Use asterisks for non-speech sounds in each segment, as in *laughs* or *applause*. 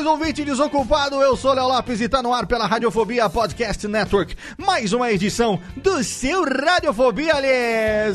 Saudações, ouvinte desocupado. Eu sou Léo Lopes e tá no ar pela Radiofobia Podcast Network. Mais uma edição do seu Radiofobia.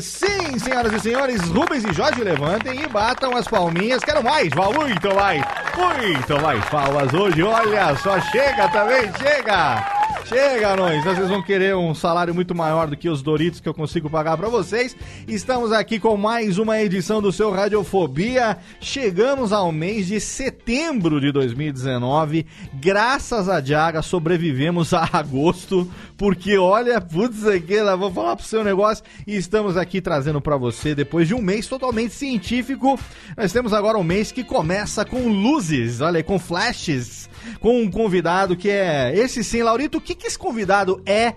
Sim, senhoras e senhores, Rubens e Jorge levantem e batam as palminhas. Quero mais, Val, muito mais, muito mais palmas hoje. Olha só, chega também, chega. Chega, nós. Vocês vão querer um salário muito maior do que os Doritos que eu consigo pagar pra vocês. Estamos aqui com mais uma edição do seu Radiofobia. Chegamos ao mês de setembro de 2019. Graças a Diaga sobrevivemos a agosto, porque olha, putz, aqui, vou falar pro seu negócio e estamos aqui trazendo pra você depois de um mês totalmente científico. Nós temos agora um mês que começa com luzes, olha, com flashes, com um convidado que é esse sim, Laurito. O que que esse convidado é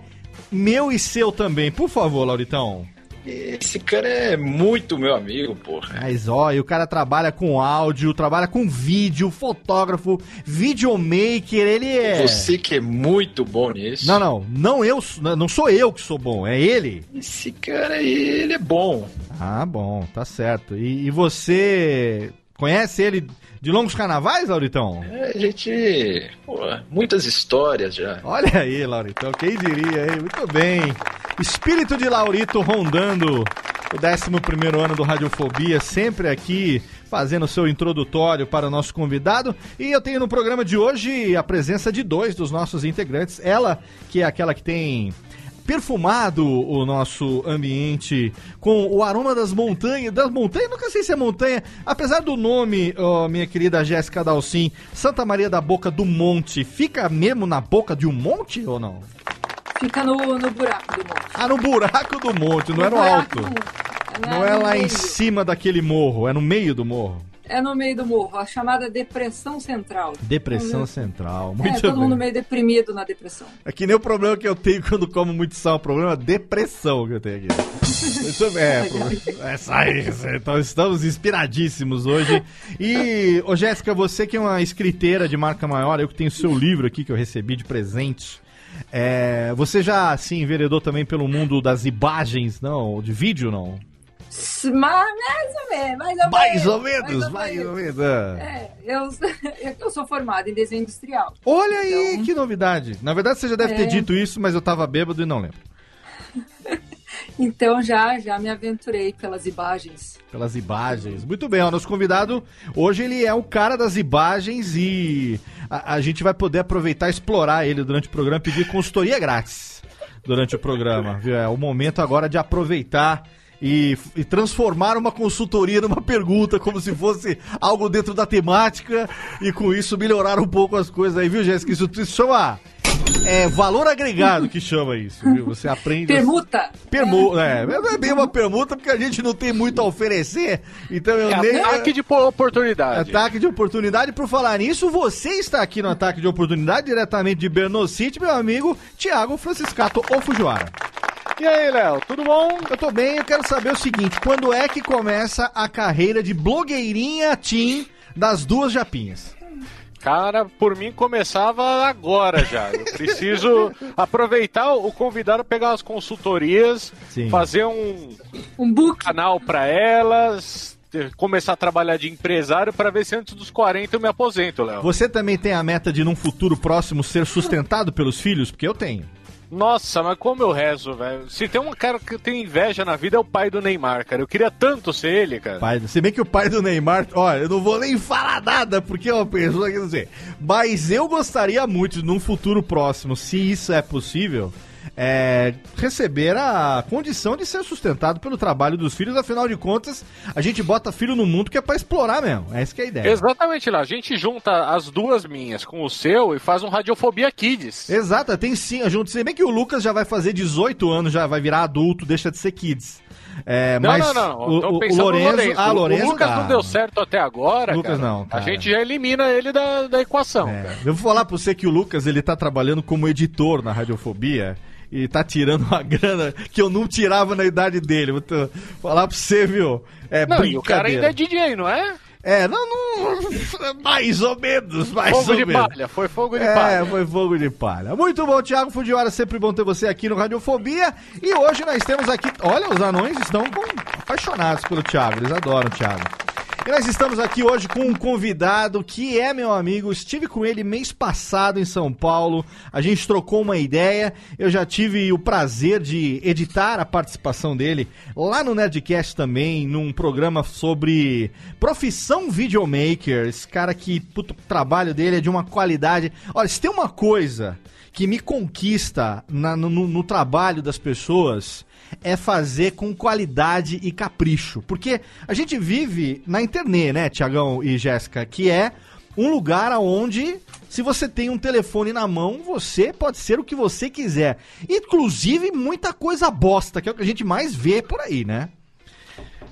meu e seu também? Por favor, Lauritão. Esse cara é muito meu amigo, porra. Mas ó, e o cara trabalha com áudio, trabalha com vídeo, fotógrafo, videomaker, ele é. Você que é muito bom nisso. Não, não, não eu, não sou eu que sou bom, é ele. Esse cara, ele é bom. Ah, bom, tá certo. E, e você conhece ele de longos carnavais, Lauritão? É, a gente. Pô, muitas histórias já. Olha aí, Lauritão, quem diria, hein? Muito bem. Espírito de Laurito rondando o 11 ano do Radiofobia, sempre aqui fazendo o seu introdutório para o nosso convidado. E eu tenho no programa de hoje a presença de dois dos nossos integrantes. Ela, que é aquela que tem perfumado o nosso ambiente com o aroma das montanhas, das montanhas, nunca sei se é montanha, apesar do nome, ó, minha querida Jéssica Dalcin, Santa Maria da Boca do Monte, fica mesmo na boca de um monte ou não? Fica no, no buraco do monte. Ah, no buraco do monte, não é no alto. do- Não é no lá em meio. cima daquele morro, é no meio do morro. É no meio do morro, a chamada depressão central. Depressão Uhum. central, É, muito todo mundo bem. meio deprimido na depressão. É que nem o problema que eu tenho quando como muito sal, o problema é depressão que eu tenho aqui. Muito bem, é, *laughs* é isso aí, então estamos inspiradíssimos hoje. E, ô Jéssica, você que é uma escriteira de marca maior, eu que tenho o seu livro aqui que eu recebi de presente. é, você já se enveredou também pelo mundo das imagens, não? De vídeo, não? Mais ou menos, mais ou Mais menos. ou menos, mais ou menos. é. É, *laughs* eu, eu sou formada em desenho industrial. Olha aí, Então- que novidade. Na verdade, você já deve ter É. dito isso, mas eu tava bêbado e não lembro. *laughs* Então já, já me aventurei pelas imagens. Pelas imagens. Muito bem, ó, nosso convidado hoje ele é o cara das imagens e a, a gente vai poder aproveitar e explorar ele durante o programa, pedir consultoria grátis durante o programa. Viu? É o momento agora de aproveitar e, e transformar uma consultoria numa pergunta, como se fosse algo dentro da temática e com isso melhorar um pouco as coisas aí, viu, Jéssica? Isso, isso chama é, valor agregado que chama isso, viu? Você aprende... Permuta! Permuta, é, não é bem uma permuta porque a gente não tem muito a oferecer, então eu É nem... ataque de po- oportunidade. Ataque de oportunidade. Por falar nisso, você está aqui no Ataque de Oportunidade, diretamente de Berno City, meu amigo Thiago Franciscato ou Fujiwara. E aí, Léo, tudo bom? Eu tô bem, eu quero saber o seguinte, quando é que começa a carreira de blogueirinha Tim das duas japinhas? Cara, por mim começava agora já. Eu preciso *laughs* aproveitar o convidado, pegar as consultorias, Sim. fazer um Um book. canal pra elas, ter- começar a trabalhar de empresário pra ver se antes dos 40 eu me aposento, Léo. Você também tem a meta de, num futuro próximo, ser sustentado pelos filhos? Porque eu tenho. Nossa, mas como eu rezo, velho. Se tem um cara que tenho inveja na vida é o pai do Neymar, cara. Eu queria tanto ser ele, cara. Pai, se bem que o pai do Neymar, olha, eu não vou nem falar nada, porque é uma pessoa que não sei. Mas eu gostaria muito, num futuro próximo, se isso é possível, é, receber a condição de ser sustentado pelo trabalho dos filhos. Afinal de contas, a gente bota filho no mundo que é pra explorar mesmo. Essa que é a ideia. Exatamente, lá. A gente junta as duas minhas com o seu e faz um Radiofobia Kids. Exato, tem sim, junto. Se bem que o Lucas já vai fazer 18 anos, já vai virar adulto, deixa de ser kids. É, Não, mas não, não. O, Tô o- o Lorenzo, ah, O- Lorenzo, o Lucas dá. não deu certo até agora, Lucas cara. não, cara. A gente já elimina ele da, da equação, É, eu vou falar pra você que o Lucas, ele tá trabalhando como editor na Radiofobia e tá tirando uma *laughs* grana que eu não tirava na idade dele. Vou falar pra você, viu? É Não, e o cara ainda é brincadeira. DJ, não é? É, não, não, *laughs* mais ou menos, mais Fogo ou de menos. palha, foi fogo de É, palha. foi fogo de palha. Muito bom, Thiago Fujiwara, sempre bom ter você aqui no Radiofobia. E hoje nós temos aqui, olha, os anões estão com- apaixonados pelo Thiago, eles adoram o Thiago. E nós estamos aqui hoje com um convidado que é meu amigo, estive com ele mês passado em São Paulo, a gente trocou uma ideia, eu já tive o prazer de editar a participação dele lá no Nerdcast também, num programa sobre profissão videomaker, esse cara que, puto, o trabalho dele é de uma qualidade... Olha, se tem uma coisa que me conquista na- no, no- no trabalho das pessoas é fazer com qualidade e capricho. Porque a gente vive na internet, né, Tiagão e Jéssica, que é um lugar onde, se você tem um telefone na mão, você pode ser o que você quiser. Inclusive, muita coisa bosta, que é o que a gente mais vê por aí, né?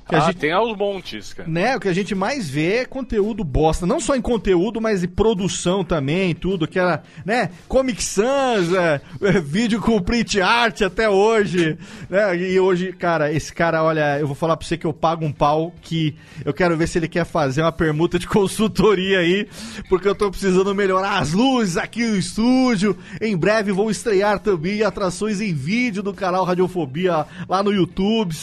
Que a Ah, gente- tem aos montes, cara. né, o que a gente mais vê é conteúdo bosta, não só em conteúdo, mas em produção também, tudo, aquela, né, Comic Sans, é, é, vídeo com print art até hoje, né, e hoje, cara, esse cara, olha, eu vou falar pra você que eu pago um pau, que eu quero ver se ele quer fazer uma permuta de *laughs* consultoria aí, porque eu tô precisando melhorar as luzes aqui no estúdio, em breve vou estrear também atrações em vídeo do canal Radiofobia lá no YouTube,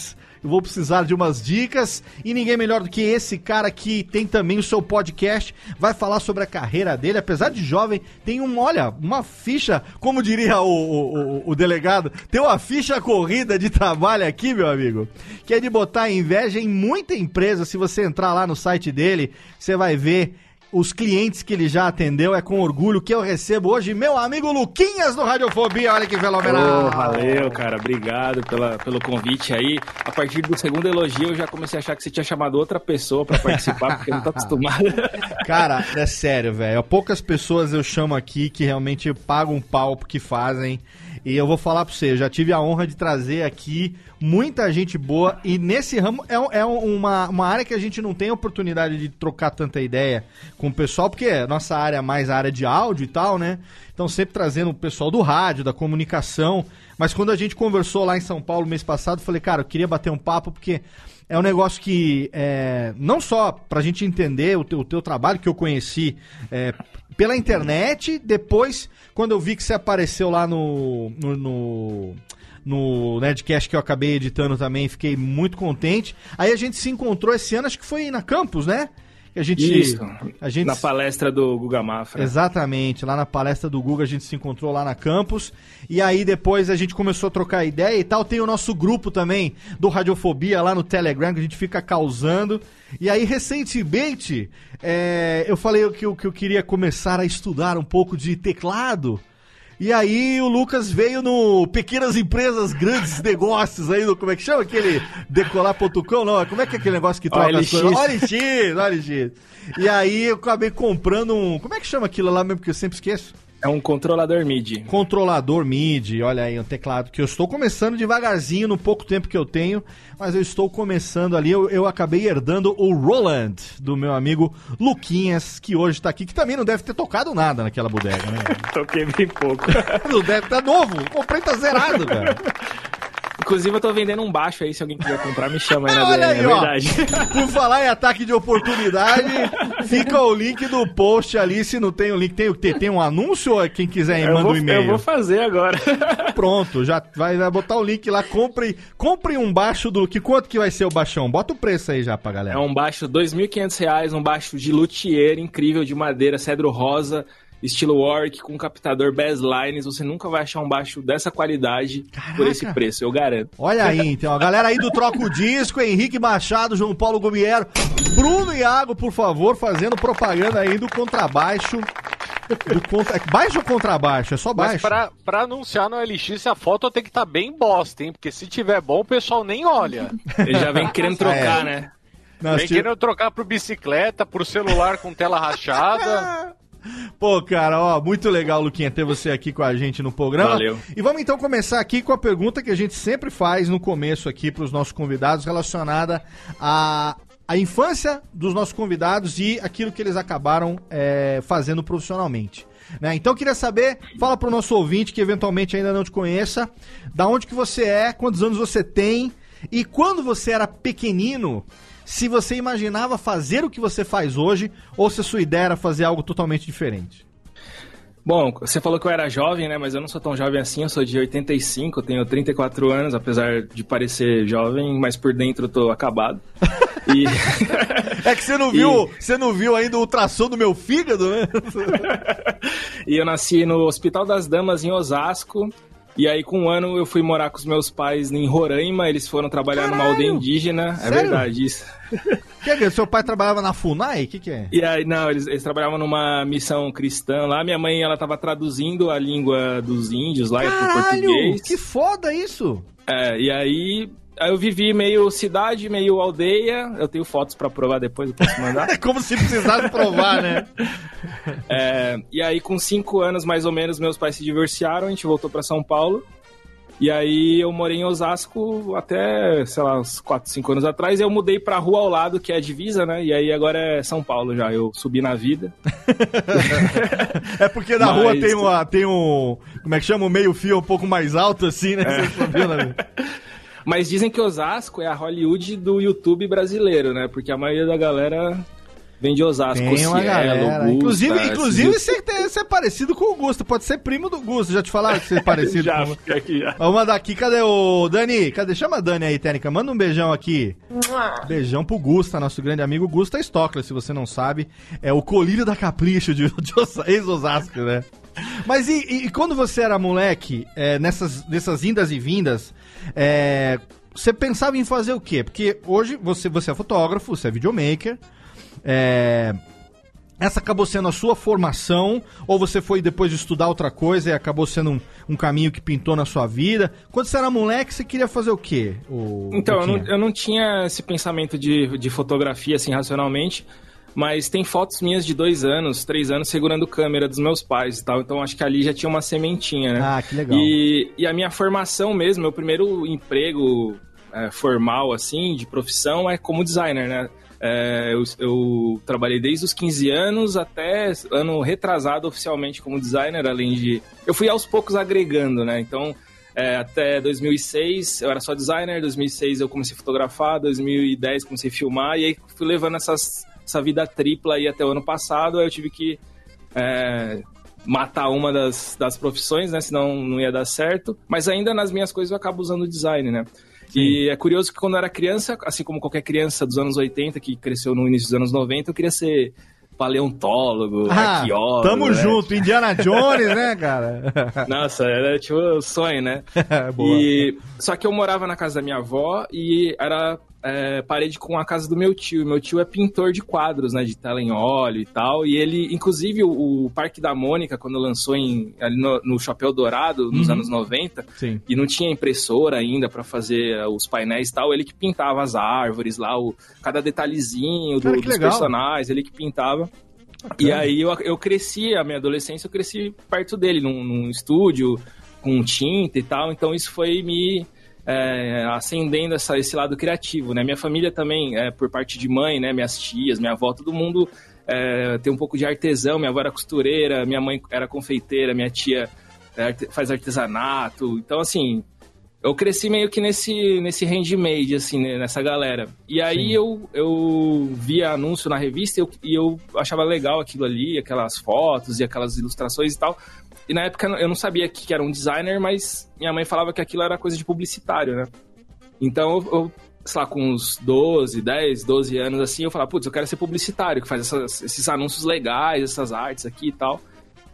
vou precisar de umas dicas e ninguém melhor do que esse cara que tem também o seu podcast, vai falar sobre a carreira dele, apesar de jovem, tem um, olha, uma ficha, como diria o, o, o- delegado, tem uma ficha corrida de trabalho aqui, meu amigo, que é de botar inveja em muita empresa, se você entrar lá no site dele, você vai ver os clientes que ele já atendeu, é com orgulho que eu recebo hoje meu amigo Luquinhas do Radiofobia, olha que fenomenal. Ô, valeu, cara. Obrigado pela, pelo convite aí. A partir do segundo elogio, eu já comecei a achar que você tinha chamado outra pessoa pra participar, porque eu não tô acostumado. *laughs* Cara, é sério, velho. Poucas pessoas eu chamo aqui que realmente pagam um pau porque fazem. E eu vou falar pra você, eu já tive a honra de trazer aqui muita gente boa. E nesse ramo é, é uma, uma área que a gente não tem oportunidade de trocar tanta ideia com o pessoal, porque a nossa área é mais a área de áudio e tal, né? Então sempre trazendo o pessoal do rádio, da comunicação. Mas quando a gente conversou lá em São Paulo mês passado, falei, cara, eu queria bater um papo porque é um negócio que, é, não só pra gente entender o teu, o teu trabalho, que eu conheci é, pela internet, depois, quando eu vi que você apareceu lá no, no, no, no Nerdcast que eu acabei editando também, fiquei muito contente. Aí a gente se encontrou esse ano, acho que foi na Campus, né? A gente, Isso. a gente Na palestra do Guga Mafra. Exatamente, lá na palestra do Google a gente se encontrou lá na campus e aí depois a gente começou a trocar ideia e tal. Tem o nosso grupo também do Radiofobia lá no Telegram que a gente fica causando. E aí recentemente é, eu falei que eu, que eu queria começar a estudar um pouco de teclado. E aí o Lucas veio no Pequenas Empresas, Grandes *laughs* Negócios aí, no, como é que chama aquele decolar.com? Não, como é que é aquele negócio que troca as OLX. coisas? OLX, OLX. E aí eu acabei comprando um, como é que chama aquilo lá mesmo que eu sempre esqueço? É um controlador MIDI. Controlador MIDI, olha aí, um teclado que eu estou começando devagarzinho no pouco tempo que eu tenho, mas eu estou começando ali, eu, eu acabei herdando o Roland, do meu amigo Luquinhas, que hoje está aqui, que também não deve ter tocado nada naquela bodega, né? *laughs* Toquei bem pouco. *laughs* Não deve estar novo. Comprei tá zerado, cara. *laughs* Inclusive, eu tô vendendo um baixo aí, se alguém quiser comprar, me chama aí na *laughs* Olha DM, aí, é ó. verdade. *laughs* Por falar em ataque de oportunidade, fica o link do post ali. Se não tem o link, tem, tem, um anúncio ou quem quiser Eu manda vou, um eu e-mail? vou fazer agora. *laughs* Pronto, já vai, vai botar o link lá. Compre, compre um baixo do. Que quanto que vai ser o baixão? Bota o preço aí já pra galera. É um baixo 2.500 reais, um baixo de luthier incrível de madeira, cedro rosa, estilo Warwick, com captador Basslines. Você nunca vai achar um baixo dessa qualidade por esse preço, eu garanto. Olha aí, então, a galera aí do Troca o Disco, Henrique Machado, João Paulo Gumiero, Bruno Iago, por favor, fazendo propaganda aí do contrabaixo. Do contra... é Baixo ou contrabaixo? É só Mas baixo. pra, pra anunciar no LX, a foto tem que estar bem bosta, hein? Porque se tiver bom, o pessoal nem olha. Ele já vem querendo trocar, É. né? Não, Vem querendo trocar pro bicicleta, pro celular com tela rachada. *laughs* Pô, cara, ó, muito legal, Luquinha, ter você aqui com a gente no programa. Valeu. E vamos então começar aqui com a pergunta que a gente sempre faz no começo aqui para os nossos convidados, relacionada à, à infância dos nossos convidados e aquilo que eles acabaram é, fazendo profissionalmente. Né? Então eu queria saber, fala pro nosso ouvinte que eventualmente ainda não te conheça, da onde que você é, quantos anos você tem e quando você era pequenino, se você imaginava fazer o que você faz hoje ou se a sua ideia era fazer algo totalmente diferente. Bom, você falou que eu era jovem, né? Mas eu não sou tão jovem assim, eu sou de 85, eu tenho 34 anos, apesar de parecer jovem, mas por dentro eu tô acabado. *laughs* E É que você não *laughs* viu, você não viu ainda o ultrassom do meu fígado, né? *laughs* E eu nasci no Hospital das Damas, em Osasco. E aí, com um ano, eu fui morar com os meus pais em Roraima. Eles foram trabalhar numa aldeia indígena. É Sério? verdade isso. *laughs* Que que, seu pai trabalhava na FUNAI? O que, que é? E aí, não, eles, eles trabalhavam numa missão cristã lá. Minha mãe, ela tava traduzindo a língua dos índios lá pro Caralho, português. que foda isso! É, e aí, aí eu vivi meio cidade, meio aldeia. Eu tenho fotos pra provar depois, eu posso mandar. *laughs* É como se precisasse provar, né? *laughs* É, e aí, com cinco anos mais ou menos, meus pais se divorciaram, a gente voltou pra São Paulo. E aí eu morei em Osasco até, sei lá, uns 4, 5 anos atrás. Eu mudei pra rua ao lado, que é a divisa, né? E aí agora é São Paulo já. Eu subi na vida. *laughs* É porque na Mas- rua tem, uma, tem um. Como é que chama? Um meio-fio um pouco mais alto, assim, né? Você subiu na- Mas dizem que Osasco é a Hollywood do YouTube brasileiro, né? Porque a maioria da galera vem de Osasco. Tem uma Cielo, galera. Gusta, inclusive, inclusive você, tem- você é parecido com o Gusto. Pode ser primo do Gusto. Já te falaram que você é *laughs* parecido Já, com aqui já. Vamos mandar aqui, cadê o Dani? Cadê? Chama a Dani aí, Técnica. Manda um beijão aqui. Beijão pro Gusta, nosso grande amigo Gusta Stockler, se você não sabe. É o colírio da Capricho de, *laughs* de Osa- ex-Osasco, né? Mas e, e- quando você era moleque, é, nessas, nessas indas e vindas, é, você pensava em fazer o quê? Porque hoje você, você é fotógrafo, você é videomaker, é, essa acabou sendo a sua formação, ou você foi depois de estudar outra coisa e acabou sendo um, um caminho que pintou na sua vida? Quando você era moleque, você queria fazer o quê? O, Então, eu não, eu não tinha esse pensamento de, de fotografia, assim, racionalmente, mas tem fotos minhas de dois anos, três anos, segurando câmera dos meus pais e tal, então acho que ali já tinha uma sementinha, né? Ah, que legal. E, e a minha formação mesmo, meu primeiro emprego é, formal, assim, de profissão, é como designer, né? É, eu, eu trabalhei desde os 15 anos até ano retrasado oficialmente como designer, além de... Eu fui aos poucos agregando, né? Então, é, até 2006 eu era só designer, 2006 eu comecei a fotografar, 2010 comecei a filmar, e aí fui levando essas, essa vida tripla aí até o ano passado, aí eu tive que é, matar uma das, das profissões, né? Senão não ia dar certo. Mas ainda nas minhas coisas eu acabo usando design, né? E é curioso que quando eu era criança, assim como qualquer criança dos anos 80 que cresceu no início dos anos 90, eu queria ser paleontólogo, Ah, arqueólogo. tamo né? junto, Indiana Jones, né, cara? *laughs* *laughs* Nossa, era tipo o sonho, né? *laughs* Boa. E só que eu morava na casa da minha avó e era é, parede com a casa do meu tio. Meu tio é pintor de quadros, né? De tela em óleo e tal. E ele, inclusive, o, o Parque da Mônica, quando lançou em, ali no, no Chapéu Dourado, nos Uhum. anos 90, Sim. e não tinha impressora ainda pra fazer eh, os painéis e tal, ele que pintava as árvores lá, o, cada detalhezinho do- Cara, que dos legal. personagens, ele que pintava. E aí eu, eu cresci, a minha adolescência, eu cresci perto dele, num, num estúdio, com tinta e tal, então isso foi me é, acendendo essa, esse lado criativo, né? Minha família também, é, por parte de mãe, né? Minhas tias, minha avó, todo mundo é, tem um pouco de artesão, minha avó era costureira, minha mãe era confeiteira, minha tia é, faz artesanato, então assim, eu cresci meio que nesse, nesse handmade, assim, né, nessa galera. E aí eu, eu via anúncio na revista e eu, e eu achava legal aquilo ali, aquelas fotos e aquelas ilustrações e tal. E na época eu não sabia que era um designer, mas minha mãe falava que aquilo era coisa de publicitário, né? Então eu, sei lá, com uns 12, 10, 12 anos assim, eu falava, putz, eu quero ser publicitário, que faz essas- esses anúncios legais, essas artes aqui e tal.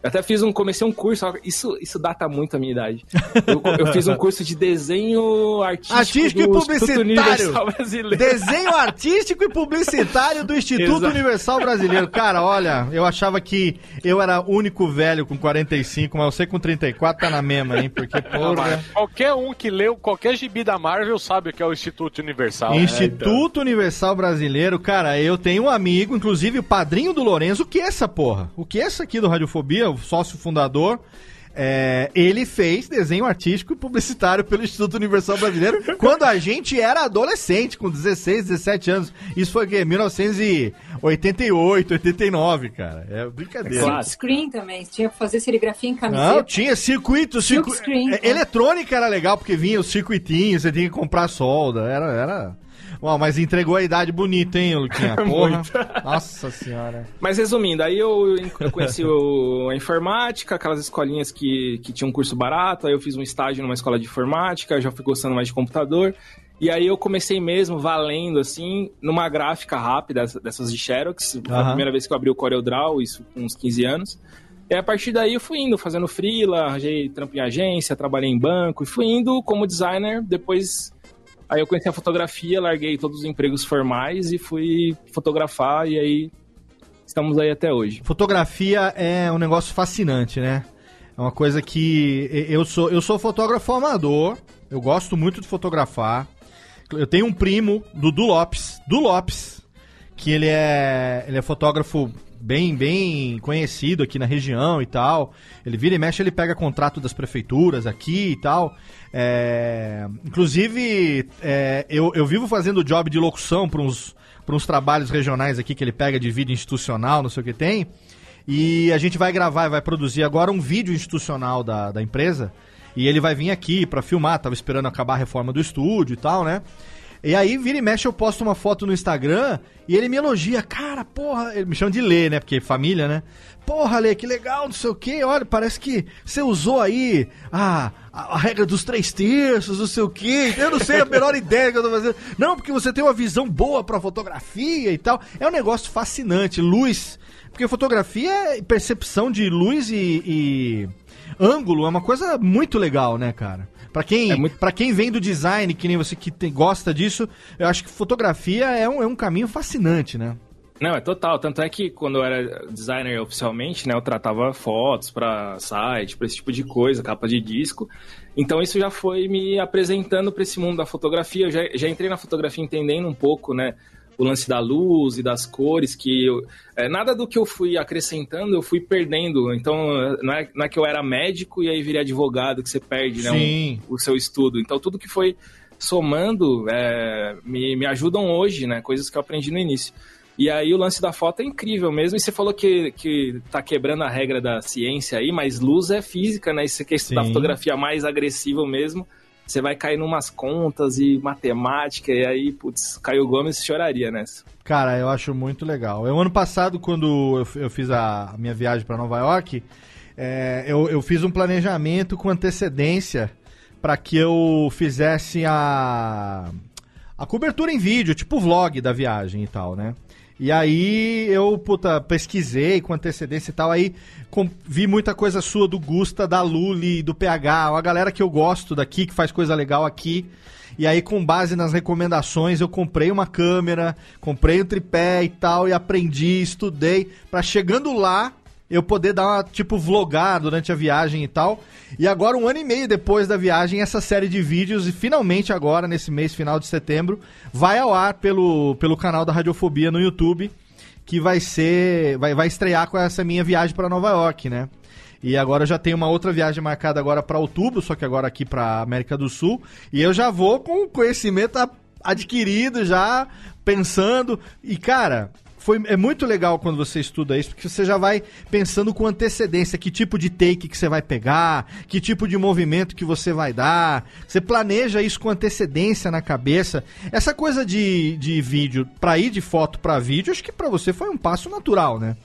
Eu até fiz um, comecei um curso, isso, isso data muito a minha idade. Eu, eu fiz um curso de desenho artístico, Artístico e do Instituto publicitário. Universal Brasileiro. Desenho artístico e publicitário do Instituto Exato. Universal Brasileiro. Cara, olha, eu achava que eu era o único velho com 45, mas você com 34 tá na mesma, hein? Porque, porra. Qualquer um que leu qualquer gibi da Marvel sabe o que é o Instituto Universal. Instituto Universal Brasileiro, cara, eu tenho um amigo, inclusive o padrinho do Lourenço, o que é essa porra? O que é essa aqui do Radiofobia, o sócio fundador? é, ele fez desenho artístico e publicitário pelo Instituto Universal Brasileiro *laughs* quando a gente era adolescente, com 16, 17 anos. Isso foi o quê? 1988, 89, cara. É brincadeira. Claro. Screen também, tinha que fazer serigrafia em camiseta. Não, tinha circuito, circu... Screen, é, é. Eletrônica era legal, porque vinha os circuitinhos, você tinha que comprar solda. Era. era... Uau, mas entregou a idade bonita, hein, Luquinha? *laughs* Porra. Nossa senhora. Mas resumindo, aí eu, eu conheci o- a informática, aquelas escolinhas que, que tinham um curso barato, aí eu fiz um estágio numa escola de informática, já fui gostando mais de computador. E aí eu comecei mesmo, valendo, assim, numa gráfica rápida, dessas de Xerox. Foi a primeira vez que eu abri o CorelDRAW, isso com uns 15 anos. E a partir daí eu fui indo, fazendo freela, arranjei trampo em agência, trabalhei em banco, e fui indo como designer, depois... Aí eu conheci a fotografia, larguei todos os empregos formais e fui fotografar, e aí estamos aí até hoje. Fotografia é um negócio fascinante, né? É uma coisa que eu sou, eu sou fotógrafo amador, eu gosto muito de fotografar. Eu tenho um primo, Dudu Lopes, Du Lopes, que ele é, ele é fotógrafo bem, bem conhecido aqui na região e tal. Ele vira e mexe, ele pega contrato das prefeituras aqui e tal. É, inclusive, é, eu, eu vivo fazendo job de locução para uns, uns trabalhos regionais aqui que ele pega de vídeo institucional, não sei o que tem. E a gente vai gravar e vai produzir agora um vídeo institucional da, da empresa. E ele vai vir aqui pra filmar, tava esperando acabar a reforma do estúdio e tal, né? E aí, vira e mexe, eu posto uma foto no Instagram e ele me elogia. Cara, porra, ele me chama de Lê, né? Porque família, né? Porra, Lê, que legal, não sei o quê. Olha, parece que você usou aí a, a, a regra dos três terços, não sei o quê. Eu não sei a menor *laughs* ideia que eu tô fazendo. Não, porque você tem uma visão boa pra fotografia e tal. É um negócio fascinante. Luz. Porque fotografia é percepção de luz e, e ângulo é uma coisa muito legal, né, cara? Pra quem, É muito- quem vem do design, que nem você que tem- gosta disso, eu acho que fotografia é um, é um caminho fascinante, né? Não, é total. Tanto é que quando eu era designer oficialmente, né, eu tratava fotos pra site, pra esse tipo de coisa, capa de disco. Então isso já foi me apresentando pra esse mundo da fotografia. Eu já, já entrei na fotografia entendendo um pouco, né, o lance da luz e das cores, que eu, é, nada do que eu fui acrescentando eu fui perdendo. Então não é, não é que eu era médico e aí virei advogado que você perde, né, um- o seu estudo. Então tudo que foi somando é, me, me ajudam hoje, né? Coisas que eu aprendi no início. E aí o lance da foto é incrível mesmo. E você falou que, que tá quebrando a regra da ciência aí, mas luz é física, né? E você quer estudar Sim. fotografia mais agressiva mesmo, você vai cair numas contas e matemática, e aí, putz, Caio Gomes choraria nessa. Cara, eu acho muito legal. Eu, ano passado, quando eu, eu fiz a minha viagem pra Nova York, é, eu, eu fiz um planejamento com antecedência para que eu fizesse a, a cobertura em vídeo, tipo vlog da viagem e tal, né? E aí eu, puta, pesquisei com antecedência e tal, aí com- vi muita coisa sua do Gusta, da Luli, do PH, uma galera que eu gosto daqui, que faz coisa legal aqui. E aí, com base nas recomendações, eu comprei uma câmera, comprei um tripé e tal, e aprendi, estudei, pra chegando lá, eu poder dar uma, tipo, vlogar durante a viagem e tal. E agora, um ano e meio depois da viagem, essa série de vídeos, e finalmente agora, nesse mês final de setembro, vai ao ar pelo, pelo canal da Radiofobia no YouTube, que vai ser. Vai, vai estrear com essa minha viagem pra Nova York, né? E agora eu já tenho uma outra viagem marcada agora pra outubro, só que agora aqui pra América do Sul. E eu já vou com conhecimento a- adquirido, já pensando. E, cara, foi, é muito legal quando você estuda isso, porque você já vai pensando com antecedência que tipo de take que você vai pegar, que tipo de movimento que você vai dar. Você planeja isso com antecedência na cabeça. Essa coisa de, de vídeo, pra ir de foto pra vídeo, acho que pra você foi um passo natural, né?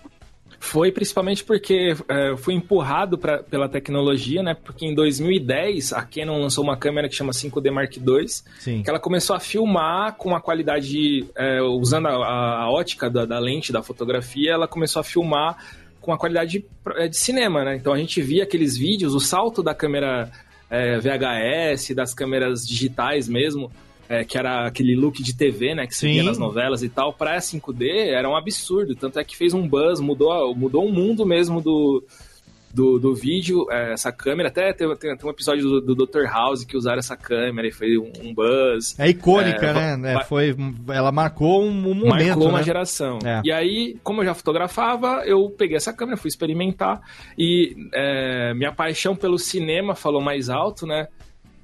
Foi principalmente porque é, eu fui empurrado pra, pela tecnologia, né? Porque em 2010 a Canon lançou uma câmera que chama 5D Mark II, Sim. que ela começou a filmar com a qualidade, é, usando a, a ótica da, da lente da fotografia, ela começou a filmar com a qualidade de, de cinema, né? Então a gente via aqueles vídeos, o salto da câmera é, VHS, das câmeras digitais mesmo, é, que era aquele look de TV, né, que se via nas novelas e tal, pra 5D era um absurdo. Tanto é que fez um buzz, mudou, mudou o mundo mesmo do, do, do vídeo, é, essa câmera. Até tem, tem, tem um episódio do, do Dr. House que usaram essa câmera e foi um, um buzz. É icônica, É, né? va- É, foi, ela marcou um, um momento, Marcou uma né? geração. É. E aí, como eu já fotografava, eu peguei essa câmera, fui experimentar. E é, minha paixão pelo cinema falou mais alto, né?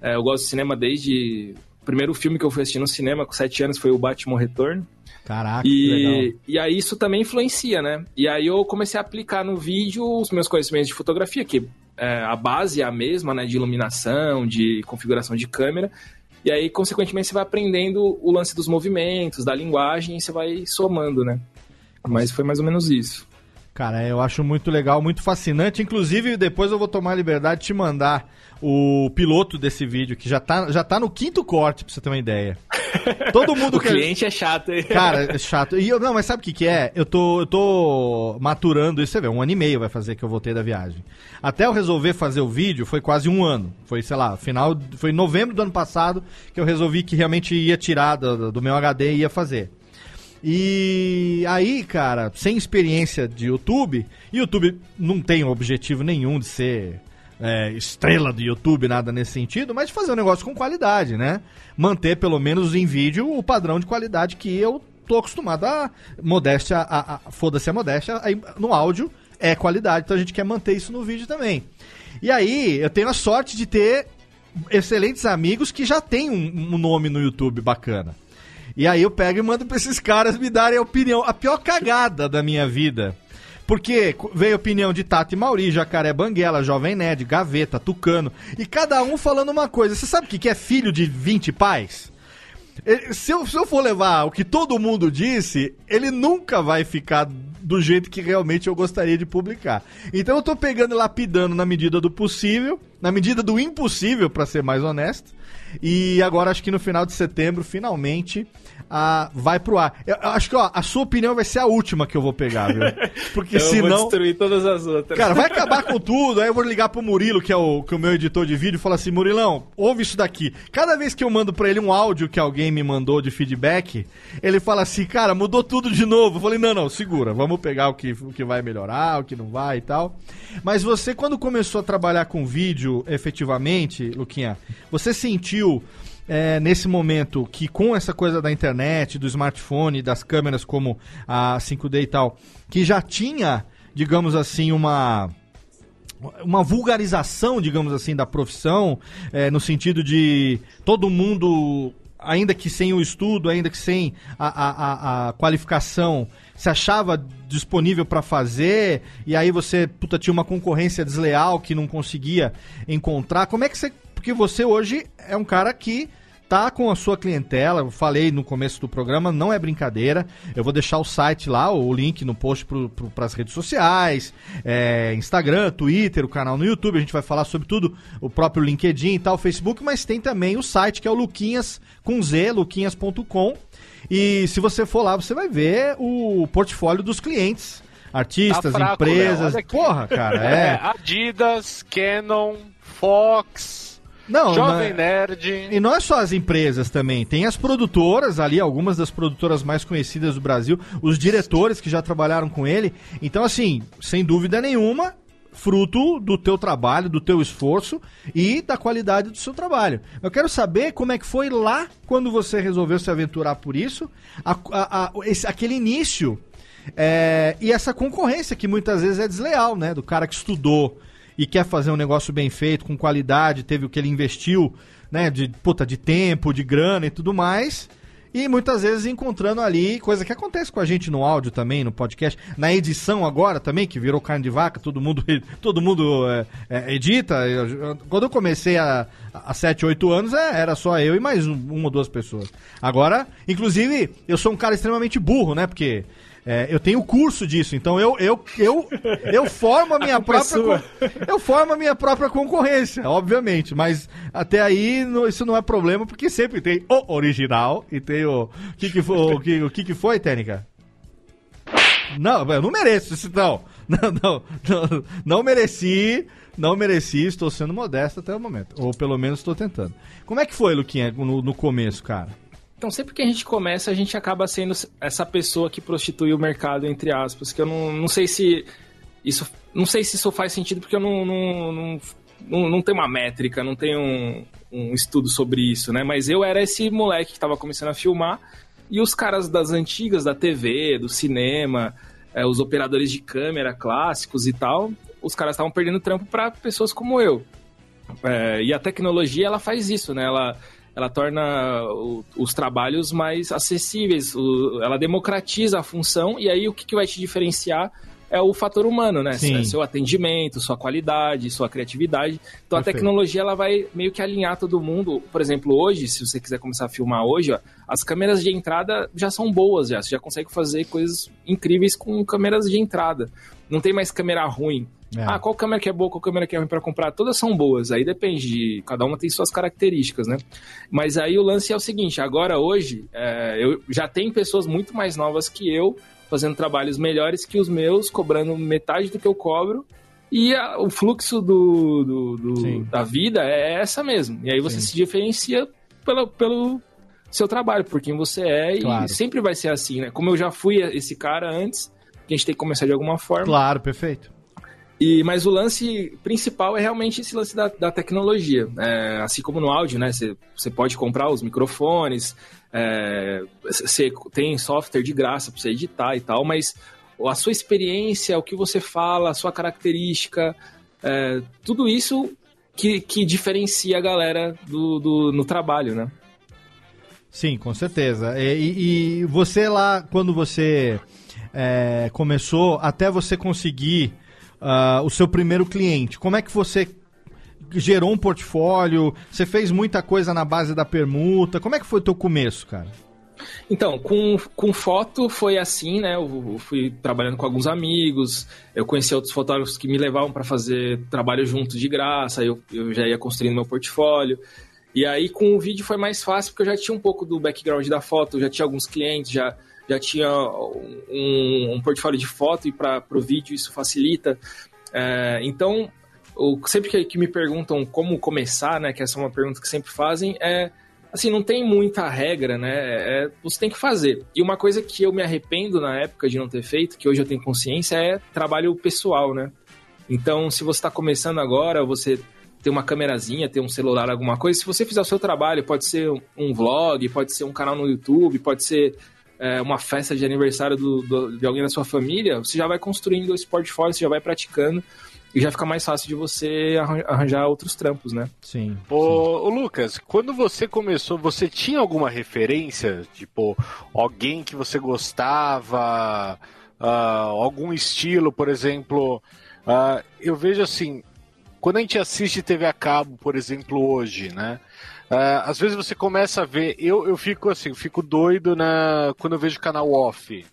Eu gosto de cinema desde. O primeiro filme que eu fui assistir no cinema com sete anos foi o Batman Retorno. Caraca. E, e aí isso também influencia, né? E aí eu comecei a aplicar no vídeo os meus conhecimentos de fotografia, que é, a base é a mesma, né? De iluminação, de configuração de câmera. E aí, consequentemente, você vai aprendendo o lance dos movimentos, da linguagem, e você vai somando, né? Mas foi mais ou menos isso. Cara, eu acho muito legal, muito fascinante. Inclusive, depois eu vou tomar a liberdade de te mandar o piloto desse vídeo, que já tá, já tá no quinto corte, pra você ter uma ideia. *laughs* Todo mundo O cliente é chato, hein? Cara, é chato. E eu, não, mas sabe o que, que é? Eu tô, eu tô maturando isso, você vê, um ano e meio vai fazer que eu voltei da viagem. Até eu resolver fazer o vídeo foi quase um ano. Foi, sei lá, final. Foi em novembro do ano passado que eu resolvi que realmente ia tirar do, do meu HD e ia fazer. E aí, cara, sem experiência de YouTube, YouTube não tem objetivo nenhum de ser é, estrela do YouTube, nada nesse sentido, mas de fazer um negócio com qualidade, né? Manter, pelo menos em vídeo, o padrão de qualidade que eu tô acostumado a. Modéstia, a, a- foda-se a modéstia, aí no áudio é qualidade, então a gente quer manter isso no vídeo também. E aí, eu tenho a sorte de ter excelentes amigos que já têm um, um nome no YouTube bacana. E aí eu pego e mando pra esses caras me darem a opinião, a pior cagada da minha vida. Porque veio opinião de Tati Mauri, Jacaré Banguela, Jovem Nerd, Gaveta, Tucano. E cada um falando uma coisa. Você sabe o que é filho de 20 pais? Se eu, se eu for levar o que todo mundo disse, ele nunca vai ficar do jeito que realmente eu gostaria de publicar. Então eu tô pegando e lapidando na medida do possível, na medida do impossível, pra ser mais honesto. E agora acho que no final de setembro, finalmente, ah, vai pro ar. Eu, eu acho que ó, a sua opinião vai ser a última que eu vou pegar, viu? Porque *laughs* Eu vou senão. destruir todas as outras. Cara, vai *laughs* acabar com tudo. Aí eu vou ligar pro Murilo, que é o, que é o meu editor de vídeo, e falar assim: Murilão, ouve isso daqui. Cada vez que eu mando pra ele um áudio que alguém me mandou de feedback, ele fala assim: Cara, mudou tudo de novo. Eu falei: Não, não, segura. Vamos pegar o que, o que vai melhorar, o que não vai e tal. Mas você, quando começou a trabalhar com vídeo efetivamente, Luquinha, você sentiu. É, nesse momento que com essa coisa da internet, do smartphone, das câmeras como a 5D e tal, que já tinha, digamos assim, uma uma vulgarização, digamos assim, da profissão, é, no sentido de todo mundo, ainda que sem o estudo, ainda que sem a, a, a- qualificação, se achava disponível para fazer, e aí você puta, tinha uma concorrência desleal que não conseguia encontrar. Como é que você. Porque você hoje é um cara que tá com a sua clientela, eu falei no começo do programa, não é brincadeira. Eu vou deixar o site lá, o link no post para as redes sociais, é, Instagram, Twitter, o canal no YouTube. A gente vai falar sobre tudo, o próprio LinkedIn e tal, Facebook, mas tem também o site que é o Luquinhas com Z, luquinhas.com. E se você for lá, você vai ver o portfólio dos clientes. Artistas, Tá fraco, Léo, empresas. Porra, cara, É, *laughs* é. Adidas, Canon, Fox, Não, Jovem não- Nerd. E não é só as empresas também, tem as produtoras ali, algumas das produtoras mais conhecidas do Brasil, os diretores que já trabalharam com ele. Então, assim, sem dúvida nenhuma, fruto do teu trabalho, do teu esforço e da qualidade do seu trabalho. Eu quero saber como é que foi lá quando você resolveu se aventurar por isso, a- a- a- esse- aquele início é, e essa concorrência que muitas vezes é desleal, né? Do cara que estudou e quer fazer um negócio bem feito, com qualidade, teve o que ele investiu, né? De, puta, de tempo, de grana e tudo mais. e muitas vezes encontrando ali, coisa que acontece com a gente no áudio também, no podcast, na edição agora também, que virou carne de vaca, todo mundo, *laughs* todo mundo é, é, edita. Eu- quando eu comecei há, há 7, 8 anos, é, era só eu e mais um- uma ou duas pessoas. Agora, inclusive, eu sou um cara extremamente burro, né? Porque é, eu tenho curso disso, então eu, eu, eu, eu formo a minha culpa é própria. Eu formo a minha própria concorrência, obviamente. Mas até aí não- isso não é problema, porque sempre tem o original e tem o. O que, que, foi, o que, o que, que foi, Técnica? Não, eu não mereço isso, não. *laughs* Não, não, não, não mereci, não mereci, estou sendo modesto até o momento. Ou pelo menos estou tentando. Como é que foi, Luquinha, no, no começo, cara? Então, sempre que a gente começa, a gente acaba sendo essa pessoa que prostitui o mercado, entre aspas, que eu não, não sei se isso não sei se isso faz sentido, porque eu não, não, não, não, não tenho uma métrica, não tenho um, um estudo sobre isso, né? Mas eu era esse moleque que estava começando a filmar, e os caras das antigas, da TV, do cinema, eh, os operadores de câmera clássicos e tal, os caras estavam perdendo trampo para pessoas como eu. É, e a tecnologia ela faz isso, né? Ela, ela torna os trabalhos mais acessíveis, ela democratiza a função e aí o que, que vai te diferenciar é o fator humano, né? Sim. Seu atendimento, sua qualidade, sua criatividade. Então a Perfeito. tecnologia ela vai meio que alinhar todo mundo. Por exemplo, hoje, se você quiser começar a filmar hoje, ó, as câmeras de entrada já são boas, já. Você já consegue fazer coisas incríveis com câmeras de entrada. Não tem mais câmera ruim. É. Ah, qual câmera que é boa, qual câmera que é ruim pra comprar? Todas são boas, aí depende, de, cada uma tem suas características, né? Mas aí o lance é o seguinte, agora hoje, é, eu já tem pessoas muito mais novas que eu, fazendo trabalhos melhores que os meus, cobrando metade do que eu cobro, e a- o fluxo do, do- do- da vida é essa mesmo. E aí você Sim. se diferencia pelo, pelo seu trabalho, por quem você é, Claro. e sempre vai ser assim, né? Como eu já fui esse cara antes, a gente tem que começar de alguma forma. Claro, perfeito. E, mas o lance principal é realmente esse lance da, da tecnologia. É, assim como no áudio, né? Você pode comprar os microfones, é, você tem software de graça para você editar e tal, mas a sua experiência, o que você fala, a sua característica, é, tudo isso que, que diferencia a galera do, do- no trabalho, né? Sim, com certeza. E, e- você lá, quando você é, começou, até você conseguir ah, o seu primeiro cliente, como é que você gerou um portfólio? Você fez muita coisa na base da permuta? Como é que foi o teu começo, cara? Então, com, com foto foi assim, né? Eu, eu fui trabalhando com alguns amigos, eu conheci outros fotógrafos que me levavam para fazer trabalho junto de graça, eu, eu já ia construindo meu portfólio. E aí com o vídeo foi mais fácil, porque eu já tinha um pouco do background da foto, já tinha alguns clientes, já, já tinha um, um portfólio de foto e para o vídeo isso facilita. É, então, o- sempre que, que me perguntam como começar, né? Que essa é uma pergunta que sempre fazem, é assim, não tem muita regra, né? É, você tem que fazer. E uma coisa que eu me arrependo na época de não ter feito, que hoje eu tenho consciência, é trabalho pessoal, né? Então, se você está começando agora, você tem uma câmerazinha, tem um celular, alguma coisa, se você fizer o seu trabalho, pode ser um- um vlog, pode ser um canal no YouTube, pode ser é, uma festa de aniversário do- do- de alguém da sua família, você já vai construindo esse portfólio, você já vai praticando e já fica mais fácil de você arran- arranjar outros trampos, né? Sim. Ô, ô, Lucas, quando você começou, você tinha alguma referência? Tipo, alguém que você gostava, ah, algum estilo, por exemplo? Ah, eu vejo assim, quando a gente assiste TV a cabo, por exemplo, hoje, né? Ah, às vezes você começa a ver, eu, eu fico assim, eu fico doido na, quando eu vejo canal off,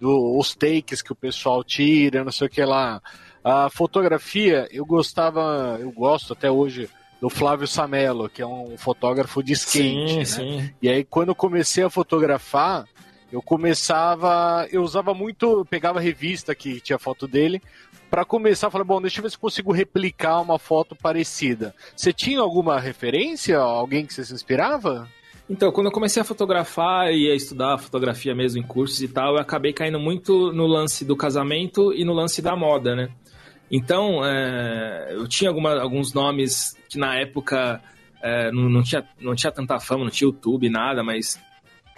do- os takes que o pessoal tira, não sei o que lá. A fotografia, eu gostava, eu gosto até hoje do Flávio Samelo, que é um fotógrafo de skate. né? sim. E aí, quando eu comecei a fotografar, eu começava. Eu usava muito. Pegava revista que tinha foto dele. Pra começar, falei, bom, deixa eu ver se eu consigo replicar uma foto parecida. Você tinha alguma referência? Alguém que você se inspirava? Então, quando eu comecei a fotografar e a estudar fotografia mesmo em cursos e tal, eu acabei caindo muito no lance do casamento e no lance da moda, né? Então, é, eu tinha alguma- alguns nomes que na época é, não, não tinha, não tinha tanta fama, não tinha YouTube, nada, mas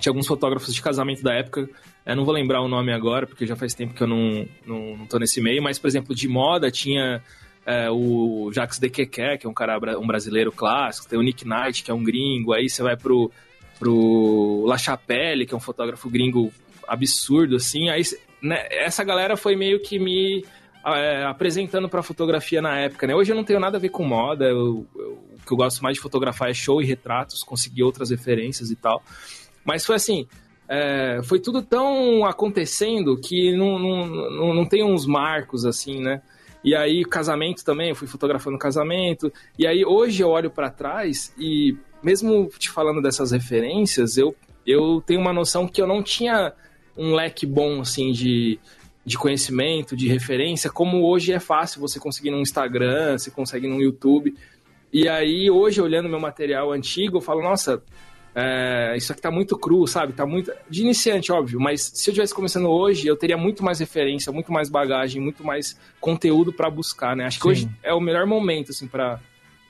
tinha alguns fotógrafos de casamento da época. Eu não vou lembrar o nome agora, porque já faz tempo que eu não, não, não tô nesse meio, mas, por exemplo, de moda tinha é, o Jacques de Quequé, que é um cara um brasileiro clássico, tem o Nick Knight, que é um gringo, aí você vai pro pro La Chapelle, que é um fotógrafo gringo absurdo, assim. Aí, né, essa galera foi meio que me é, apresentando pra fotografia na época, né? Hoje eu não tenho nada a ver com moda, eu, eu, o que eu gosto mais de fotografar é show e retratos, conseguir outras referências e tal. Mas foi assim, é, foi tudo tão acontecendo que não, não, não, não tem uns marcos assim, né? E aí, casamento também, eu fui fotografando casamento. E aí, hoje eu olho para trás e, mesmo te falando dessas referências, eu, eu tenho uma noção que eu não tinha um leque bom, assim, de, de conhecimento, de referência, como hoje é fácil você conseguir no Instagram, você consegue no YouTube. E aí, hoje, olhando meu material antigo, eu falo, nossa, é, isso aqui tá muito cru, sabe? Tá muito. De iniciante, óbvio, mas se eu estivesse começando hoje, eu teria muito mais referência, muito mais bagagem, muito mais conteúdo para buscar, né? Acho que Sim. hoje é o melhor momento, assim, para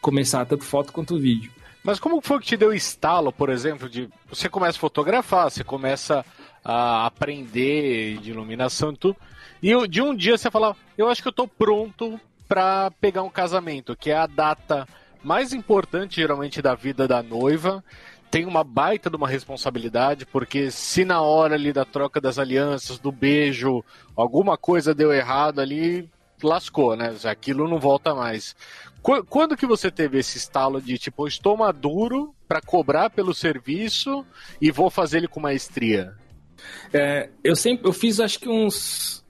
começar, tanto foto quanto vídeo. Mas como foi que te deu estalo, por exemplo, de você começa a fotografar, você começa aprender de iluminação e tudo, e de um dia você fala, eu acho que eu tô pronto para pegar um casamento, que é a data mais importante geralmente da vida da noiva tem uma baita de uma responsabilidade, porque se na hora ali da troca das alianças, do beijo, alguma coisa deu errado ali, lascou, né? Aquilo não volta mais. Quando que você teve esse estalo de tipo, estou maduro para cobrar pelo serviço e vou fazer ele com maestria? É, eu sempre, eu fiz acho que uns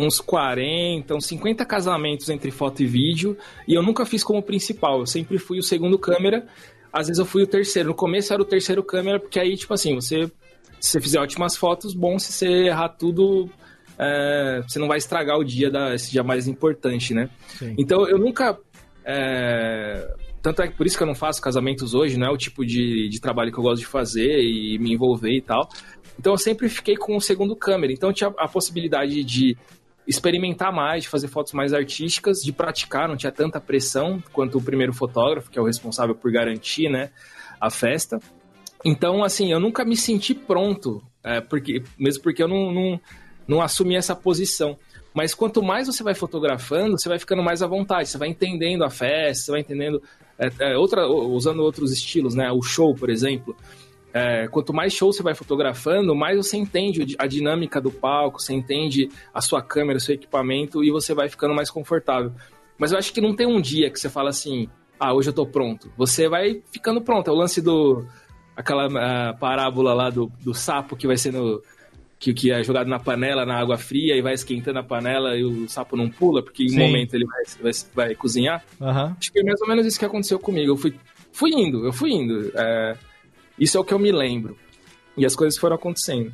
uns 40, uns 50 casamentos entre foto e vídeo, e eu nunca fiz como principal, eu sempre fui o segundo câmera às vezes eu fui o terceiro. No começo era o terceiro câmera, porque aí, tipo assim, você, se você fizer ótimas fotos, bom, se você errar tudo, é, você não vai estragar o dia, da, esse dia mais importante, né? Sim. Então eu nunca. É, tanto é que por isso que eu não faço casamentos hoje, não é o tipo de, de trabalho que eu gosto de fazer e me envolver e tal. Então eu sempre fiquei com o segundo câmera. Então tinha a possibilidade de experimentar mais, de fazer fotos mais artísticas, de praticar, não tinha tanta pressão quanto o primeiro fotógrafo, que é o responsável por garantir né, a festa. Então, assim, eu nunca me senti pronto, é, porque, mesmo porque eu não, não, não assumi essa posição. Mas quanto mais você vai fotografando, você vai ficando mais à vontade, você vai entendendo a festa, você vai entendendo é, é, outra, usando outros estilos, né? O show, por exemplo é, quanto mais show você vai fotografando, mais você entende a dinâmica do palco, você entende a sua câmera, o seu equipamento e você vai ficando mais confortável. Mas eu acho que não tem um dia que você fala assim, ah, hoje eu tô pronto. Você vai ficando pronto. É o lance do. aquela uh, parábola lá do, do sapo que vai sendo. Que, que é jogado na panela, na água fria, e vai esquentando a panela e o sapo não pula, porque em um momento ele vai, vai, vai cozinhar. Uhum. Acho que é mais ou menos isso que aconteceu comigo. Eu fui, fui indo, eu fui indo. É, isso é o que eu me lembro. E as coisas foram acontecendo.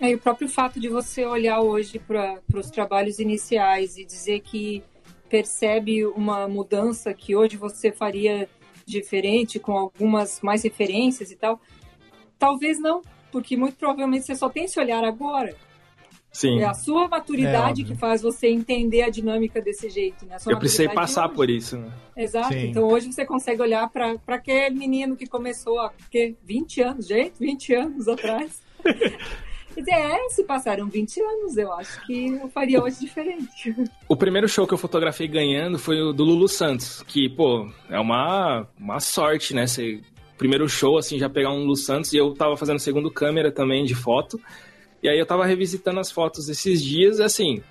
É, e o próprio fato de você olhar hoje para os trabalhos iniciais e dizer que percebe uma mudança que hoje você faria diferente, com algumas mais referências e tal, talvez não, porque muito provavelmente você só tem esse olhar agora. Sim. É a sua maturidade é, que faz você entender a dinâmica desse jeito, né? Eu precisei passar por isso, né? Exato. Sim. Então hoje você consegue olhar para aquele menino que começou há que, 20 anos, gente, 20 anos atrás. *laughs* E dizer, é, se passaram 20 anos, eu acho que eu faria hoje diferente. O primeiro show que eu fotografei ganhando foi o do Lulu Santos, que, pô, é uma, uma sorte, né? Você, primeiro show, assim, já pegar um Lulu Santos, e eu tava fazendo segundo câmera também de foto. E aí eu tava revisitando as fotos esses dias e assim,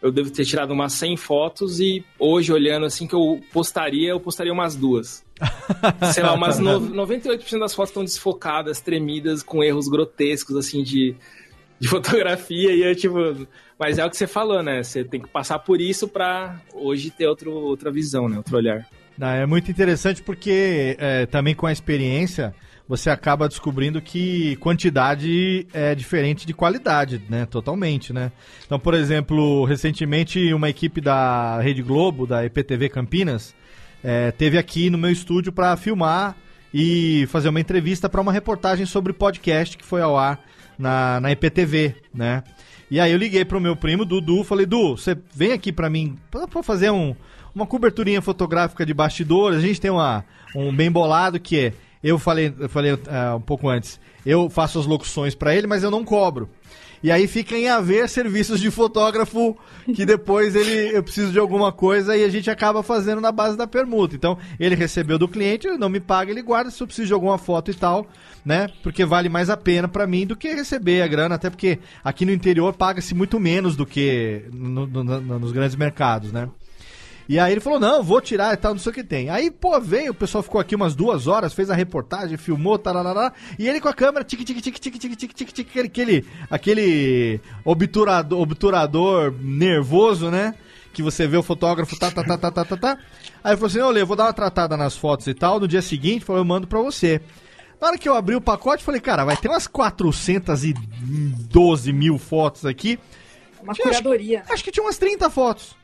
eu devo ter tirado umas 100 fotos e hoje olhando assim que eu postaria, eu postaria umas duas. *laughs* Sei lá, umas no, 98% das fotos estão desfocadas, tremidas, com erros grotescos assim de, de *laughs* fotografia e eu tipo, mas é o que você falou, né? Você tem que passar por isso para hoje ter outro, outra visão, né? Outro olhar. é muito interessante porque é, também com a experiência você acaba descobrindo que quantidade é diferente de qualidade, né? Totalmente, né? Então, por exemplo, recentemente uma equipe da Rede Globo, da EPTV Campinas, é, teve aqui no meu estúdio para filmar e fazer uma entrevista para uma reportagem sobre podcast que foi ao ar na, na EPTV, né? E aí eu liguei pro meu primo, Dudu, falei, Du, você vem aqui para mim para fazer um, uma coberturinha fotográfica de bastidores. A gente tem uma, um bem bolado que é eu falei, eu falei uh, um pouco antes, eu faço as locuções para ele, mas eu não cobro. E aí fica em haver serviços de fotógrafo que depois ele eu preciso de alguma coisa e a gente acaba fazendo na base da permuta. Então, ele recebeu do cliente, ele não me paga, ele guarda se eu preciso de alguma foto e tal, né? Porque vale mais a pena pra mim do que receber a grana, até porque aqui no interior paga-se muito menos do que no- no- no- nos grandes mercados, né? E aí ele falou, não, vou tirar e tal, não sei o que tem. Aí, pô, veio, o pessoal ficou aqui umas duas horas, fez a reportagem, filmou, tarará, e ele com a câmera, tique, tique, tique, tique, tique, tique, tique, tique, aquele, aquele obturador, obturador nervoso, né? Que você vê o fotógrafo, tá, tá, tá, tá, tá, tá, tá. Aí ele falou assim, Lê, eu vou dar uma tratada nas fotos e tal, no dia seguinte, falou, eu mando pra você. Na hora que eu abri o pacote, falei, cara, vai ter umas 412 mil fotos aqui. Uma Tinha, acho curadoria. Acho que tinha umas 30 fotos.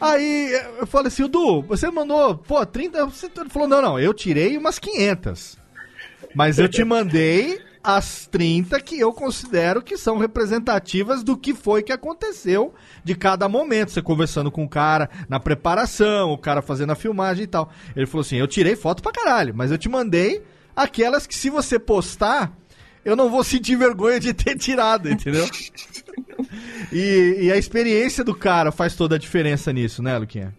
Aí eu falei assim, Du, você mandou, pô, 30. Você ele falou, não, não, eu tirei umas 500. Mas eu te *laughs* mandei as 30 que eu considero que são representativas do que foi que aconteceu de cada momento. Você conversando com o cara na preparação, o cara fazendo a filmagem e tal. Ele falou assim: eu tirei foto pra caralho, mas eu te mandei aquelas que se você postar, eu não vou sentir vergonha de ter tirado, entendeu? E, e a experiência do cara faz toda a diferença nisso, né, Luquinha?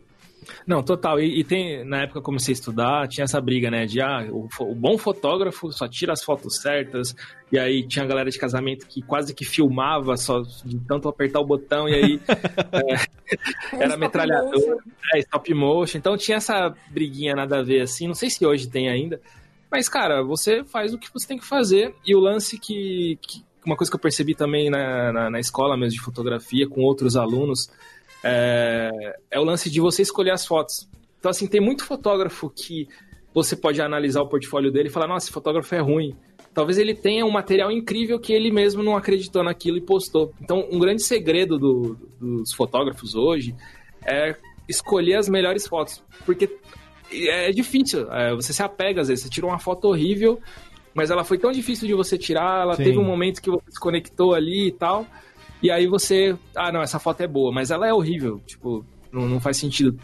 Não, total. E, e tem, na época que eu comecei a estudar, tinha essa briga, né? De ah, o, o bom fotógrafo só tira as fotos certas. E aí tinha a galera de casamento que quase que filmava só de tanto apertar o botão, e aí *laughs* é, era Stop metralhador, motion. é, stop motion. Então tinha essa briguinha nada a ver assim. Não sei se hoje tem ainda. Mas, cara, você faz o que você tem que fazer. E o lance que. que- uma coisa que eu percebi também na, na, na escola mesmo de fotografia, com outros alunos, é, é o lance de você escolher as fotos. Então, assim, tem muito fotógrafo que você pode analisar o portfólio dele e falar, nossa, esse fotógrafo é ruim. Talvez ele tenha um material incrível que ele mesmo não acreditou naquilo e postou. Então, um grande segredo do- dos fotógrafos hoje é escolher as melhores fotos. Porque é difícil, é, você se apega às vezes, você tira uma foto horrível, mas ela foi tão difícil de você tirar, ela Sim. teve um momento que você se conectou ali e tal, e aí você, ah, não, essa foto é boa, mas ela é horrível, tipo, não, não faz sentido.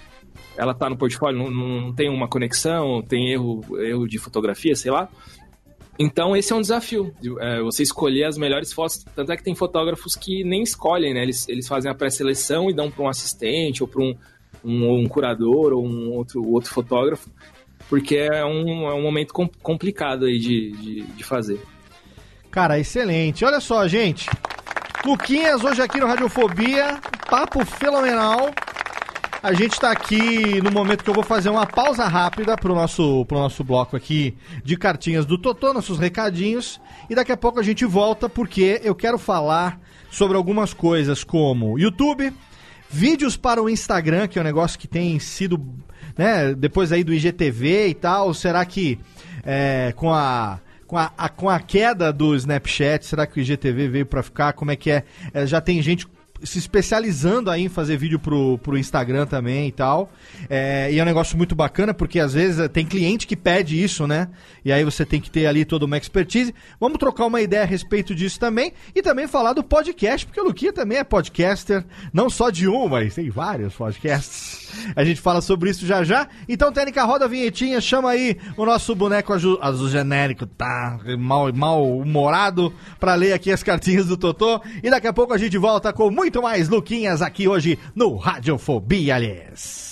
Ela tá no portfólio, não, não tem uma conexão, tem erro, erro de fotografia, sei lá. Então esse é um desafio, de, é, você escolher as melhores fotos. Tanto é que tem fotógrafos que nem escolhem, né? Eles, eles fazem a pré-seleção e dão para um assistente ou para um, um, um curador ou um outro, outro fotógrafo, porque é um, é um momento com- complicado aí de, de, de fazer. Cara, excelente. Olha só, gente. Luquinhas, hoje aqui no Radiofobia, papo fenomenal. A gente tá aqui no momento que eu vou fazer uma pausa rápida pro nosso, pro nosso bloco aqui de cartinhas do Totô, nossos recadinhos. E daqui a pouco a gente volta porque eu quero falar sobre algumas coisas como YouTube, vídeos para o Instagram, que é um negócio que tem sido, né, depois aí do IGTV e tal. Será que é, com a com a, a- com a queda do Snapchat, será que o IGTV veio pra ficar? Como é que é? É, já tem gente se especializando aí em fazer vídeo pro, pro Instagram também e tal. É, e é um negócio muito bacana, porque às vezes eh, tem cliente que pede isso, né? E aí você tem que ter ali toda uma expertise. Vamos trocar uma ideia a respeito disso também. E também falar do podcast, porque o Luquinha também é podcaster, não só de um, mas tem vários podcasts. A gente fala sobre isso já já. Então, Técnica, roda a vinhetinha, chama aí o nosso boneco azul, genérico, tá mal, mal humorado, pra ler aqui as cartinhas do Totô. E daqui a pouco a gente volta com muito mais Luquinhas aqui hoje no Radiofobia, aliás.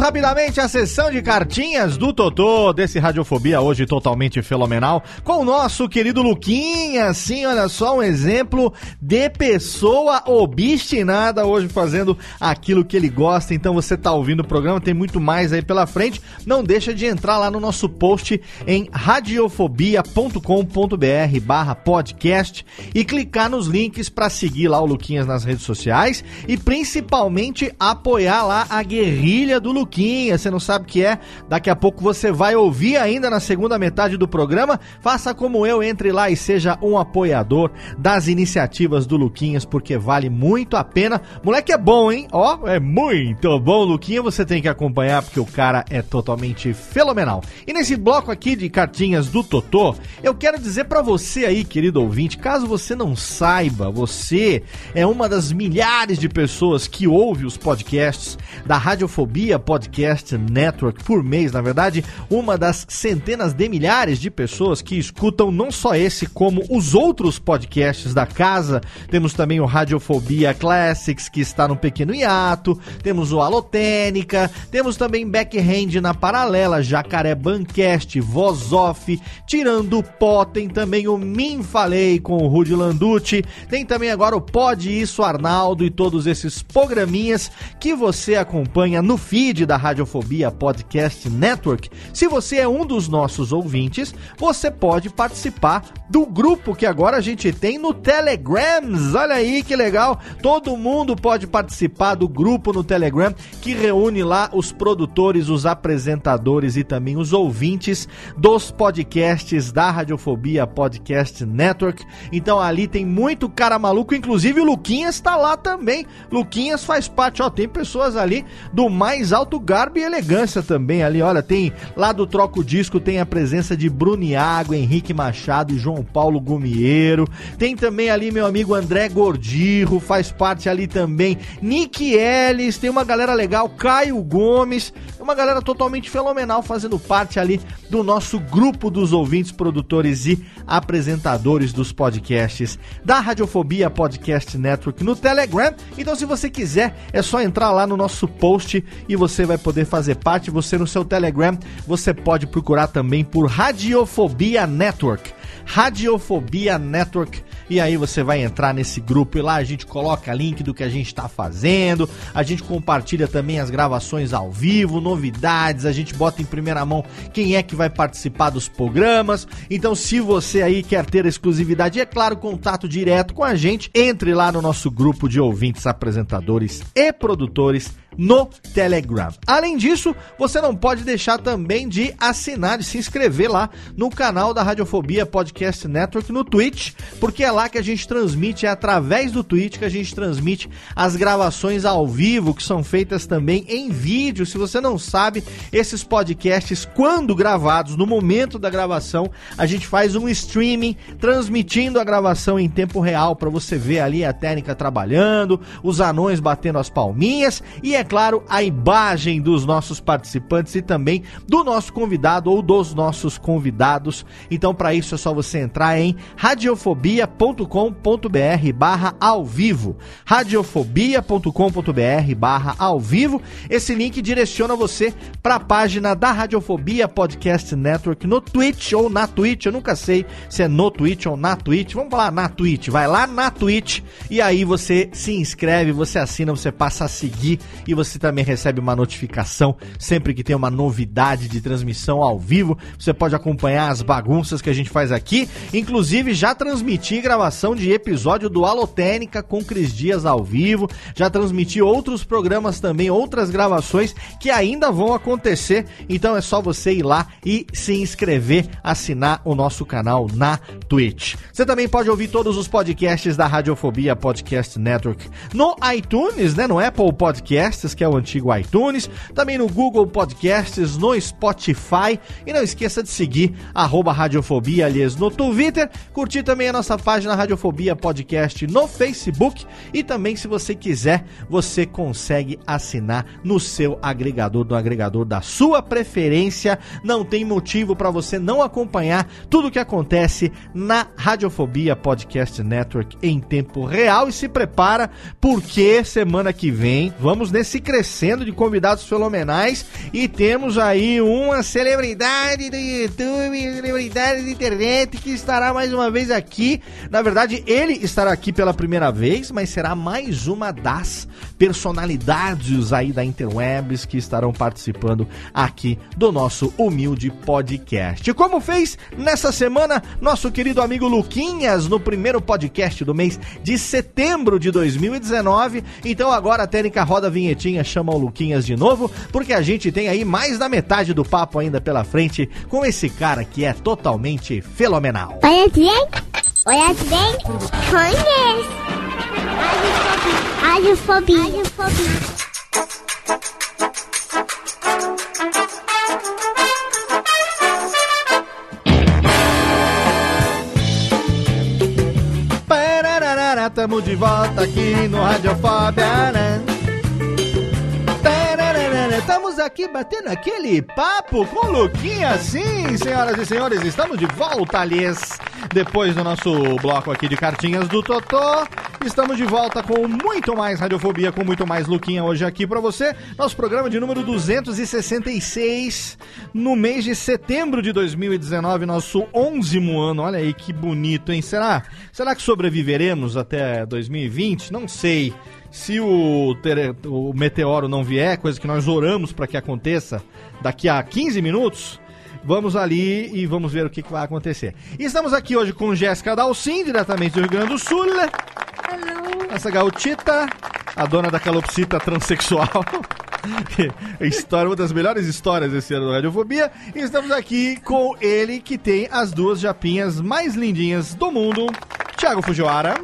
Rapidamente à sessão de cartinhas do Totô, desse Radiofobia hoje totalmente fenomenal, com o nosso querido Luquinha. Sim, olha só, um exemplo de pessoa obstinada hoje fazendo aquilo que ele gosta. Então você tá ouvindo o programa, tem muito mais aí pela frente. Não deixa de entrar lá no nosso post em radiofobia.com.br barra podcast e clicar nos links para seguir lá o Luquinhas nas redes sociais e principalmente apoiar lá a guerrilha do Luquinha. Você não sabe o que é? Daqui a pouco você vai ouvir ainda na segunda metade do programa. Faça como eu, entre lá e seja um apoiador das iniciativas do Luquinhas, porque vale muito a pena. Moleque é bom, hein? Ó, é muito bom, Luquinha. Você tem que acompanhar porque o cara é totalmente fenomenal. E nesse bloco aqui de cartinhas do Totô, eu quero dizer para você aí, querido ouvinte, caso você não saiba, você é uma das milhares de pessoas que ouve os podcasts da Radiofobia Podcast Network por mês, na verdade, uma das centenas de milhares de pessoas que escutam não só esse, como os outros podcasts da casa. Temos também o Radiofobia Classics, que está no pequeno hiato, temos o Alotênica, temos também Backhand na paralela, Jacaré Bancast, Voz Off, Tirando Pó, tem também o Min Falei com o Rudy Landucci, tem também agora o Pode Isso Arnaldo e todos esses programinhas que você acompanha no feed da Radiofobia Podcast Network. Se você é um dos nossos ouvintes, você pode participar do grupo que agora a gente tem no Telegrams. Olha aí que legal! Todo mundo pode participar do grupo no Telegram que reúne lá os produtores, os apresentadores e também os ouvintes dos podcasts da Radiofobia Podcast Network. Então ali tem muito cara maluco, inclusive o Luquinhas está lá também. Luquinhas faz parte, ó, tem pessoas ali do mais alto garbo e elegância também ali. Olha, tem lá do Troco Disco tem a presença de Bruniago, Henrique Machado e João Paulo Gumieiro. Tem também ali meu amigo André Gordirro, faz parte ali também. Nick Ellis, tem uma galera legal, Caio Gomes, uma galera totalmente fenomenal fazendo parte ali do nosso grupo dos ouvintes, produtores e apresentadores dos podcasts da Radiofobia Podcast Network no Telegram. Então, se você quiser, é só entrar lá no nosso post e você vai poder fazer parte. Você no seu Telegram, você pode procurar também por Radiofobia Network. Radiofobia Network. E aí você vai entrar nesse grupo e lá a gente coloca link do que a gente está fazendo, a gente compartilha também as gravações ao vivo, novidades, a gente bota em primeira mão quem é que vai participar dos programas. Então, se você aí quer ter exclusividade é claro, contato direto com a gente, entre lá no nosso grupo de ouvintes, apresentadores e produtores no Telegram. Além disso, você não pode deixar também de assinar, de se inscrever lá no canal da Radiofobia Podcast Network no Twitch, porque é lá que a gente transmite, é através do Twitch que a gente transmite as gravações ao vivo, que são feitas também em vídeo. Se você não sabe, esses podcasts, quando gravados, no momento da gravação, a gente faz um streaming transmitindo a gravação em tempo real para você ver ali a técnica trabalhando, os anões batendo as palminhas e é claro a imagem dos nossos participantes e também do nosso convidado ou dos nossos convidados. Então para isso é só você entrar em radiofobia.com.br barra ao vivo. radiofobia.com.br barra ao vivo. Esse link direciona você para a página da Radiofobia Podcast Network no Twitch ou na Twitch. Eu nunca sei se é no Twitch ou na Twitch. Vamos falar na Twitch. Vai lá na Twitch e aí você se inscreve, você assina, você passa a seguir e você também recebe uma notificação sempre que tem uma novidade de transmissão ao vivo. Você pode acompanhar as bagunças que a gente faz aqui, inclusive já transmiti gravação de episódio do Alotênica com Cris Dias ao vivo, já transmiti outros programas também, outras gravações que ainda vão acontecer. Então é só você ir lá e se inscrever, assinar o nosso canal na Twitch. Você também pode ouvir todos os podcasts da Radiofobia Podcast Network no iTunes, né, no Apple Podcasts, que é o antigo iTunes, também no Google Podcasts, no Spotify e não esqueça de seguir arroba Radiofobia, aliás, no Twitter, curtir também a nossa página Radiofobia Podcast no Facebook e também, se você quiser, você consegue assinar no seu agregador, do agregador da sua preferência. Não tem motivo para você não acompanhar tudo o que acontece na Radiofobia Podcast Network em tempo real e se prepara porque semana que vem vamos nesse cresce crescendo de convidados fenomenais e temos aí uma celebridade do YouTube, celebridade da internet que estará mais uma vez aqui. Na verdade, ele estará aqui pela primeira vez, mas será mais uma das personalidades aí da interwebs que estarão participando aqui do nosso humilde podcast. Como fez nessa semana nosso querido amigo Luquinhas no primeiro podcast do mês de setembro de 2019. Então agora a técnica roda a vinhetinha, chama o Luquinhas de novo, porque a gente tem aí mais da metade do papo ainda pela frente com esse cara que é totalmente fenomenal. Olha bem, olha bem, conhece. Radiofobia. Radiofobia. Tamo de volta aqui no Radiofobia, né? Estamos aqui batendo aquele papo com Luquinha, sim, senhoras e senhores, estamos de volta, aliás, depois do nosso bloco aqui de cartinhas do Totó. Estamos de volta com muito mais Radiofobia, com muito mais Luquinha hoje aqui pra você. Nosso programa de número 266, no mês de setembro de 2019, nosso 11 ano. Olha aí que bonito, hein? Será, será que sobreviveremos até 2020? Não sei. Se o, tere- o meteoro não vier, coisa que nós oramos para que aconteça daqui a 15 minutos, vamos ali e vamos ver o que, que vai acontecer. E estamos aqui hoje com Jéssica Dalcin, diretamente do Rio Grande do Sul. Essa gautita, a dona da calopsita transexual. História, uma das melhores histórias desse ano do Radiofobia. E estamos aqui com ele que tem as duas japinhas mais lindinhas do mundo, Thiago Fujiwara.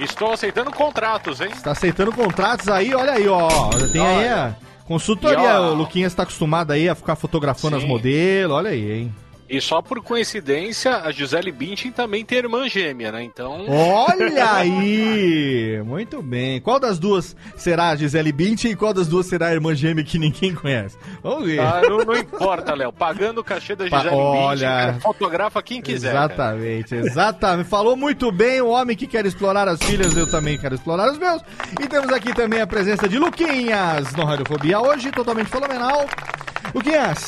Estou aceitando contratos, hein? Tá aceitando contratos aí, olha aí, ó. Tem aí a consultoria. O Luquinhas tá acostumado aí a ficar fotografando Sim. as modelos, olha aí, hein. E só por coincidência, a Gisele Bündchen também tem irmã gêmea, né? Então. Olha *laughs* aí! Muito bem. Qual das duas será a Gisele Bündchen e qual das duas será a irmã gêmea que ninguém conhece? Vamos ver. Ah, não, não importa, Léo. Pagando o cachê da Pa- Gisele olha. Bündchen, cara, fotografa quem quiser. cara. Exatamente, exatamente. Falou muito bem o homem que quer explorar as filhas, eu também quero explorar os meus. E temos aqui também a presença de Luquinhas no Radiofobia hoje, totalmente fenomenal. Luquinhas,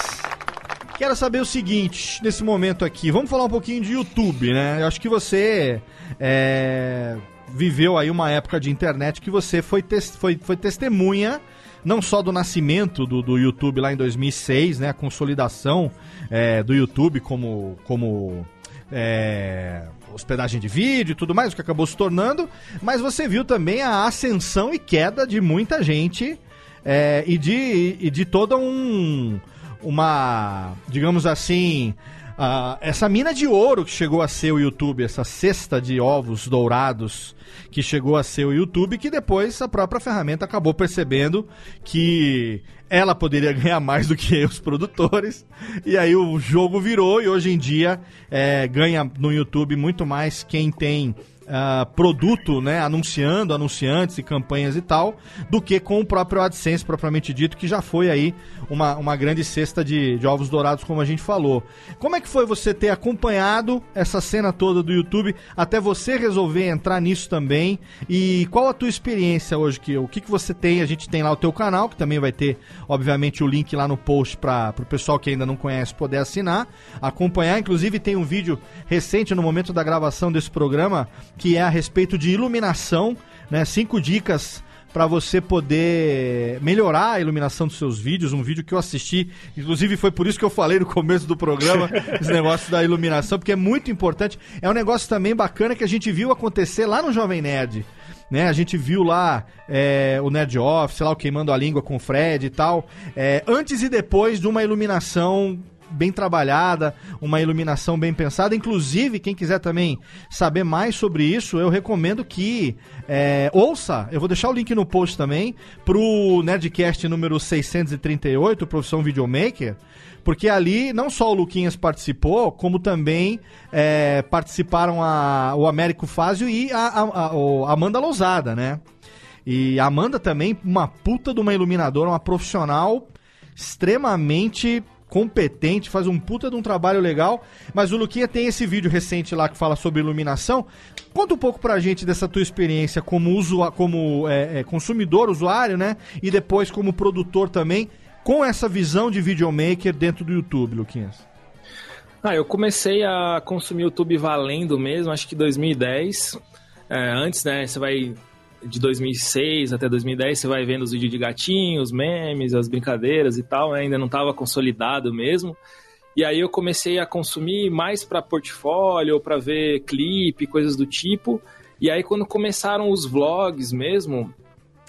quero saber o seguinte, nesse momento aqui, vamos falar um pouquinho de YouTube, né? Eu acho que você é, viveu aí uma época de internet que você foi, tes- foi, foi testemunha não só do nascimento do, do YouTube lá em 2006, né, a consolidação é, do YouTube como, como é, hospedagem de vídeo e tudo mais, o que acabou se tornando, mas você viu também a ascensão e queda de muita gente é, e, de, e de toda um, uma, digamos assim, ah, essa mina de ouro que chegou a ser o YouTube, essa cesta de ovos dourados que chegou a ser o YouTube, que depois a própria ferramenta acabou percebendo que ela poderia *laughs* ganhar mais do que os produtores, e aí o jogo virou e hoje em dia é, ganha no YouTube muito mais quem tem ah, produto, né, anunciando, anunciantes e campanhas e tal, do que com o próprio AdSense propriamente dito, que já foi aí uma, uma grande cesta de, de ovos dourados, como a gente falou. Como é que foi você ter acompanhado essa cena toda do YouTube até você resolver entrar nisso também? E qual a tua experiência hoje? Que, o que, que você tem? A gente tem lá o teu canal, que também vai ter, obviamente, o link lá no post para o pessoal que ainda não conhece poder assinar, acompanhar. Inclusive, tem um vídeo recente no momento da gravação desse programa que é a respeito de iluminação, né? Cinco dicas para você poder melhorar a iluminação dos seus vídeos, um vídeo que eu assisti, inclusive foi por isso que eu falei no começo do programa, *laughs* esse negócio da iluminação, porque é muito importante. É um negócio também bacana que a gente viu acontecer lá no Jovem Nerd. Né, a gente viu lá é, o Nerd Office, lá o Queimando a Língua com o Fred e tal. É, antes e depois de uma iluminação bem trabalhada, uma iluminação bem pensada. Inclusive, quem quiser também saber mais sobre isso, eu recomendo que é, ouça, eu vou deixar o link no post também, pro Nerdcast número 638, Profissão Videomaker, porque ali não só o Luquinhas participou, como também é, participaram a, o Américo Fázio e a, a, a- Amanda Lousada, né? E a Amanda também, uma puta de uma iluminadora, uma profissional extremamente competente, faz um puta de um trabalho legal. Mas o Luquinha tem esse vídeo recente lá que fala sobre iluminação. Conta um pouco pra gente dessa tua experiência como, usua, como é, é, consumidor, usuário, né? E depois como produtor também, com essa visão de videomaker dentro do YouTube, Luquinhas. Ah, eu comecei a consumir YouTube valendo mesmo, acho que 2010. É, antes, né, você vai de 2006 até 2010, você vai vendo os vídeos de gatinhos, memes, as brincadeiras e tal, né? ainda não estava consolidado mesmo. E aí eu comecei a consumir mais para portfólio, para ver clipe, coisas do tipo. E aí quando começaram os vlogs mesmo,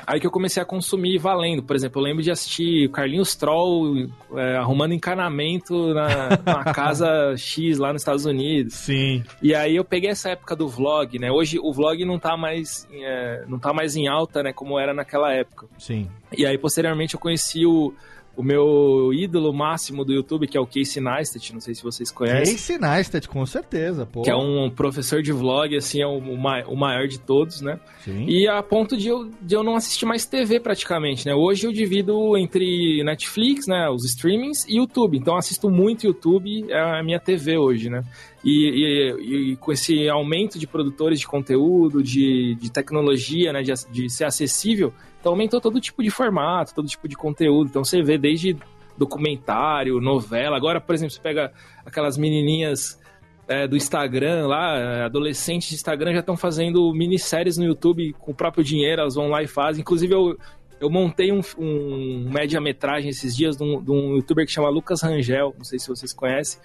Aí que eu comecei a consumir valendo. Por exemplo, eu lembro de assistir o Carlinhos Troll é, arrumando encanamento na, *laughs* na casa X lá nos Estados Unidos. Sim. E aí eu peguei essa época do vlog, né? Hoje o vlog não tá mais, é, não tá mais em alta, né? Como era naquela época. Sim. E aí, posteriormente, eu conheci o, o meu ídolo máximo do YouTube, que é o Casey Neistat, não sei se vocês conhecem. Casey Neistat, com certeza, pô. Que é um professor de vlog, assim, é o, o maior de todos, né? Sim. E a ponto de eu, de eu não assistir mais TV praticamente, né? Hoje eu divido entre Netflix, né, os streamings e YouTube. Então eu assisto muito YouTube, é a minha TV hoje, né? E, e, e, com esse aumento de produtores de conteúdo, de, de tecnologia, né, de, de ser acessível, então aumentou todo tipo de formato, todo tipo de conteúdo. Então você vê desde documentário, novela. Agora, por exemplo, você pega aquelas menininhas é, do Instagram lá, adolescentes de Instagram já estão fazendo minisséries no YouTube com o próprio dinheiro, elas vão lá e fazem. Inclusive, eu, eu montei um, um média-metragem esses dias de um, de um youtuber que chama Lucas Rangel, não sei se vocês conhecem.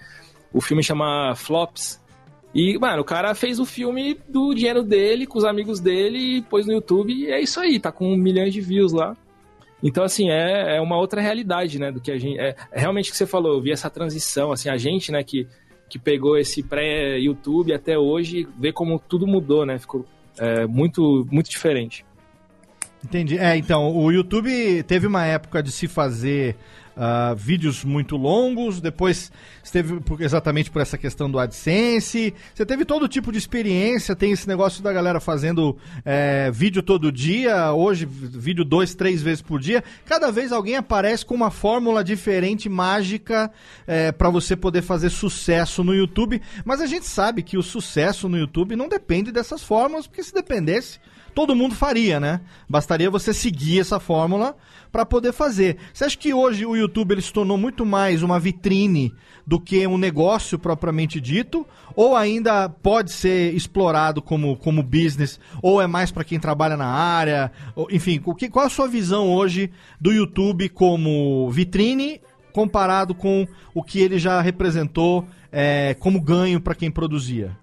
O filme chama Flops. E, mano, o cara fez o filme do dinheiro dele, com os amigos dele, e pôs no YouTube, e é isso aí, tá com milhões de views lá. Então, assim, é, é uma outra realidade, né, do que a gente... É, é realmente o que você falou, eu vi essa transição, assim, a gente, né, que, que pegou esse pré-YouTube até hoje, vê como tudo mudou, né, ficou é, muito, muito diferente. Entendi. É, então, o YouTube teve uma época de se fazer uh, vídeos muito longos, depois esteve por, exatamente por essa questão do AdSense. Você teve todo tipo de experiência, tem esse negócio da galera fazendo é, vídeo todo dia, hoje vídeo dois, três vezes por dia. Cada vez alguém aparece com uma fórmula diferente, mágica, é, para você poder fazer sucesso no YouTube. Mas a gente sabe que o sucesso no YouTube não depende dessas fórmulas, porque se dependesse todo mundo faria, né? Bastaria você seguir essa fórmula para poder fazer. Você acha que hoje o YouTube ele se tornou muito mais uma vitrine do que um negócio propriamente dito? Ou ainda pode ser explorado como, como business? Ou é mais para quem trabalha na área? Ou, enfim, o que, qual a sua visão hoje do YouTube como vitrine comparado com o que ele já representou é, como ganho para quem produzia?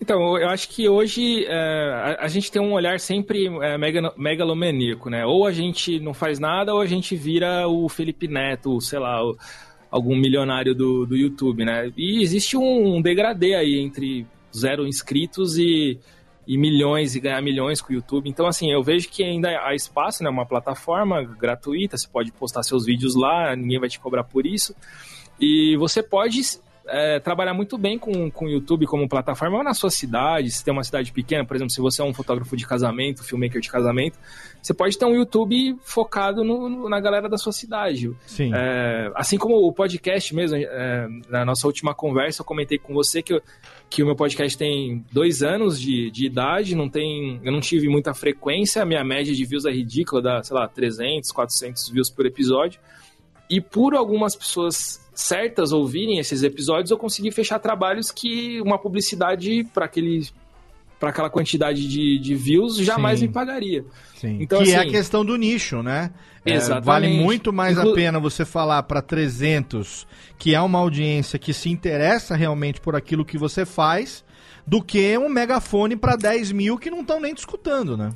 Então, eu acho que hoje é, a, a, gente tem um olhar sempre é, megalomaníaco, né? Ou a gente não faz nada, ou a gente vira o Felipe Neto, sei lá, o, algum milionário do, do YouTube, né? E existe um, um degradê aí entre zero inscritos e, e milhões e ganhar milhões com o YouTube. Então, assim, eu vejo que ainda há espaço, né? Uma plataforma gratuita, você pode postar seus vídeos lá, ninguém vai te cobrar por isso. E você pode é, trabalhar muito bem com, com o YouTube como plataforma ou na sua cidade, se tem uma cidade pequena, por exemplo, se você é um fotógrafo de casamento, filmmaker de casamento, você pode ter um YouTube focado no, no, na galera da sua cidade. Sim. É, assim como o podcast mesmo, é, na nossa última conversa eu comentei com você que, eu, que o meu podcast tem dois anos de, de idade, não tem, eu não tive muita frequência, a minha média de views é ridícula, dá, sei lá, 300, 400 views por episódio. E por algumas pessoas certas ouvirem esses episódios, eu consegui fechar trabalhos que uma publicidade para aquele para aquela quantidade de, de views jamais Sim. me pagaria. Sim. Então, que assim, é a questão do nicho, né? É, Exatamente. vale muito mais Inclu- a pena você falar para 300 que é uma audiência que se interessa realmente por aquilo que você faz, do que um megafone para 10 mil que não estão nem te escutando, né?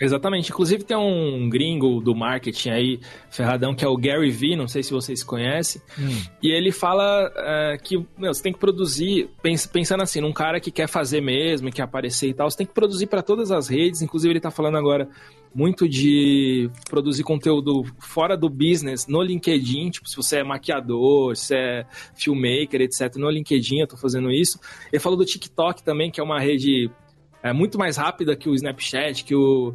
Exatamente. Inclusive tem um gringo do marketing aí, ferradão, que é o Gary Vee, não sei se vocês conhecem. E ele fala é, que meu, você tem que produzir, pens- pensando assim, num cara que quer fazer mesmo, quer aparecer e tal, você tem que produzir para todas as redes. Inclusive ele tá falando agora muito de produzir conteúdo fora do business no LinkedIn, tipo, se você é maquiador, se é filmmaker, etc. No LinkedIn eu tô fazendo isso. Ele falou do TikTok também, que é uma rede é muito mais rápida que o Snapchat, que o,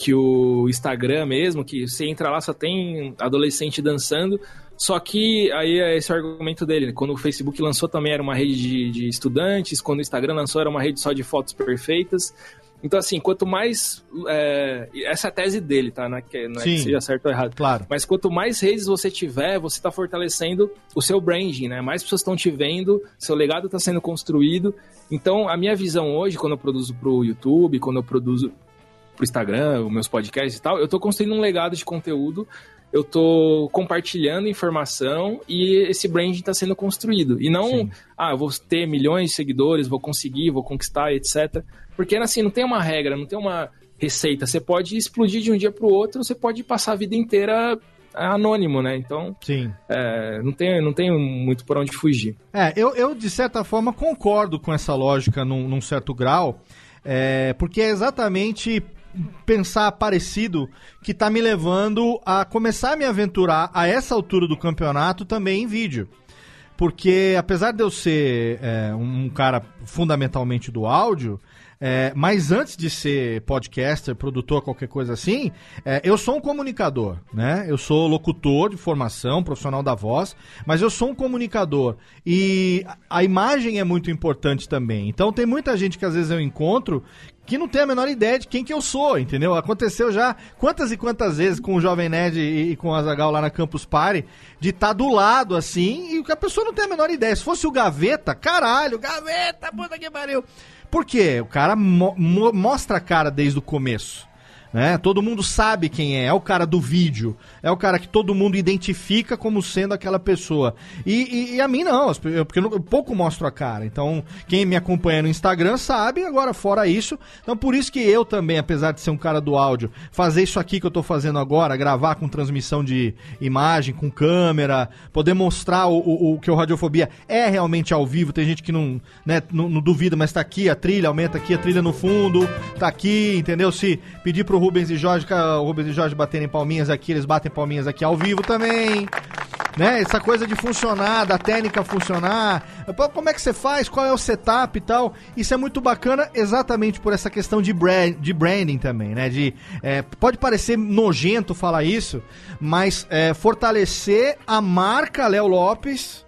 que o Instagram mesmo, que você entra lá só tem adolescente dançando. Só que aí é esse o argumento dele. Quando o Facebook lançou também era uma rede de, de estudantes, quando o Instagram lançou era uma rede só de fotos perfeitas. Então, assim, quanto mais. é, essa é a tese dele, tá? Não é, que, não é que seja certo ou errado. Claro. Mas quanto mais redes você tiver, você está fortalecendo o seu branding, né? Mais pessoas estão te vendo, seu legado está sendo construído. Então, a minha visão hoje, quando eu produzo pro YouTube, quando eu produzo pro Instagram, os meus podcasts e tal, eu tô construindo um legado de conteúdo, eu tô compartilhando informação e esse branding está sendo construído. E não, Sim. ah, eu vou ter milhões de seguidores, vou conseguir, vou conquistar, etc. Porque assim, não tem uma regra, não tem uma receita. Você pode explodir de um dia pro outro, você pode passar a vida inteira anônimo, né? Então, Sim. é, não, tem, não tem muito por onde fugir. É, eu, eu de certa forma concordo com essa lógica num, num certo grau, é, porque é exatamente pensar parecido que tá me levando a começar a me aventurar a essa altura do campeonato também em vídeo. Porque apesar de eu ser é, um cara fundamentalmente do áudio, é, mas antes de ser podcaster, produtor, qualquer coisa assim, é, eu sou um comunicador, né? Eu sou locutor de formação, profissional da voz, mas eu sou um comunicador. E a imagem é muito importante também. Então tem muita gente que às vezes eu encontro que não tem a menor ideia de quem que eu sou, entendeu? Aconteceu já quantas e quantas vezes com o Jovem Nerd e, e com o Azagal lá na Campus Party, de estar do lado assim, e que a pessoa não tem a menor ideia. Se fosse o Gaveta, caralho, Gaveta, puta que pariu. Por quê? O cara mo- mostra a cara desde o começo. Né? Todo mundo sabe quem é, é o cara do vídeo, é o cara que todo mundo identifica como sendo aquela pessoa. E, e- e a mim não, porque eu pouco mostro a cara. Então, quem me acompanha no Instagram sabe, agora fora isso. Então, por isso que eu também, apesar de ser um cara do áudio, fazer isso aqui que eu tô fazendo agora, gravar com transmissão de imagem, com câmera, poder mostrar o, o- o que o Radiofobia é realmente ao vivo. Tem gente que não, né, não, não duvida, mas tá aqui a trilha, aumenta aqui a trilha no fundo, tá aqui, entendeu? Se pedir pro Rubens e Jorge, o Rubens e Jorge baterem palminhas aqui, eles batem palminhas aqui ao vivo também. Né? Essa coisa de funcionar, da técnica funcionar. Como é que você faz? Qual é o setup e tal? Isso é muito bacana exatamente por essa questão de, brand, de branding também, né? De, é, pode parecer nojento falar isso, mas é, fortalecer a marca Léo Lopes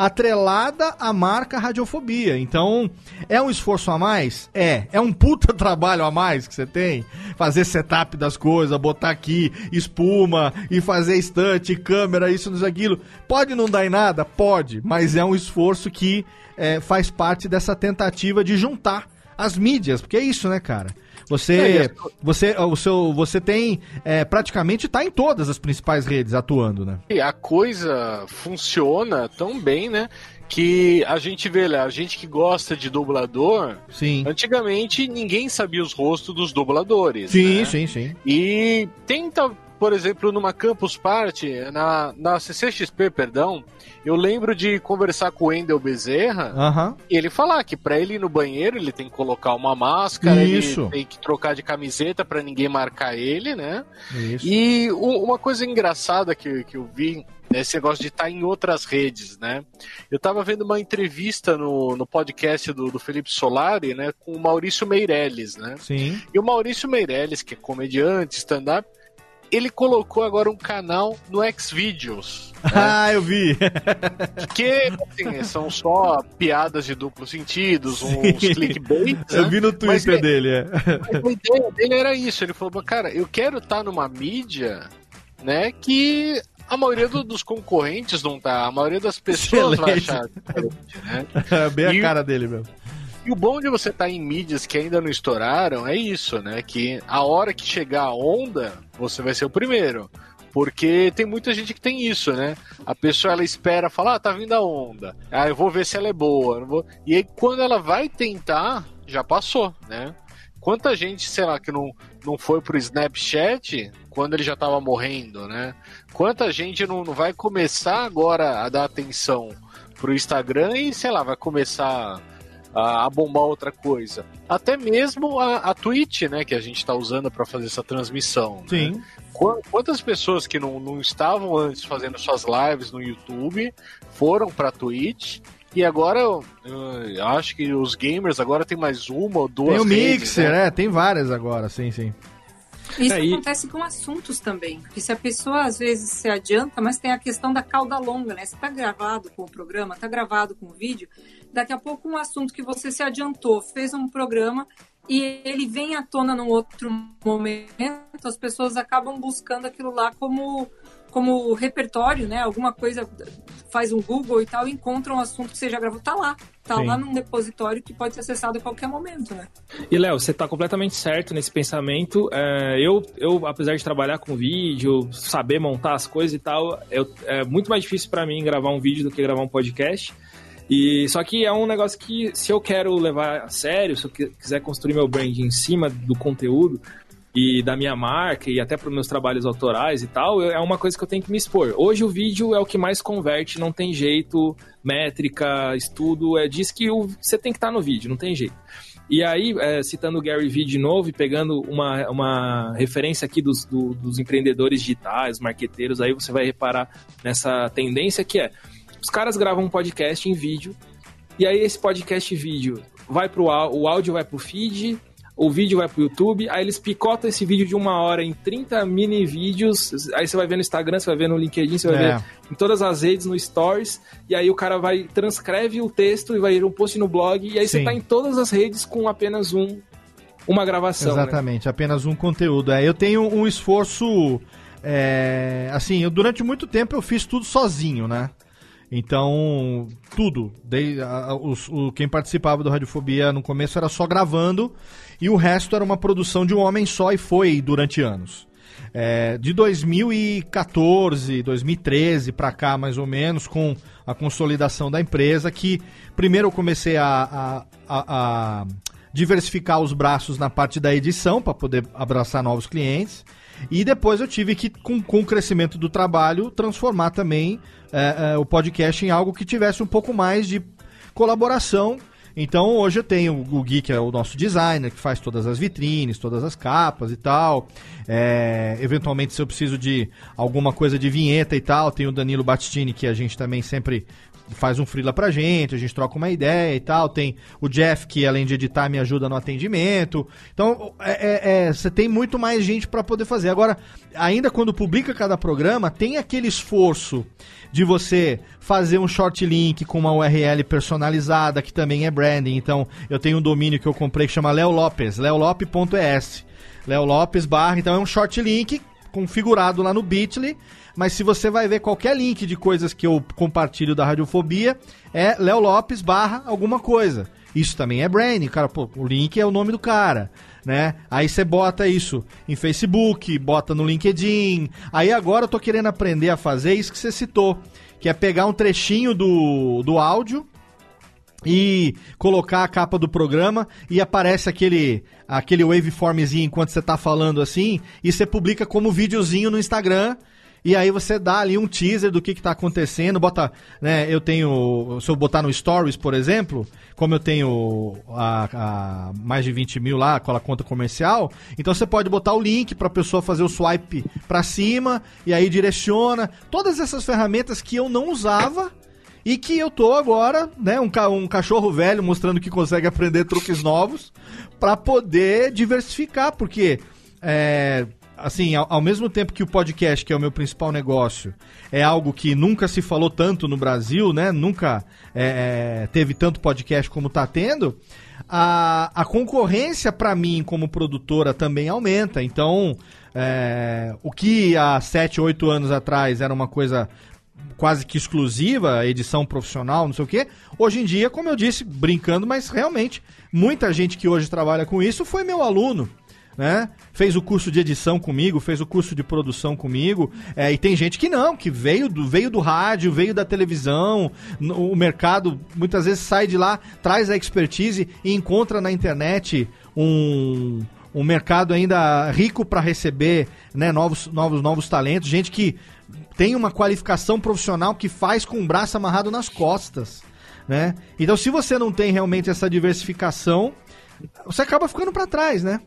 atrelada à marca Radiofobia. Então, é um esforço a mais? É. É um puta *laughs* trabalho a mais que você tem? Fazer setup das coisas, botar aqui espuma e fazer estante, câmera, isso, isso, aquilo. Pode não dar em nada? Pode. Mas é um esforço que é, faz parte dessa tentativa de juntar as mídias. Porque é isso, né, cara? Você, você, o seu, você tem é, praticamente tá em todas as principais redes atuando, né? E a coisa funciona tão bem, né? Que a gente vê lá, a gente que gosta de dublador, Sim. antigamente ninguém sabia os rostos dos dubladores. Sim, né? sim, sim. E tenta, por exemplo, numa Campus Party, na, na CCXP, perdão, eu lembro de conversar com o Wendel Bezerra Aham. e ele falar que pra ele ir no banheiro ele tem que colocar uma máscara, Isso. ele tem que trocar de camiseta pra ninguém marcar ele, né? Isso. E uma coisa engraçada que, que eu vi, né, esse negócio de estar em outras redes, né? Eu tava vendo uma entrevista no, no podcast do, do Felipe Solari, né, com o Maurício Meirelles, né? Sim. E o Maurício Meirelles, que é comediante, stand-up, ele colocou agora um canal no Xvideos. *laughs* Ah, eu vi. *laughs* Que assim, são só piadas de duplo sentidos, uns clickbaits. *laughs* Eu né? vi no Mas Twitter é- dele, é. mas a ideia dele era isso. Ele falou, cara, eu quero estar numa mídia, né, que a maioria do- dos concorrentes não tá, a maioria das pessoas vai Excelente. achar diferente, né? Bem a E- cara dele mesmo. E o bom de você estar em mídias que ainda não estouraram é isso, né? Que a hora que chegar a onda, você vai ser o primeiro. Porque tem muita gente que tem isso, né? A pessoa ela espera, fala, ah, tá vindo a onda. Ah, eu vou ver se ela é boa. E aí quando ela vai tentar, já passou, né? Quanta gente, sei lá, que não, não foi pro Snapchat quando ele já tava morrendo, né? Quanta gente não, não vai começar agora a dar atenção pro Instagram e, sei lá, vai começar a, a bombar outra coisa. Até mesmo a, a Twitch, né, que a gente está usando para fazer essa transmissão. né? Sim. Qu- Quantas pessoas que não, não estavam antes fazendo suas lives no YouTube foram para Twitch e agora eu, eu acho que os gamers agora tem mais uma ou duas Tem o redes, Mixer, né? é, tem várias agora, sim, sim. Isso É, e- acontece com assuntos também, porque se a pessoa às vezes se adianta, mas tem a questão da cauda longa, né? Você tá gravado com o programa, tá gravado com o vídeo, daqui a pouco um assunto que você se adiantou, fez um programa e ele vem à tona num outro momento, as pessoas acabam buscando aquilo lá como como repertório, né? Alguma coisa, faz um Google e tal, encontra um assunto que você já gravou, tá lá. Tá Sim. lá num repositório que pode ser acessado a qualquer momento, né? E Léo, você tá completamente certo nesse pensamento. É, eu, eu, apesar de trabalhar com vídeo, saber montar as coisas e tal, eu- é muito mais difícil pra mim gravar um vídeo do que gravar um podcast. E só que é um negócio que, se eu quero levar a sério, se eu qui- quiser construir meu brand em cima do conteúdo e da minha marca e até para meus trabalhos autorais e tal, eu- é uma coisa que eu tenho que me expor. Hoje o vídeo é o que mais converte, não tem jeito, métrica, estudo, é diz que o- você tem que estar no vídeo, não tem jeito. E aí, é, citando o Gary Vee de novo e pegando uma, uma referência aqui dos, do- dos empreendedores digitais, marqueteiros, aí você vai reparar nessa tendência que é, os caras gravam um podcast em vídeo, e aí esse podcast vídeo vai pro o áudio vai pro feed, o vídeo vai pro YouTube, aí eles picotam esse vídeo de uma hora em 30 mini vídeos, aí você vai ver no Instagram, você vai ver no LinkedIn, você vai É. ver em todas as redes, no Stories, e aí o cara vai, transcreve o texto e vai ir um post no blog, e aí Sim. você tá em todas as redes com apenas um, uma gravação, né? Exatamente, apenas um conteúdo. É, eu tenho um esforço. é, assim, eu, durante muito tempo eu fiz tudo sozinho, né? Então, tudo. A- os- o, quem participava do Radiofobia no começo era só gravando e o resto era uma produção de um homem só e foi durante anos. É, de 2014, 2013 pra cá, mais ou menos, com a consolidação da empresa, que primeiro eu comecei a, a- a- a diversificar os braços na parte da edição para poder abraçar novos clientes. E depois eu tive que, com, com o crescimento do trabalho, transformar também é, é, o podcast em algo que tivesse um pouco mais de colaboração. Então hoje eu tenho o Gui, que é o nosso designer, que faz todas as vitrines, todas as capas e tal. É, eventualmente, se eu preciso de alguma coisa de vinheta e tal, tem o Danilo Battistini, que a gente também sempre faz um freela pra gente, a gente troca uma ideia e tal. Tem o Jeff, que além de editar, me ajuda no atendimento. Então, é- é- é, você tem muito mais gente pra poder fazer. Agora, ainda quando publica cada programa, tem aquele esforço de você fazer um short link com uma URL personalizada, que também é branding. Então, eu tenho um domínio que eu comprei que chama Leo Lopes, leolope.es. Leo Lopes barra, então é um short link configurado lá no Bitly, mas se você vai ver qualquer link de coisas que eu compartilho da Radiofobia, é Léo Lopes barra alguma coisa. Isso também é branding, cara, pô, o link é o nome do cara, né? Aí você bota isso em Facebook, bota no LinkedIn. Aí agora eu tô querendo aprender a fazer isso que você citou, que é pegar um trechinho do, do áudio e colocar a capa do programa e aparece aquele aquele waveformzinho enquanto você tá falando assim e você publica como videozinho no Instagram e aí você dá ali um teaser do que que tá acontecendo, bota, né, eu tenho, se eu botar no Stories, por exemplo, como eu tenho a, a mais de 20 mil lá com a conta comercial, então você pode botar o link pra pessoa fazer o swipe pra cima e aí direciona, todas essas ferramentas que eu não usava, e que eu tô agora, né, um, ca- um cachorro velho mostrando que consegue aprender truques novos pra poder diversificar, porque é, assim, ao, ao mesmo tempo que o podcast, que é o meu principal negócio, é algo que nunca se falou tanto no Brasil, né? Nunca é, é, teve tanto podcast como tá tendo. A, a concorrência pra mim como produtora também aumenta. Então, é, o que há 7, 8 anos atrás era uma coisa quase que exclusiva, edição profissional, não sei o quê. Hoje em dia, como eu disse, brincando, mas realmente, muita gente que hoje trabalha com isso foi meu aluno. Né? Fez o curso de edição comigo, fez o curso de produção comigo, é, e tem gente que não, que veio do, veio do rádio, veio da televisão, no- o mercado muitas vezes sai de lá, traz a expertise e encontra na internet um, um mercado ainda rico para receber né, novos, novos, novos talentos, gente que tem uma qualificação profissional que faz com o braço amarrado nas costas. Né? Então, se você não tem realmente essa diversificação, você acaba ficando para trás, né?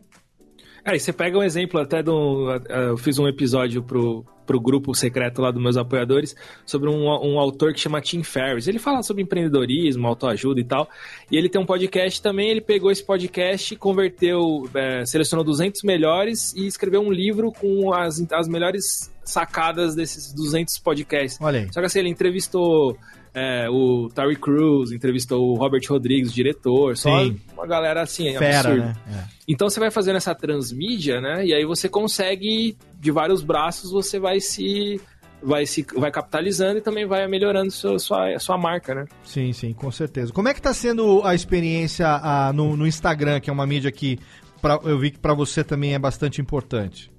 É, e você pega um exemplo até do. Eu fiz um episódio pro, pro grupo secreto lá dos meus apoiadores sobre um, um autor que chama Tim Ferriss. Ele fala sobre empreendedorismo, autoajuda e tal. E ele tem um podcast também. Ele pegou esse podcast, converteu, é, selecionou 200 melhores e escreveu um livro com as, as melhores sacadas desses 200 podcasts. Olha aí. Só que assim, ele entrevistou é, o Terry Crews, entrevistou o Robert Rodrigues, o diretor, só Sim. uma galera assim, Fera, absurda. né? É. Então você vai fazendo essa transmídia, né? E aí você consegue, de vários braços, você vai se. Vai, se, vai capitalizando e também vai melhorando sua, sua, sua marca, né? Sim, sim, com certeza. Como é que tá sendo a experiência ah, no, no Instagram, que é uma mídia que pra- eu vi que pra você também é bastante importante?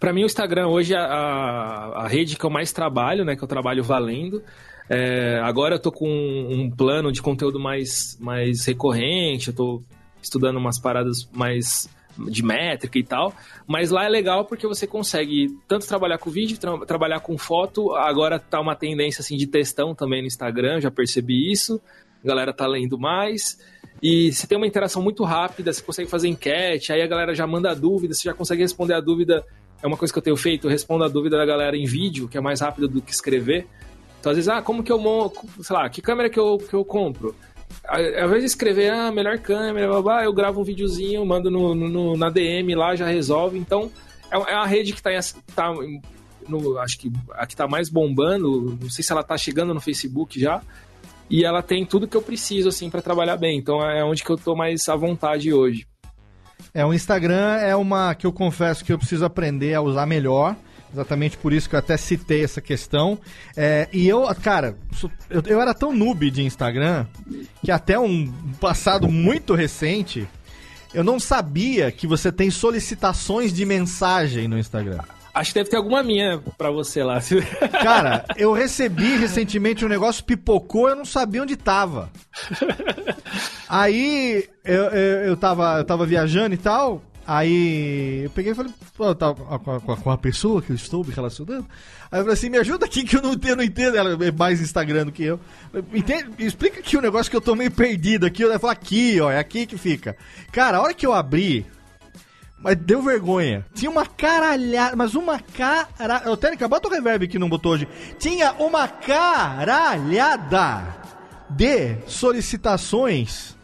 Pra mim, o Instagram hoje é a, a rede que eu mais trabalho, né? Que eu trabalho valendo. É, agora eu tô com um plano de conteúdo mais, mais recorrente, eu tô estudando umas paradas mais de métrica e tal, mas lá é legal porque você consegue tanto trabalhar com vídeo, tra- trabalhar com foto, agora tá uma tendência assim de textão também no Instagram, já percebi isso, a galera tá lendo mais, e você tem uma interação muito rápida, você consegue fazer enquete, aí a galera já manda dúvida, você já consegue responder a dúvida, é uma coisa que eu tenho feito, eu respondo a dúvida da galera em vídeo, que é mais rápido do que escrever, então, às vezes, ah, como que eu monto, sei lá, que câmera que eu, que eu compro? Invés de escrever, ah, melhor câmera, blá, blá, eu gravo um videozinho, mando no, no- na DM lá, já resolve. Então, é, é a rede que tá, em, tá em- no, acho que a que tá mais bombando, não sei se ela tá chegando no Facebook já, e ela tem tudo que eu preciso, assim, para trabalhar bem. Então, é onde que eu tô mais à vontade hoje. É, o Instagram é uma que eu confesso que eu preciso aprender a usar melhor. Exatamente por isso que eu até citei essa questão. É, e eu, cara, eu, eu era tão noob de Instagram que até um passado muito recente eu não sabia que você tem solicitações de mensagem no Instagram. Acho que deve ter alguma minha pra você lá. Cara, *laughs* eu recebi recentemente um negócio, pipocou, eu não sabia onde tava. *laughs* Aí eu, eu, eu, tava, eu tava viajando e tal. Aí eu peguei e falei, pô, eu tava com a, com a- pessoa que eu estou me relacionando. Aí eu falei assim, me ajuda aqui que eu não entendo, não entendo. Ela é mais Instagram do que eu. Entende? Explica aqui o negócio que eu tô meio perdido aqui. Ela falou, aqui, ó, é aqui que fica. Cara, a hora que eu abri, mas deu vergonha. Tinha uma caralhada, mas uma cara... Ô, Técnica, bota o reverb que não botou hoje. Tinha uma caralhada de solicitações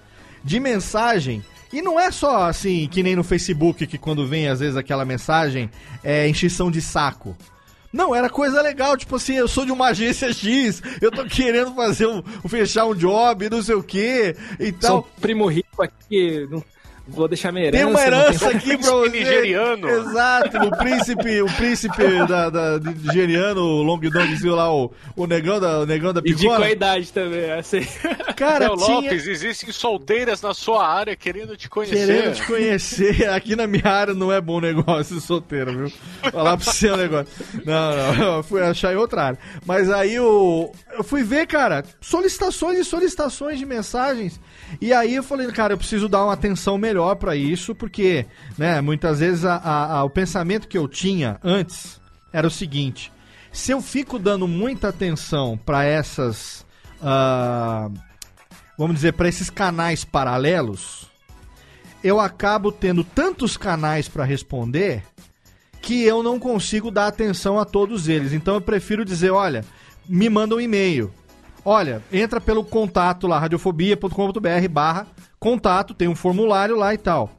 de mensagem. E não é só assim, que nem no Facebook, que quando vem às vezes aquela mensagem é enchição de saco. Não, era coisa legal, tipo assim, eu sou de uma agência X, eu tô querendo fazer um, fechar um job, não sei o que e Sou tal. primo rico aqui, não vou deixar minha herança. Tem uma herança tem- aqui pra você. nigeriano. Exato, o príncipe, o príncipe da, da, nigeriano, o Long Dong, viu lá, o, o negão da, o negão da E de qual idade também, assim. *laughs* Cara, Léo tinha... Lopes, existem solteiras na sua área querendo te conhecer. Querendo te conhecer, aqui na minha área não é bom negócio *laughs* solteiro, viu? Falar pra você o negócio. Não, não, eu fui achar em outra área. Mas aí o, eu fui ver, cara, solicitações e solicitações de mensagens. E aí eu falei, cara, eu preciso dar uma atenção melhor pra isso, porque, né, muitas vezes a- a- a- o pensamento que eu tinha antes era o seguinte: se eu fico dando muita atenção pra essas. ah, vamos dizer, pra esses canais paralelos, eu acabo tendo tantos canais para responder que eu não consigo dar atenção a todos eles. Então eu prefiro dizer, olha, me manda um e-mail. Olha, entra pelo contato lá, radiofobia.com.br barra contato, tem um formulário lá e tal.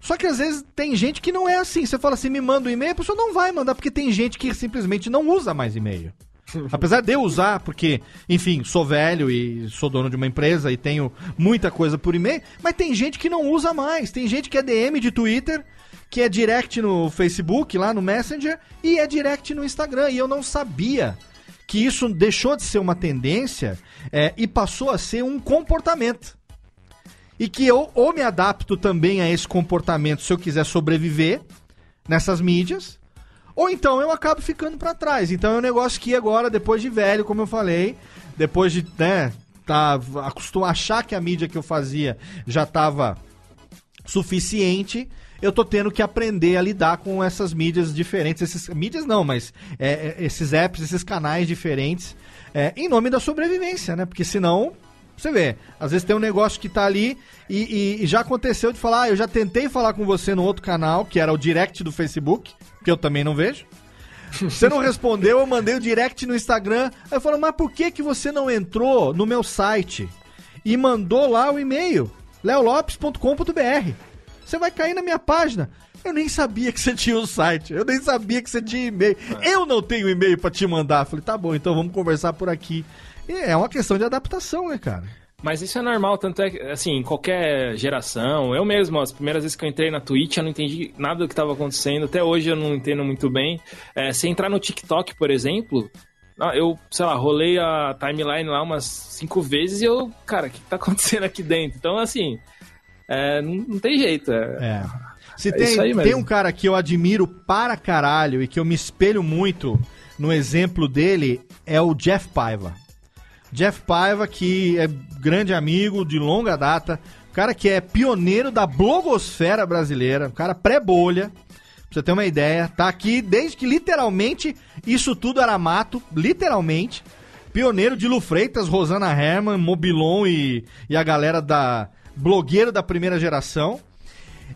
Só que às vezes tem gente que não é assim. Você fala assim, me manda um e-mail, a pessoa não vai mandar, porque tem gente que simplesmente não usa mais e-mail. *laughs* Apesar de eu usar, porque, enfim, sou velho e sou dono de uma empresa e tenho muita coisa por e-mail, mas tem gente que não usa mais. Tem gente que é DM de Twitter, que é direct no Facebook, lá no Messenger, e é direct no Instagram. E eu não sabia que isso deixou de ser uma tendência é, e passou a ser um comportamento. E que eu ou me adapto também a esse comportamento se eu quiser sobreviver nessas mídias, ou então eu acabo ficando pra trás. Então é um negócio que agora, depois de velho, como eu falei, depois de, né, tá, acostumar achar que a mídia que eu fazia já tava suficiente, eu tô tendo que aprender a lidar com essas mídias diferentes, esses mídias não, mas é, é, esses apps, esses canais diferentes, é, em nome da sobrevivência, né? Porque senão Você vê, às vezes tem um negócio que tá ali e, e- e já aconteceu de falar, ah, eu já tentei falar com você no outro canal, que era o direct do Facebook, que eu também não vejo. Você não respondeu, eu mandei o direct no Instagram. Aí eu falo, mas por que, que você não entrou no meu site e mandou lá o e-mail? leolopes.com.br Você vai cair na minha página. Eu nem sabia que você tinha um site. Eu nem sabia que você tinha e-mail. Eu não tenho e-mail pra te mandar. Falei, tá bom, então vamos conversar por aqui. E é uma questão de adaptação, né, cara? Mas isso é normal, tanto é que, assim, em qualquer geração. Eu mesmo, as primeiras vezes que eu entrei na Twitch, eu não entendi nada do que estava acontecendo. Até hoje eu não entendo muito bem. É, se entrar no TikTok, por exemplo, eu, sei lá, rolei a timeline lá umas cinco vezes e eu, cara, o que tá *laughs* acontecendo aqui dentro? Então, assim, é, não, não tem jeito. É, É. Se É tem, isso aí tem um cara que eu admiro para caralho e que eu me espelho muito no exemplo dele, é o Jeff Paiva. Jeff Paiva, que é grande amigo de longa data, cara que é pioneiro da blogosfera brasileira, um cara pré-bolha, pra você ter uma ideia, tá aqui desde que literalmente isso tudo era mato, literalmente. Pioneiro de Lu Freitas, Rosana Herman, Mobilon e, e a galera da blogueiro da primeira geração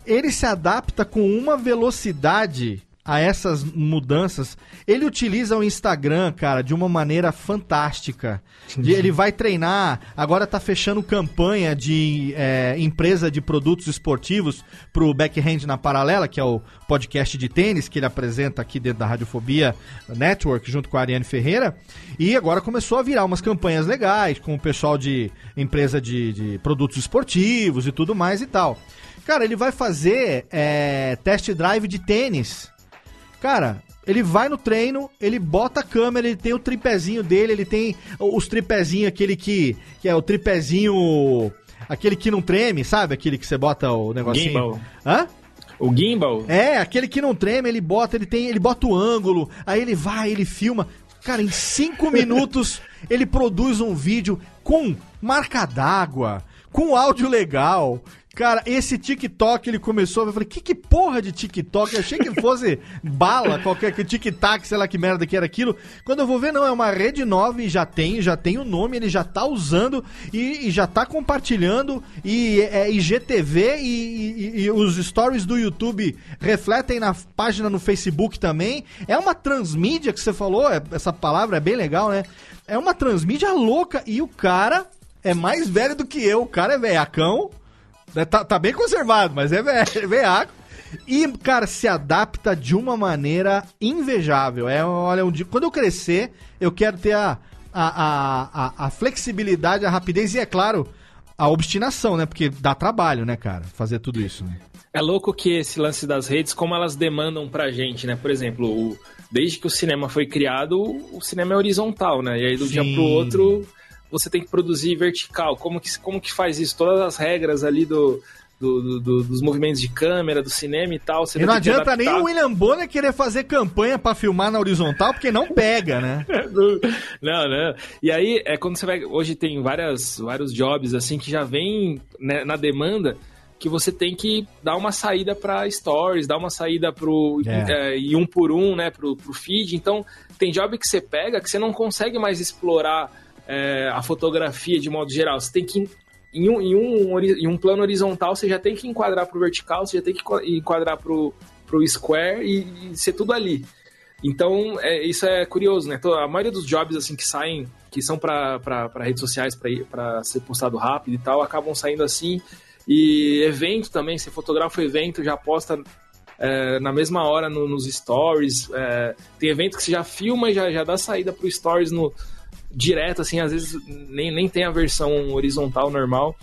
ele se adapta com uma velocidade a essas mudanças. Ele utiliza o Instagram, cara, de uma maneira fantástica. De- ele vai treinar, agora tá fechando campanha de é, empresa de produtos esportivos pro Backhand na Paralela, que é o podcast de tênis que ele apresenta aqui dentro da Radiofobia Network, junto com a Ariane Ferreira. E agora começou a virar umas campanhas legais com o pessoal de empresa de, de produtos esportivos e tudo mais e tal. Cara, ele vai fazer é, test drive de tênis. Cara, ele vai no treino, ele bota a câmera, ele tem o tripézinho dele, ele tem os tripézinhos, aquele que, que é o tripézinho. Aquele que não treme, sabe? Aquele que você bota o negocinho. Gimbal. Hã? O gimbal? É, aquele que não treme, ele bota, ele tem, ele bota o ângulo, aí ele vai, ele filma. Cara, em cinco *laughs* minutos ele produz um vídeo com marca d'água, com áudio legal. Cara, esse TikTok ele começou, eu falei, que que porra de TikTok? Eu achei que fosse bala, qualquer que tic-tac, sei lá que merda que era aquilo. Quando eu vou ver, não, é uma rede nova e já tem, já tem o nome, ele já tá usando e, e já tá compartilhando e é IGTV e, e- e os stories do YouTube refletem na página no Facebook também. É uma transmídia que você falou, é- essa palavra é bem legal, né? É uma transmídia louca e o cara é mais velho do que eu. O cara é velhacão? Tá, tá bem conservado, mas é velho, é velhaco. E, cara, se adapta de uma maneira invejável. É, olha, um dia, quando eu crescer, eu quero ter a, a, a, a, flexibilidade, a rapidez e, é claro, a obstinação, né? Porque dá trabalho, né, cara, fazer tudo isso, né? É louco que esse lance das redes, como elas demandam pra gente, né? Por exemplo, o- desde que o cinema foi criado, o cinema é horizontal, né? E aí do dia Sim. pro outro você tem que produzir vertical. Como que, como que faz isso? Todas as regras ali do, do- do- do- dos movimentos de câmera, do cinema e tal. E não adianta nem o William Bonner querer fazer campanha pra filmar na horizontal, porque não pega, né? *laughs* Não, não. E aí, é quando você vai. Hoje tem várias, vários jobs assim que já vem né, na demanda que você tem que dar uma saída para stories, dar uma saída pro É. é, e um por um, né, pro, pro feed. Então, tem job que você pega que você não consegue mais explorar é, a fotografia de modo geral. Você tem que em um, em, um, em um plano horizontal, você já tem que enquadrar pro vertical, você já tem que enquadrar pro, pro square e, e ser tudo ali. Então, é, isso é curioso, né? Então, A maioria dos jobs assim que saem, que são para redes sociais, para ser postado rápido e tal, acabam saindo assim. E evento também, você fotografa o evento, já posta é, na mesma hora no- nos stories. é, tem evento que você já filma e já, já dá saída pro stories no, direto, assim, às vezes nem, nem tem a versão horizontal normal.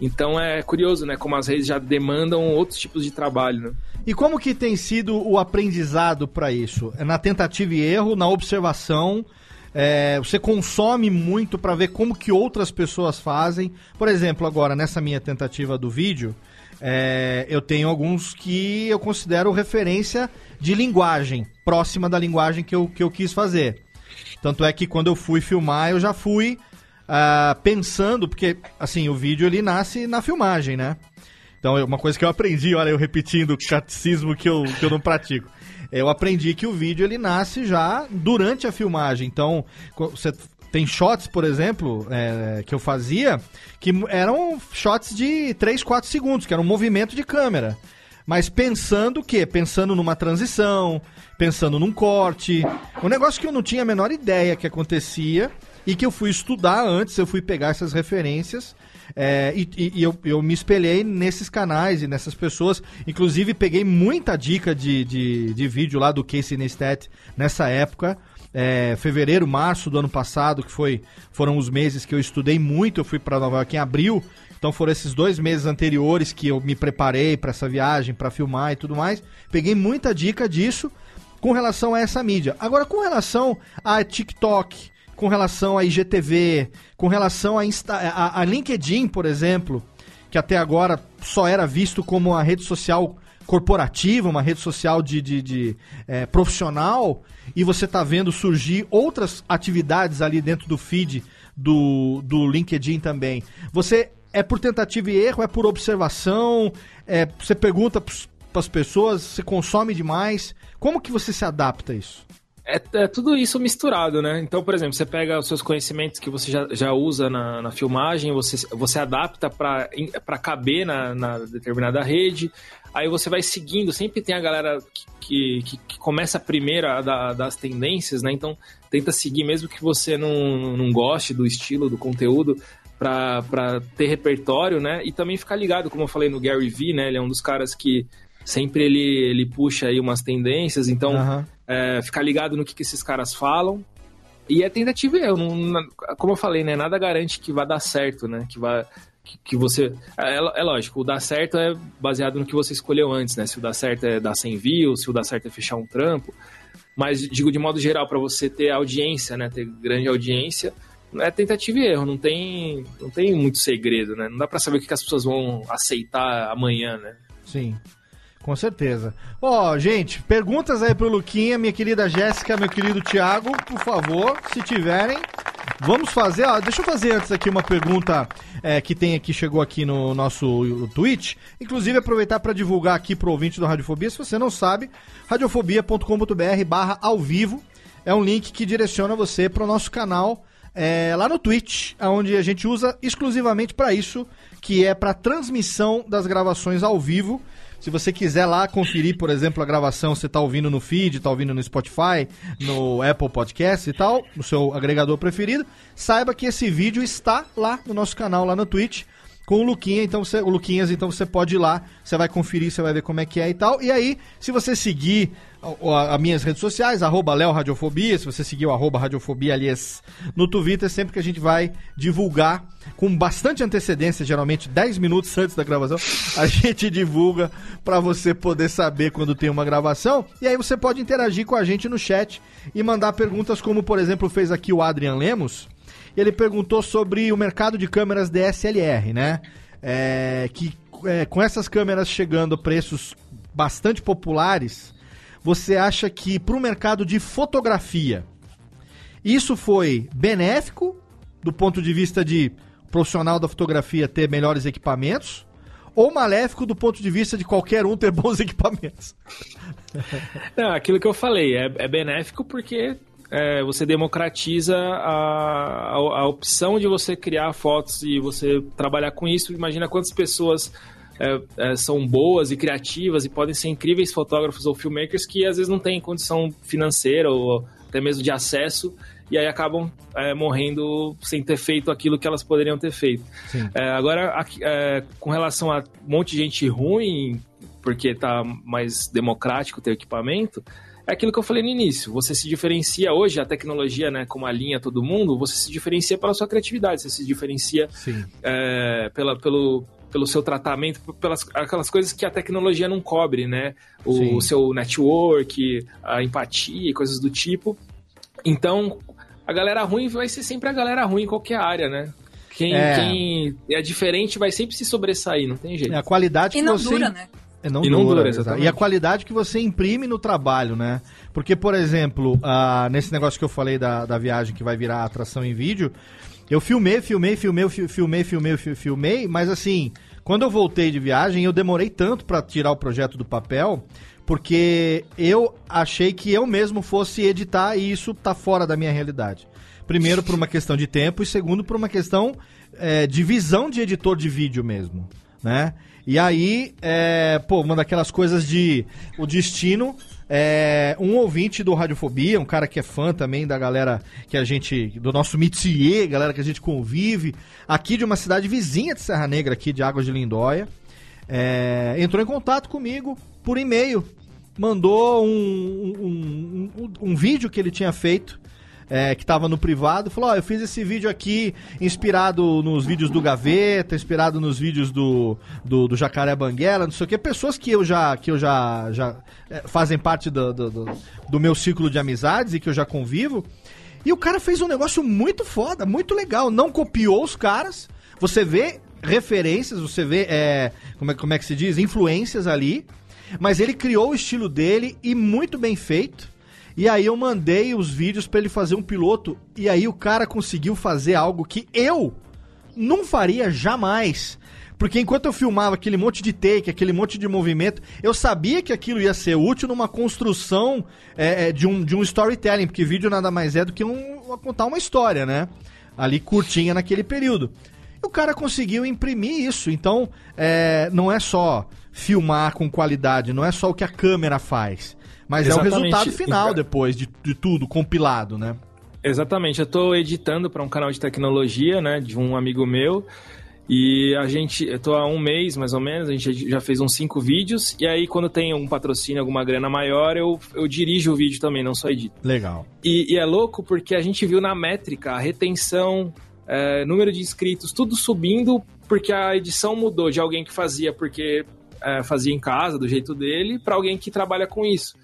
Então é curioso, né? Como as redes já demandam outros tipos de trabalho, né? E como que tem sido o aprendizado pra isso? É na tentativa e erro, na observação? é, você consome muito pra ver como que outras pessoas fazem? Por exemplo, agora nessa minha tentativa do vídeo, é, eu tenho alguns que eu considero referência de linguagem, próxima da linguagem que eu, que eu quis fazer. Tanto é que quando eu fui filmar, eu já fui ah, pensando, porque assim, o vídeo ele nasce na filmagem, né? Então, é uma coisa que eu aprendi, olha, eu repetindo o catecismo que eu, que eu não pratico. Eu aprendi que o vídeo ele nasce já durante a filmagem. Então, você Tem shots, por exemplo, é, que eu fazia, que eram shots de 3, 4 segundos, que era um movimento de câmera. Mas pensando o quê? Pensando numa transição, pensando num corte. Um negócio que eu não tinha a menor ideia que acontecia e que eu fui estudar antes, eu fui pegar essas referências. é, e e- eu, eu me espelhei nesses canais e nessas pessoas. Inclusive, peguei muita dica de, de, de vídeo lá do Casey Neistat nessa época. É, fevereiro, março do ano passado, que foi, foram os meses que eu estudei muito. Eu fui para Nova York em abril, então foram esses dois meses anteriores que eu me preparei para essa viagem, para filmar e tudo mais. Peguei muita dica disso com relação a essa mídia. Agora, com relação a TikTok, com relação a IGTV, com relação a, Insta, a, a LinkedIn, por exemplo, que até agora só era visto como uma rede social corporativa, uma rede social de, de, de, eh, profissional, e você está vendo surgir outras atividades ali dentro do feed do, do LinkedIn também. Você é por tentativa e erro, é por observação, é, você pergunta para as pessoas, você consome demais. Como que você se adapta a isso? É, é tudo isso misturado, né? Então, por exemplo, você pega os seus conhecimentos que você já, já usa na, na filmagem, você, você adapta para caber na, na determinada rede, aí você vai seguindo. Sempre tem a galera que, que, que começa primeiro a dar das tendências, né? Então, tenta seguir, mesmo que você não, não goste do estilo, do conteúdo, para ter repertório, né? E também ficar ligado, como eu falei no Gary Vee, né? Ele é um dos caras que sempre ele, ele puxa aí umas tendências, então Aham. é, ficar ligado no que, que esses caras falam. E é tentativa e erro. Não, não- como eu falei, né? Nada garante que vai dar certo, né? Que vai. Que, que você. É, é lógico, o dar certo é baseado no que você escolheu antes, né? Se o dar certo é dar 100 views, se o dar certo é fechar um trampo. Mas digo de modo geral, para você ter audiência, né? Ter grande audiência, é tentativa e erro. Não tem, não tem muito segredo, né? Não dá pra saber o que, as pessoas vão aceitar amanhã, né? Sim, com certeza. Ó, gente, perguntas aí pro Luquinha, minha querida Jéssica, meu querido Thiago, por favor, se tiverem. Vamos fazer, ó, deixa eu fazer antes aqui uma pergunta é, que tem aqui, chegou aqui no nosso Twitch. Inclusive, aproveitar para divulgar aqui pro ouvinte do Radiofobia, se você não sabe, radiofobia.com.br barra ao vivo. É um link que direciona você pro nosso canal é, lá no Twitch, onde a gente usa exclusivamente para isso, que é para transmissão das gravações ao vivo. Se você quiser lá conferir, por exemplo, a gravação, você tá ouvindo no feed, tá ouvindo no Spotify, no Apple Podcast e tal, no seu agregador preferido, saiba que esse vídeo está lá no nosso canal, lá no Twitch, com o Luquinha, então você, o Luquinhas, então você pode ir lá, você vai conferir, você vai ver como é que é e tal. E aí, se você seguir as minhas redes sociais, arroba Léo Radiofobia, se você seguir o arroba Radiofobia, aliás, no Twitter, sempre que a gente vai divulgar com bastante antecedência, geralmente 10 minutos antes da gravação, a *laughs* gente divulga para você poder saber quando tem uma gravação. E aí você pode interagir com a gente no chat e mandar perguntas como, por exemplo, fez aqui o Adrian Lemos. Ele perguntou sobre o mercado de câmeras DSLR, né? É, que é, com essas câmeras chegando a preços bastante populares, você acha que para o mercado de fotografia isso foi benéfico do ponto de vista de profissional da fotografia ter melhores equipamentos ou maléfico do ponto de vista de qualquer um ter bons *laughs* equipamentos? Não, aquilo que eu falei, é, é benéfico porque é, você democratiza a, a, a opção de você criar fotos e você trabalhar com isso. Imagina quantas pessoas é, é, são boas e criativas e podem ser incríveis fotógrafos ou filmmakers que às vezes não têm condição financeira ou até mesmo de acesso e aí acabam é, morrendo sem ter feito aquilo que elas poderiam ter feito. É, agora, aqui, é, com relação a um monte de gente ruim, porque tá mais democrático ter equipamento, é aquilo que eu falei no início. Você se diferencia hoje, a tecnologia, né, como alinha todo mundo, você se diferencia pela sua criatividade, você se diferencia Sim. é, pela, pelo, pelo seu tratamento, pelas aquelas coisas que a tecnologia não cobre, né? Sim. O seu network, a empatia e coisas do tipo. Então, a galera ruim vai ser sempre a galera ruim em qualquer área, né? Quem É. é, quem é diferente vai sempre se sobressair, não tem jeito. É a qualidade E que não você dura, né? É, não E não dura, dura, exatamente. E a qualidade que você imprime no trabalho, né? Porque, por exemplo, ah, nesse negócio que eu falei da, da viagem que vai virar atração em vídeo, eu filmei, filmei, filmei, fi- filmei, filmei, fi- filmei, mas assim, quando eu voltei de viagem, eu demorei tanto pra tirar o projeto do papel, porque eu achei que eu mesmo fosse editar e isso tá fora da minha realidade. Primeiro, por uma questão de tempo, e segundo, por uma questão é, de visão de editor de vídeo mesmo, né? E aí, é, pô, uma daquelas coisas de o destino. É, um ouvinte do Radiofobia, um cara que é fã também da galera que a gente. do nosso métier, galera que a gente convive, aqui de uma cidade vizinha de Serra Negra, aqui de Águas de Lindóia, é, entrou em contato comigo por e-mail. Mandou um, um, um, um vídeo que ele tinha feito é, que estava no privado, falou: Ó, eu fiz esse vídeo aqui inspirado nos vídeos do Gaveta, inspirado nos vídeos do, do, do Jacaré Banguela, não sei o que. Pessoas que eu já, que eu já, já é, fazem parte do, do, do, do meu ciclo de amizades e que eu já convivo. E o cara fez um negócio muito foda, muito legal. Não copiou os caras. Você vê referências, você vê, é, como, é, como é que se diz? Influências ali. Mas ele criou o estilo dele e muito bem feito. E aí eu mandei os vídeos para ele fazer um piloto e aí o cara conseguiu fazer algo que eu não faria jamais. Porque enquanto eu filmava aquele monte de take, aquele monte de movimento, eu sabia que aquilo ia ser útil numa construção é, é de, um, de um storytelling, porque vídeo nada mais é do que um, contar uma história, né? Ali curtinha naquele período. E o cara conseguiu imprimir isso. Então, é, não é só filmar com qualidade, não é só o que a câmera faz. Mas Exatamente. é o resultado final depois de, de tudo compilado, né? Exatamente. Eu estou editando para um canal de tecnologia, né, de um amigo meu. E a gente, eu tô há um mês mais ou menos, a gente já fez uns cinco vídeos, e aí quando tem algum patrocínio, alguma grana maior, eu, eu dirijo o vídeo também, não só edito. Legal. E, e é louco porque a gente viu na métrica a retenção, é, número de inscritos, tudo subindo, porque a edição mudou de alguém que fazia porque é, fazia em casa, do jeito dele, para alguém que trabalha com isso.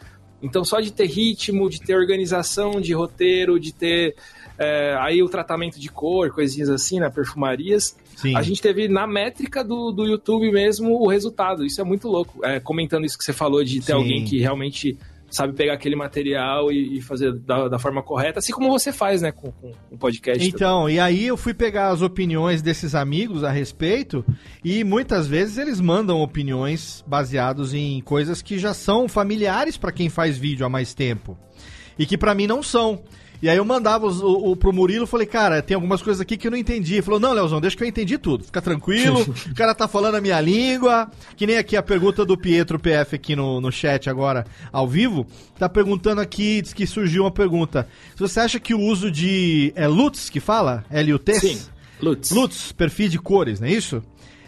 Então, só de ter ritmo, de ter organização de roteiro, de ter é, aí o tratamento de cor, coisinhas assim, né, perfumarias, Sim. a gente teve na métrica do, do YouTube mesmo o resultado. Isso é muito louco. É, comentando isso que você falou de ter Sim. alguém que realmente sabe pegar aquele material e, e fazer da, da, forma correta, assim como você faz, né, com, com podcast. Então, também. e aí eu fui pegar as opiniões desses amigos a respeito e muitas vezes eles mandam opiniões baseados em coisas que já são familiares para quem faz vídeo há mais tempo e que para mim não são. E aí eu mandava os, o, o, pro Murilo, falei, cara, tem algumas coisas aqui que eu não entendi. Ele falou, não, Leozão, deixa que eu entendi tudo. Fica tranquilo, *laughs* o cara tá falando a minha língua. Que nem aqui a pergunta do Pietro PF aqui no, no chat agora, ao vivo. Tá perguntando aqui, diz que surgiu uma pergunta. Se você acha que o uso de... É LUTs que fala? L-U-T? Sim, LUTs. LUTs, perfis de cores, não é isso?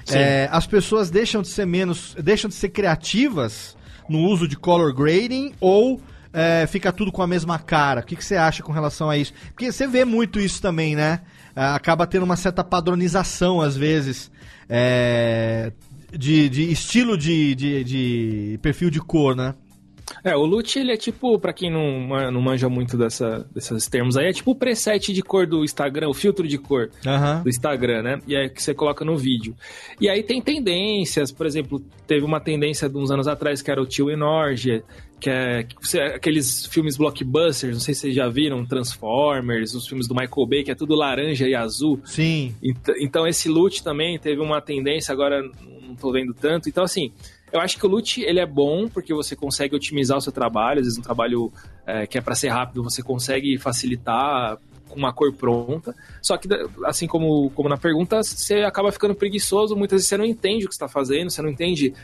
É, as pessoas deixam de ser menos... Deixam de ser criativas no uso de color grading ou é, fica tudo com a mesma cara. O que, que você acha com relação a isso? Porque você vê muito isso também, né? É, acaba tendo uma certa padronização, às vezes, é, de, de estilo de, de, de perfil de cor, né? É, o loot, ele é tipo, para quem não, não manja muito dessa, desses termos aí, é tipo o preset de cor do Instagram, o filtro de cor uhum. do Instagram, né? E é que você coloca no vídeo. E aí tem tendências, por exemplo, teve uma tendência de uns anos atrás que era o Tio Enorge, que é aqueles filmes blockbusters, não sei se vocês já viram, Transformers, os filmes do Michael Bay, que é tudo laranja e azul. Sim. Então esse loot também teve uma tendência, agora não tô vendo tanto. Então, assim, eu acho que o loot ele é bom porque você consegue otimizar o seu trabalho. Às vezes um trabalho é, que é para ser rápido, você consegue facilitar com uma cor pronta. Só que, assim como, como na pergunta, você acaba ficando preguiçoso. Muitas vezes você não entende o que está fazendo, você não entende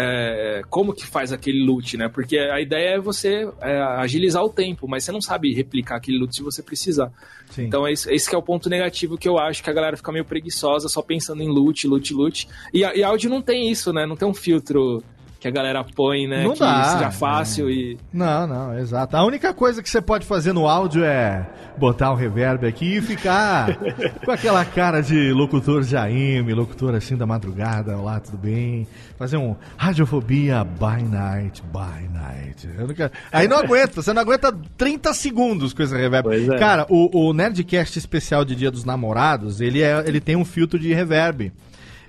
é, como que faz aquele loot, né? Porque a ideia é você é, agilizar o tempo, mas você não sabe replicar aquele loot se você precisar. Sim. Então é esse, esse é o ponto negativo que eu acho que a galera fica meio preguiçosa só pensando em loot, loot, loot. E, e áudio não tem isso, né? Não tem um filtro que a galera põe, né? Não que dá, seja fácil é. e. Não, não, exato. A única coisa que você pode fazer no áudio é botar um reverb aqui e ficar *laughs* com aquela cara de locutor Jaime, locutor assim da madrugada, olá, tudo bem? Fazer um radiofobia by night, by night. Nunca... Aí não aguenta, você não aguenta 30 segundos com esse reverb. É. Cara, o, o Nerdcast especial de Dia dos Namorados, ele, é, ele tem um filtro de reverb.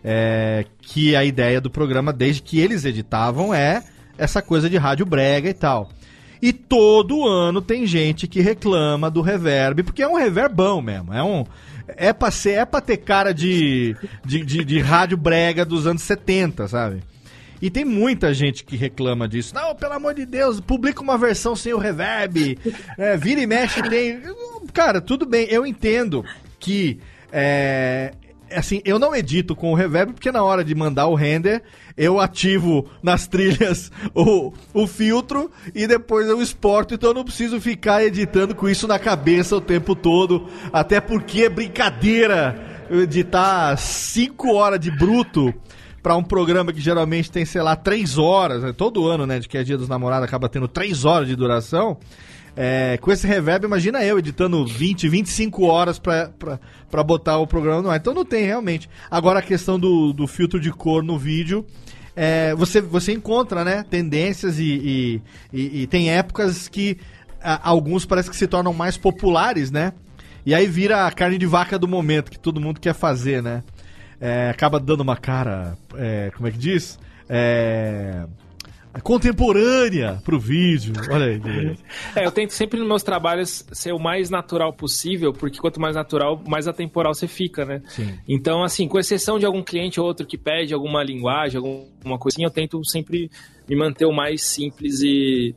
É, que a ideia do programa, desde que eles editavam, é essa coisa de rádio brega e tal. E todo ano tem gente que reclama do reverb, porque é um reverbão mesmo. É um. É pra, ser, é pra ter cara de, de, de, de rádio brega dos anos 70, sabe? E tem muita gente que reclama disso. Não, pelo amor de Deus, publica uma versão sem o reverb. É, vira e mexe tem. cara, tudo bem, eu entendo que. É, assim, eu não edito com o reverb porque na hora de mandar o render, eu ativo nas trilhas o, o filtro e depois eu exporto, então eu não preciso ficar editando com isso na cabeça o tempo todo, até porque é brincadeira editar 5 horas de bruto para um programa que geralmente tem, sei lá, 3 horas, né? todo ano, né, de que é dia dos namorados acaba tendo 3 horas de duração. É, com esse reverb, imagina eu editando 20, 25 horas pra botar o programa no ar. Então não tem realmente. Agora a questão do, do filtro de cor no vídeo. É, você, você encontra, né, tendências e, e, e, e tem épocas que a, alguns parece que se tornam mais populares, né? E aí vira a carne de vaca do momento que todo mundo quer fazer, né? É, acaba dando uma cara, é, como é que diz? É, contemporânea pro vídeo. Olha aí. É, eu tento sempre nos meus trabalhos ser o mais natural possível, porque quanto mais natural, mais atemporal você fica, né? Sim. Então, assim, com exceção de algum cliente ou outro que pede alguma linguagem, alguma coisinha, eu tento sempre me manter o mais simples e,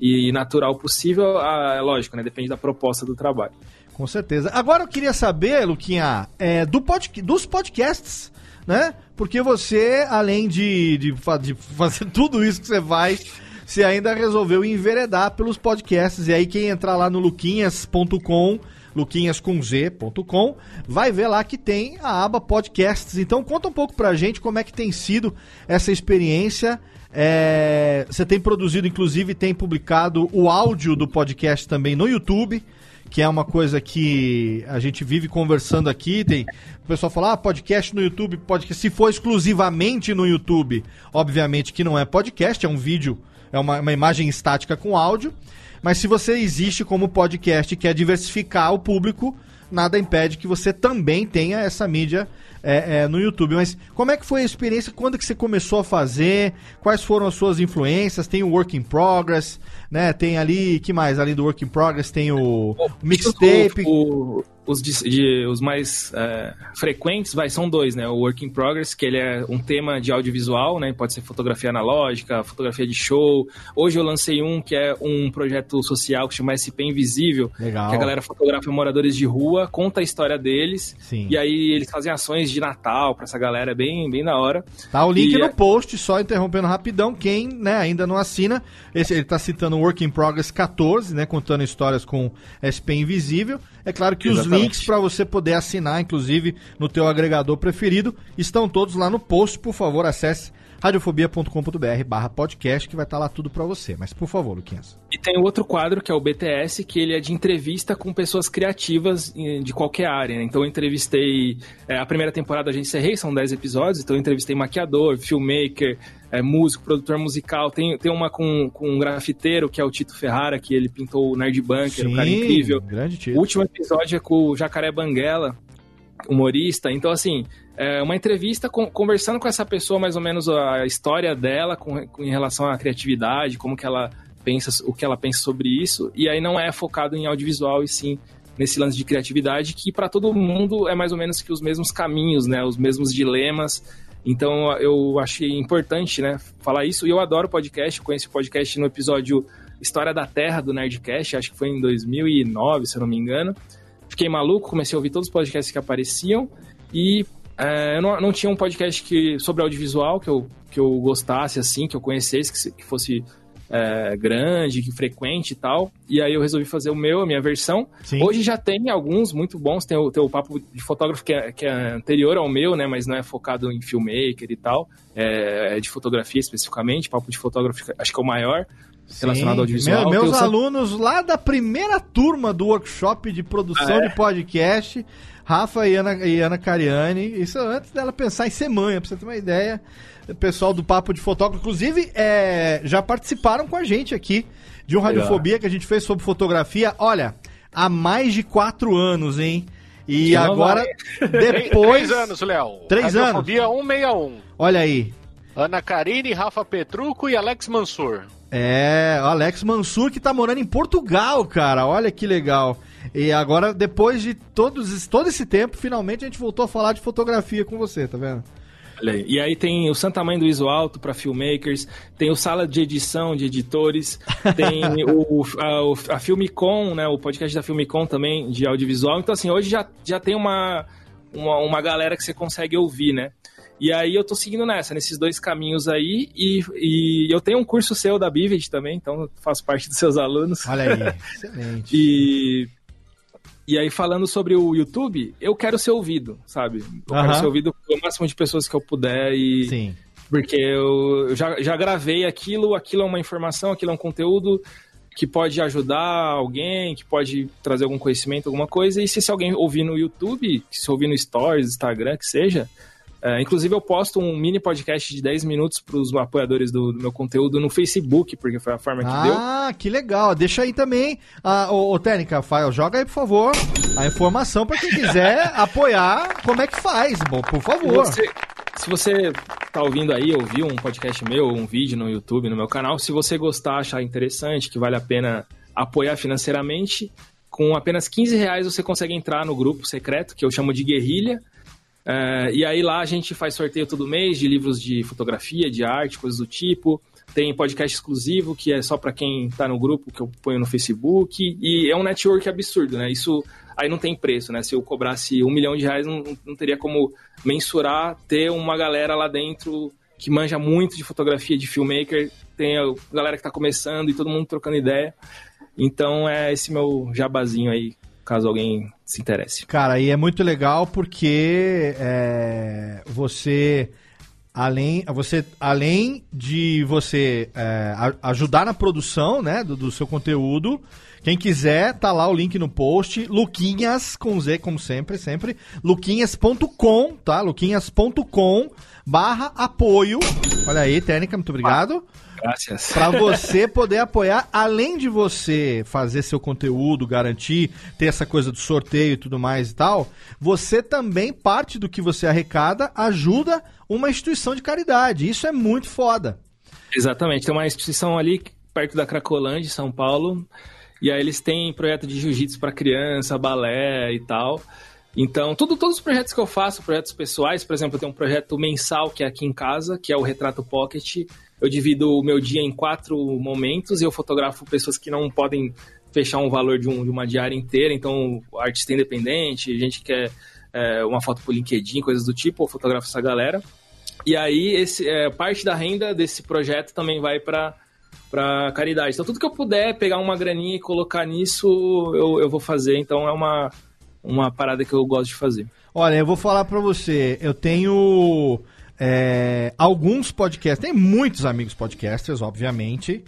e natural possível. Ah, é lógico, né? Depende da proposta do trabalho. Com certeza. Agora eu queria saber, Luquinha, é, do pod, dos podcasts, né? Porque você, além de, de, de fazer *laughs* tudo isso que você faz, você ainda resolveu enveredar pelos podcasts. E aí, quem entrar lá no luquinhas.com, luquinhas com z.com, vai ver lá que tem a aba podcasts. Então, conta um pouco pra gente como é que tem sido essa experiência. É, você tem produzido, inclusive, tem publicado o áudio do podcast também no YouTube que é uma coisa que a gente vive conversando aqui. Tem o pessoal fala, ah, podcast no YouTube, podcast. Se for exclusivamente no YouTube, obviamente que não é podcast, é um vídeo, é uma, uma imagem estática com áudio. Mas se você existe como podcast e quer diversificar o público, nada impede que você também tenha essa mídia é, é, no YouTube. Mas como é que foi a experiência? Quando que você começou a fazer? Quais foram as suas influências? Tem o Work in Progress, né? Tem ali, que mais? Além do Work in Progress, tem o, o mixtape. O- os, de- de- os mais é, frequentes vai, são dois, né? O Work in Progress, que ele é um tema de audiovisual, né? Pode ser fotografia analógica, fotografia de show. Hoje eu lancei um que é um projeto social que chama SP Invisível, Legal. que a galera fotografa moradores de rua, conta a história deles. Sim. E aí eles fazem ações de Natal pra essa galera, é bem, bem da hora. Tá o link E no é- post, só interrompendo rapidão. Quem né, ainda não assina, esse, ele tá citando o Work in Progress 14, né? Contando histórias com SP Invisível. É claro que os Exatamente. links para você poder assinar, inclusive no teu agregador preferido, estão todos lá no post. Por favor, acesse radiofobia.com.br barra podcast, que vai estar lá tudo para você. Mas por favor, Luquinhas. E tem o outro quadro, que é o BTS, que ele é de entrevista com pessoas criativas de qualquer área. né? Então eu entrevistei. eh, a primeira temporada a gente encerrei, são 10 episódios, então eu entrevistei maquiador, filmmaker, eh, músico, produtor musical. Tem, tem uma com, com um grafiteiro, que é o Tito Ferrara, que ele pintou o Nerd Bunker, um cara incrível. grande O tiro. último episódio é com o Jacaré Banguela, humorista. Então, assim, é uma entrevista com- conversando com essa pessoa, mais ou menos a história dela com, com- em relação à criatividade, como que ela pensa, o que ela pensa sobre isso. E aí não é focado em audiovisual, e sim nesse lance de criatividade, que para todo mundo é mais ou menos que os mesmos caminhos, né? Os mesmos dilemas. Então eu achei importante, né, falar isso. E eu adoro podcast, eu conheci o podcast no episódio História da Terra do Nerdcast, acho que foi em 2009, se eu não me engano. Fiquei maluco, comecei a ouvir todos os podcasts que apareciam e é, eu não, não tinha um podcast que, sobre audiovisual que eu, que eu gostasse, assim, que eu conhecesse, que, que fosse é, grande, que frequente e tal. E aí eu resolvi fazer o meu, a minha versão. Sim. Hoje já tem alguns muito bons. Tem o, tem o papo de fotógrafo que é, que é anterior ao meu, né? Mas não é focado em filmmaker e tal. É, é de fotografia especificamente. Papo de fotógrafo, acho que é o maior relacionado ao audiovisual. Meu- meus alunos lá da primeira turma do workshop de produção Ah, é? de podcast, Rafa e Ana, e Ana Cariani, isso antes dela pensar em ser mãe, pra você ter uma ideia. O pessoal do Papo de Fotógrafo, inclusive, é, já participaram com a gente aqui de um Radiofobia que a gente fez sobre fotografia. Olha, há mais de quatro anos, hein? E agora, *laughs* depois. Três anos, Léo. Três anos. Radiofobia 161. Olha aí. Ana Karine, Rafa Petruco e Alex Mansur. É, o Alex Mansur que tá morando em Portugal, cara. Olha que legal. E agora, depois de todos, todo esse tempo, finalmente a gente voltou a falar de fotografia com você, tá vendo? E aí tem o Santa Mãe do Iso Alto para filmmakers, tem o Sala de Edição de editores, *laughs* tem o, a, a Filmicon, né, o podcast da Filmicon também, de audiovisual. Então, assim, hoje já, já tem uma, uma, uma galera que você consegue ouvir, né? E aí eu tô seguindo nessa, nesses dois caminhos aí, e, e eu tenho um curso seu da Bivid também, então eu faço parte dos seus alunos. Olha aí, *laughs* excelente. E, e aí, falando sobre o YouTube, eu quero ser ouvido, sabe? Eu Aham. quero ser ouvido pelo máximo de pessoas que eu puder e. Sim. Porque eu eu já, já gravei aquilo, aquilo é uma informação, aquilo é um conteúdo que pode ajudar alguém, que pode trazer algum conhecimento, alguma coisa. E se, se alguém ouvir no YouTube, se ouvir no Stories, Instagram, que seja. É, inclusive, eu posto um mini podcast de 10 minutos para os apoiadores do, do meu conteúdo no Facebook, porque foi a forma que deu. Ah, que legal. Deixa aí também. Ah, ô, ô, Técnica, joga aí, por favor, a informação pra quem quiser *laughs* apoiar. Como é que faz? Bom, por favor. você, se você tá ouvindo aí, ouviu um podcast meu, um vídeo no YouTube, no meu canal, se você gostar, achar interessante, que vale a pena apoiar financeiramente, com apenas 15 reais você consegue entrar no grupo secreto, que eu chamo de Guerrilha. É, e aí lá a gente faz sorteio todo mês de livros de fotografia, de arte, coisas do tipo. Tem podcast exclusivo, que é só para quem tá no grupo, que eu ponho no Facebook. E é um network absurdo, né? Isso aí não tem preço, né? Se eu cobrasse um milhão de reais, não, não teria como mensurar ter uma galera lá dentro que manja muito de fotografia, de filmmaker. Tem a galera que tá começando e todo mundo trocando ideia. Então é esse meu jabazinho aí, caso alguém se interesse. Cara, e é muito legal porque é, você, além, você, além de você é, ajudar na produção né, do, do seu conteúdo, quem quiser, tá lá o link no post, Luquinhas, com Z, como sempre, sempre, luquinhas.com, tá? Luquinhas.com barra apoio. Olha aí, técnica, muito obrigado. Graças. Pra você poder apoiar, além de você fazer seu conteúdo, garantir, ter essa coisa do sorteio e tudo mais e tal, você também, parte do que você arrecada, ajuda uma instituição de caridade. Isso é muito foda. Exatamente, tem uma instituição ali perto da Cracolândia, São Paulo, e aí eles têm projeto de jiu-jitsu para criança, balé e tal. Então, tudo, todos os projetos que eu faço, projetos pessoais, por exemplo, eu tenho um projeto mensal que é aqui em casa, que é o Retrato Pocket. Eu divido o meu dia em quatro momentos e eu fotografo pessoas que não podem fechar um valor de, um- de uma diária inteira, então artista independente, gente que quer é, uma foto por LinkedIn, coisas do tipo, eu fotografo essa galera. E aí, esse, é, parte da renda desse projeto também vai para para caridade. Então, tudo que eu puder pegar uma graninha e colocar nisso, eu, eu vou fazer. Então, é uma, uma parada que eu gosto de fazer. Olha, eu vou falar pra você, eu tenho é, alguns podcasts, tem muitos amigos podcasters, obviamente,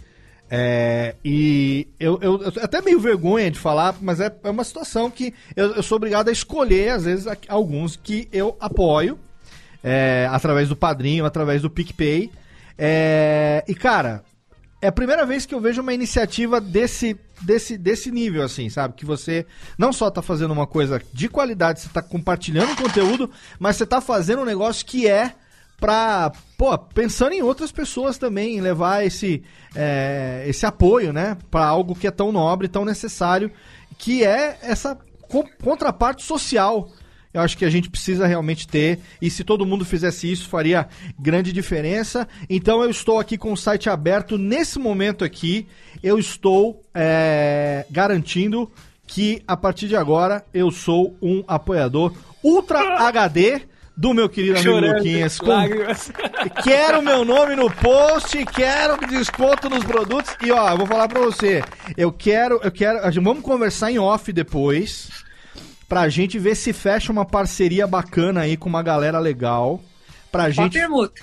é, e eu, eu, eu até meio vergonha de falar, mas é, é uma situação que eu, eu sou obrigado a escolher, às vezes, alguns que eu apoio, é, através do Padrinho, através do PicPay, é, e cara, é a primeira vez que eu vejo uma iniciativa desse, desse, desse nível, assim, sabe? Que você não só tá fazendo uma coisa de qualidade, você tá compartilhando conteúdo, mas você tá fazendo um negócio que é pra, pô, pensando em outras pessoas também, levar esse, é, esse apoio, né? Pra algo que é tão nobre, tão necessário, que é essa co- contraparte social eu acho que a gente precisa realmente ter, e se todo mundo fizesse isso, faria grande diferença. Então eu estou aqui com o site aberto. Nesse momento aqui, eu estou é, garantindo que a partir de agora eu sou um apoiador Ultra *laughs* HD do meu querido amigo Chorando, Luquinhas. Com. *laughs* Quero meu nome no post, quero desconto nos produtos. E ó, eu vou falar pra você, eu quero, eu quero, vamos conversar em off depois, pra gente ver se fecha uma parceria bacana aí com uma galera legal, pra gente permuta.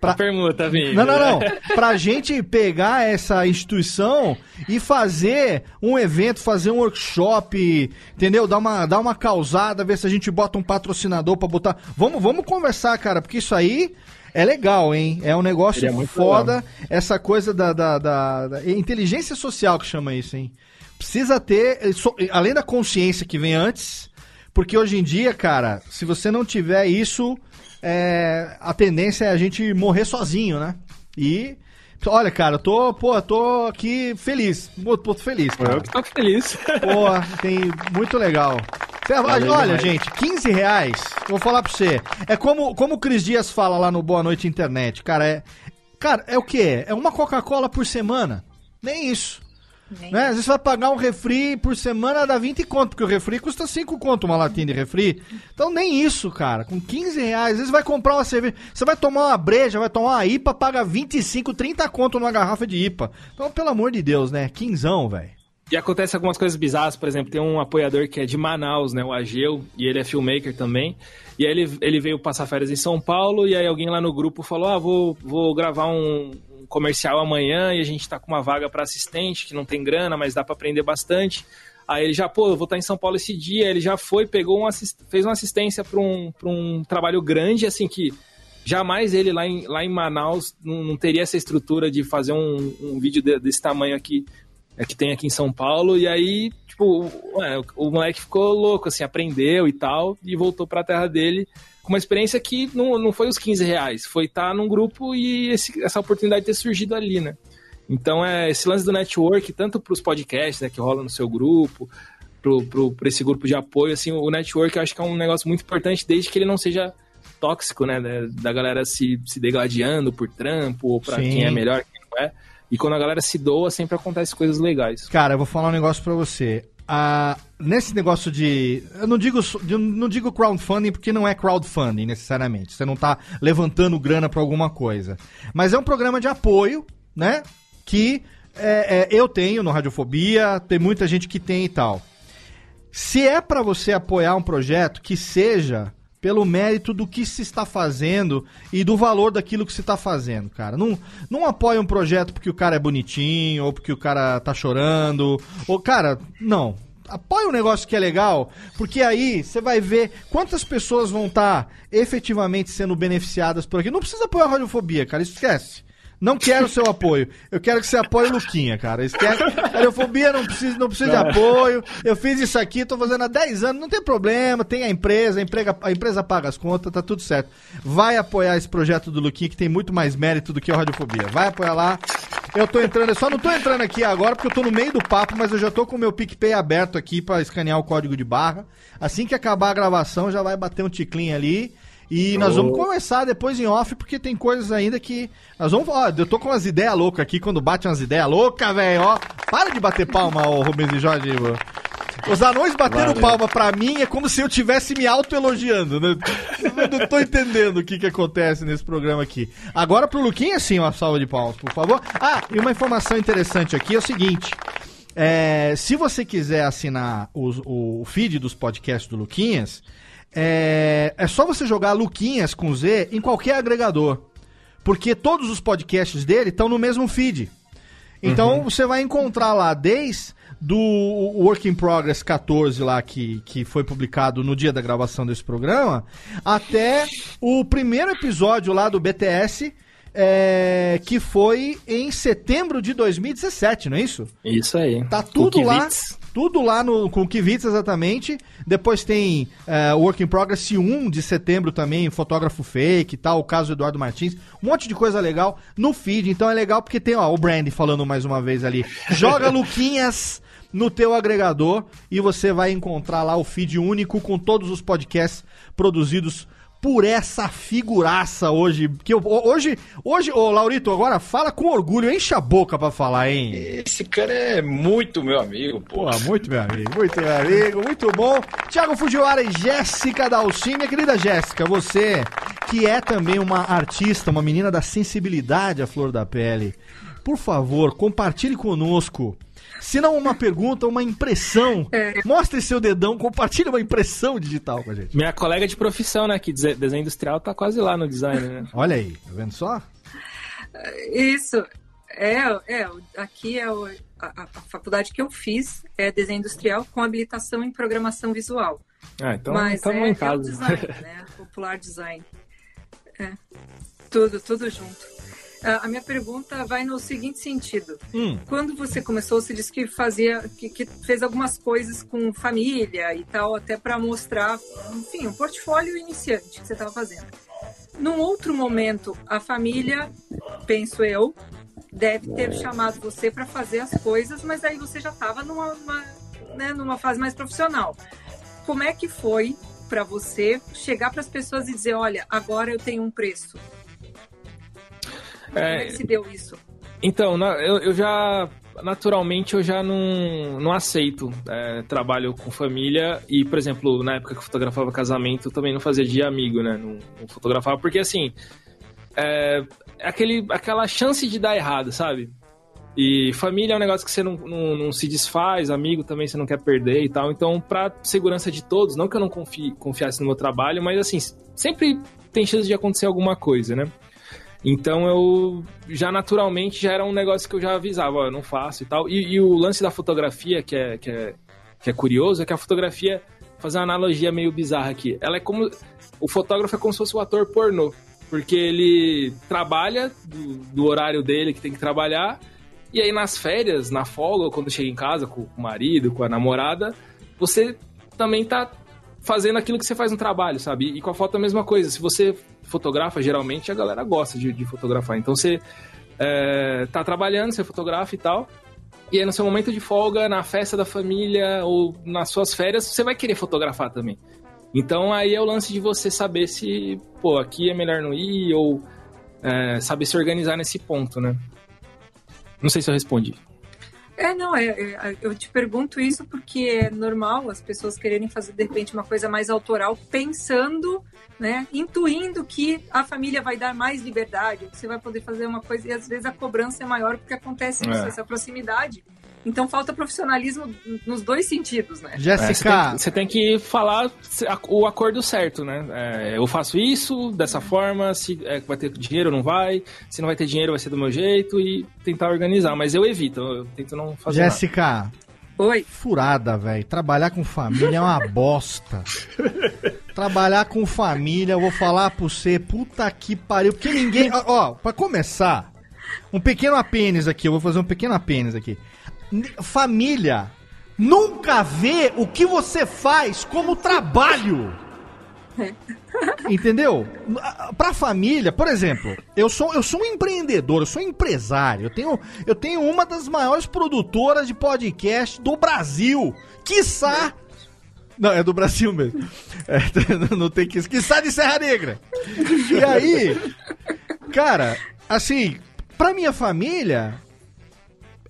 Pra- permuta, Vini. não, não, não. Pra gente pegar essa instituição e fazer um evento, fazer um workshop, entendeu? Dar uma, dar uma causada, ver se a gente bota um patrocinador pra botar. Vamos, vamos conversar, cara, porque isso aí é legal, hein? É um negócio muito foda. Essa coisa da, da, da- da- inteligência social que chama isso, hein? Precisa ter, eh, so- além da consciência que vem antes, porque hoje em dia, cara, se você não tiver isso, é, a tendência é a gente morrer sozinho, né? E olha, cara, eu tô, pô, eu tô aqui feliz, tô feliz, cara. Eu que tô feliz. *laughs* Pô, tem muito legal. Valeu olha, demais. gente, 15 reais, vou falar pra você. É como, como o Cris Dias fala lá no Boa Noite Internet, cara. É, cara, é o quê? É uma Coca-Cola por semana. Nem isso. Né? Às vezes você vai pagar um refri por semana dá 20 conto, porque o refri custa 5 conto uma latinha de refri. Então nem isso, cara. Com 15 reais, às vezes vai comprar uma cerveja. Você vai tomar uma breja, vai tomar uma IPA, paga 25, 30 conto numa garrafa de IPA. Então, pelo amor de Deus, né? Quinzão, velho. E acontece algumas coisas bizarras, por exemplo, tem um apoiador que é de Manaus, né, o Ageu, e ele é filmmaker também. E aí ele, ele veio passar férias em São Paulo, e aí alguém lá no grupo falou: Ah, vou, vou gravar um, um comercial amanhã e a gente tá com uma vaga para assistente, que não tem grana, mas dá para aprender bastante. Aí ele já, pô, eu vou estar em São Paulo esse dia, ele já foi, pegou um fez uma assistência para um, um trabalho grande, assim, que jamais ele lá em, lá em Manaus não, não teria essa estrutura de fazer um, um vídeo de- desse tamanho aqui é, que tem aqui em São Paulo, e aí, tipo, o, o moleque ficou louco, assim, aprendeu e tal, e voltou pra terra dele com uma experiência que não, não foi os 15 reais, foi estar num grupo e esse- essa oportunidade ter surgido ali, né? Então, é esse lance do network, tanto pros podcasts, né, que rola no seu grupo, pra esse grupo de apoio, assim, o network eu acho que é um negócio muito importante, desde que ele não seja tóxico, né, da, da galera se, se degladiando por trampo, ou Sim. quem é melhor, quem não é. E quando a galera se doa, sempre acontece coisas legais. Cara, eu vou falar um negócio pra você. Ah, nesse negócio de. Eu não digo, não digo crowdfunding porque não é crowdfunding necessariamente. Você não tá levantando grana pra alguma coisa. Mas é um programa de apoio, né? Que é, é, eu tenho no Radiofobia, tem muita gente que tem e tal. Se é pra você apoiar um projeto, que seja pelo mérito do que se está fazendo e do valor daquilo que se está fazendo, cara. Não, não apoia um projeto porque o cara é bonitinho, ou porque o cara tá chorando, ou, cara, não. Apoia um negócio que é legal, porque aí você vai ver quantas pessoas vão estar efetivamente sendo beneficiadas por aqui. Não precisa apoiar a radiofobia, cara, esquece. Não quero seu apoio. Eu quero que você apoie o Luquinha, cara. Esquece. Radiofobia não precisa, não precisa de apoio. Eu fiz isso aqui, tô fazendo há 10 anos, não tem problema. Tem a empresa, a, emprega, a empresa paga as contas, tá tudo certo. Vai apoiar esse projeto do Luquinha, que tem muito mais mérito do que o Radiofobia. Vai apoiar lá. Eu tô entrando, eu só não tô entrando aqui agora porque eu tô no meio do papo, mas eu já tô com o meu PicPay aberto aqui pra escanear o código de barra. Assim que acabar a gravação, já vai bater um ticlinho ali. E nós vamos conversar depois em off, porque tem coisas ainda que. Nós vamos. Ó, eu tô com umas ideias loucas aqui, quando bate umas ideias loucas, velho, ó. Para de bater palma, ô Rubens e Jorge. mano. Os anões batendo Valeu. palma pra mim é como se eu estivesse me auto-elogiando, né? Eu não tô entendendo o que que acontece nesse programa aqui. Agora pro Luquinha, sim, uma salva de palmas, por favor. Ah, e uma informação interessante aqui é o seguinte. é, se você quiser assinar os- o, feed dos podcasts do Luquinhas, é, é só você jogar Luquinhas com Z em qualquer agregador. Porque todos os podcasts dele estão no mesmo feed. Então você vai encontrar lá desde do Work in Progress 14 lá que, que foi publicado no dia da gravação desse programa, até o primeiro episódio lá do BTS, é, que foi em setembro de 2017, não é isso? Isso aí. Tá tudo lá. Tudo lá no, com o Kivitz exatamente. Depois tem o Work in Progress 1 de setembro também, fotógrafo fake e tal, o caso do Eduardo Martins. Um monte de coisa legal no feed. Então é legal porque tem ó, o Brand falando mais uma vez ali. Joga *laughs* Luquinhas no teu agregador e você vai encontrar lá o feed único com todos os podcasts produzidos por essa figuraça hoje. Que eu, hoje, hoje, ô Laurito, agora fala com orgulho, enche a boca pra falar, hein? Esse cara é muito meu amigo, pô. Pô, muito meu amigo, muito meu amigo, muito bom. Tiago Fujiwara e Jéssica Dalcin, minha querida Jéssica, você que é também uma artista, uma menina da sensibilidade à flor da pele, por favor, compartilhe conosco. Se não uma pergunta, uma impressão. Mostre seu dedão, compartilhe uma impressão digital com a gente. Minha colega de profissão, né? Que dese- desenho industrial tá quase lá no design, né? Olha aí, tá vendo só? Isso. É, é, aqui é o- a, a- faculdade que eu fiz é desenho industrial com habilitação em programação visual. Ah, então Mas estamos é, em é o casa. design, né? Popular design. É. Tudo, tudo junto. Ah, A minha pergunta vai no seguinte sentido. Hum. Quando você começou, você disse que fazia, que, que fez algumas coisas com família e tal, até para mostrar, enfim, um portfólio iniciante que você estava fazendo. Num outro momento, a família, penso eu, deve ter chamado você para fazer as coisas, mas aí você já estava numa, uma, né, numa fase mais profissional. como é que foi para você chegar para as pessoas e dizer, olha, agora eu tenho um preço? Como é que se deu isso? Então, eu, eu já. Naturalmente, eu já não, não aceito é, trabalho com família. E, por exemplo, na época que eu fotografava casamento, eu também não fazia de amigo, né? Não, não fotografava, porque assim. É, aquele, aquela chance de dar errado, sabe? E família é um negócio que você não, não, não se desfaz, amigo também você não quer perder e tal. Então, pra segurança de todos, não que eu não confie, confiasse no meu trabalho, mas assim, sempre tem chance de acontecer alguma coisa, né? Então eu já naturalmente já era um negócio que eu já avisava, ó, eu não faço e tal. E, e o lance da fotografia, que é, que, é, que é curioso, é que a fotografia, fazer uma analogia meio bizarra aqui, ela é como. O fotógrafo é como se fosse o ator pornô. Porque ele trabalha do, do horário dele que tem que trabalhar, e aí nas férias, na folga, quando chega em casa com o marido, com a namorada, você também tá fazendo aquilo que você faz no trabalho, sabe? E com a foto é a mesma coisa. Se você fotografa, geralmente a galera gosta de, de fotografar. Então você é, tá trabalhando, você fotografa e tal. E aí no seu momento de folga, na festa da família ou nas suas férias, você vai querer fotografar também. Então aí é o lance de você saber se, pô, aqui é melhor não ir ou é, saber se organizar nesse ponto, né? Não sei se eu respondi. É, não, é, é, eu te pergunto isso porque é normal as pessoas quererem fazer de repente uma coisa mais autoral, pensando, né, intuindo que a família vai dar mais liberdade, que você vai poder fazer uma coisa e às vezes a cobrança é maior porque acontece isso, É. essa proximidade. Então falta profissionalismo nos dois sentidos, né? É, você, tem, que- você tem que falar o acordo certo, né? É, eu faço isso dessa forma, se é, vai ter dinheiro ou não vai, se não vai ter dinheiro vai ser do meu jeito e tentar organizar. Mas eu evito, eu tento não fazer nada. Jéssica. Oi. Furada, velho. Trabalhar com família é uma bosta. Trabalhar com família, eu vou falar pra você, puta que pariu. Porque ninguém. Ó, ó, pra começar, um pequeno apênis aqui, eu vou fazer um pequeno apênis aqui. Família nunca vê o que você faz como trabalho. *laughs* Entendeu? Pra família, por exemplo, eu sou, eu sou um empreendedor, eu sou um empresário. Eu tenho, eu tenho uma das maiores produtoras de podcast do Brasil. Quiçá. Não, é do Brasil mesmo. É, *laughs* não tem que. Quiçá de Serra Negra. E aí, cara, assim, pra minha família,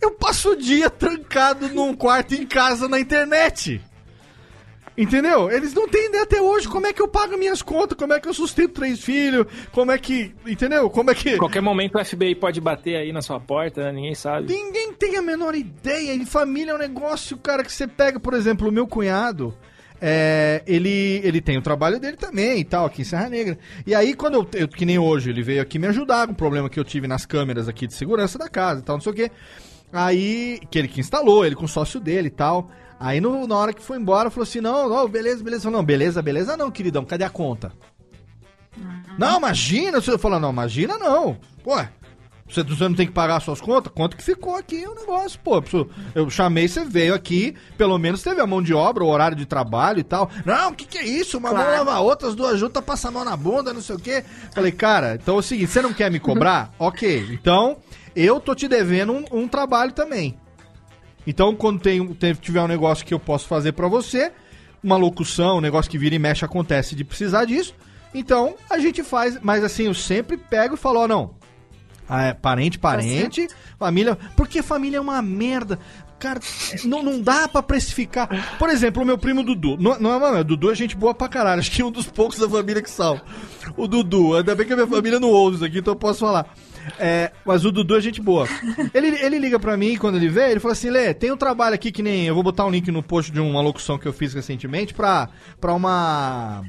eu passo o dia trancado num quarto em casa na internet. Entendeu? Eles não entendem até hoje como é que eu pago minhas contas, como é que eu sustento três filhos, como é que. Entendeu? Como é que. Qualquer momento o FBI pode bater aí na sua porta, né? ninguém sabe. Ninguém tem a menor ideia. E família é um negócio, cara, que você pega, por exemplo, o meu cunhado. é, ele, ele tem o trabalho dele também e tal, aqui em Serra Negra. E aí, quando eu, eu- que nem hoje, ele veio aqui me ajudar com o problema que eu tive nas câmeras aqui de segurança da casa e tal, não sei o quê. Aí, que ele que instalou, ele com o sócio dele e tal. Aí, no- na hora que foi embora, falou assim: não, não, beleza, beleza. Falou, não, beleza, beleza, não, queridão, cadê a conta? Não, imagina, você falou, não, imagina não. Pô, você, você não tem que pagar suas contas? Quanto que ficou aqui o negócio, pô. Eu chamei, você veio aqui, pelo menos teve a mão de obra, o horário de trabalho e tal. Não, o que, que é isso? Uma mão Claro. lava a outra, as duas juntas passam a mão na bunda, não sei o quê. Falei, cara, então é o seguinte, você não quer me cobrar? *laughs* ok, então eu tô te devendo um, um trabalho também. Então, quando tem, tem- tiver um negócio que eu posso fazer pra você, uma locução, um negócio que vira e mexe acontece de precisar disso, então a gente faz, mas assim, eu sempre pego e falo, ó, não, ah, é, parente, parente, família, porque família é uma merda. Cara, não, não dá pra precificar. Por exemplo, o meu primo Dudu. Não, não, não, o Dudu é gente boa pra caralho. Acho que é um dos poucos da família que salva. O Dudu, ainda bem que a minha família não ouve isso aqui, então eu posso falar. É, mas o Dudu é gente boa. Ele, ele liga pra mim quando ele vê, ele fala assim: Lê, tem um trabalho aqui que nem. Eu vou botar um link no post de uma locução que eu fiz recentemente pra, pra uma.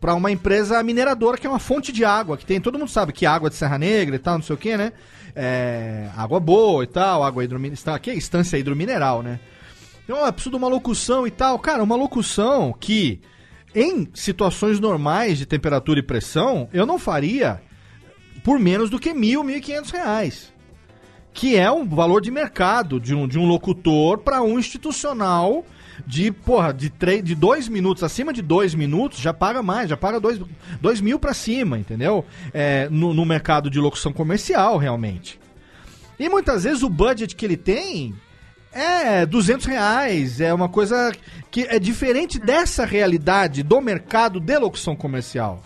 Pra uma empresa mineradora que é uma fonte de água, que tem. Todo mundo sabe que água de Serra Negra e tal, não sei o que, né? É, água boa e tal, água hidromineral. Aqui é instância hidromineral, né? Então, eu preciso de uma locução e tal. Cara, uma locução que, em situações normais de temperatura e pressão, eu não faria por menos do que mil, mil e quinhentos reais. Que é um valor de mercado de um, de um locutor para um institucional de, porra, de, três, de dois minutos, acima de dois minutos, já paga mais, já paga dois, dois mil para cima, entendeu? É, no, no mercado de locução comercial, realmente. E muitas vezes o budget que ele tem É, 200 reais. É uma coisa que é diferente dessa realidade do mercado de locução comercial.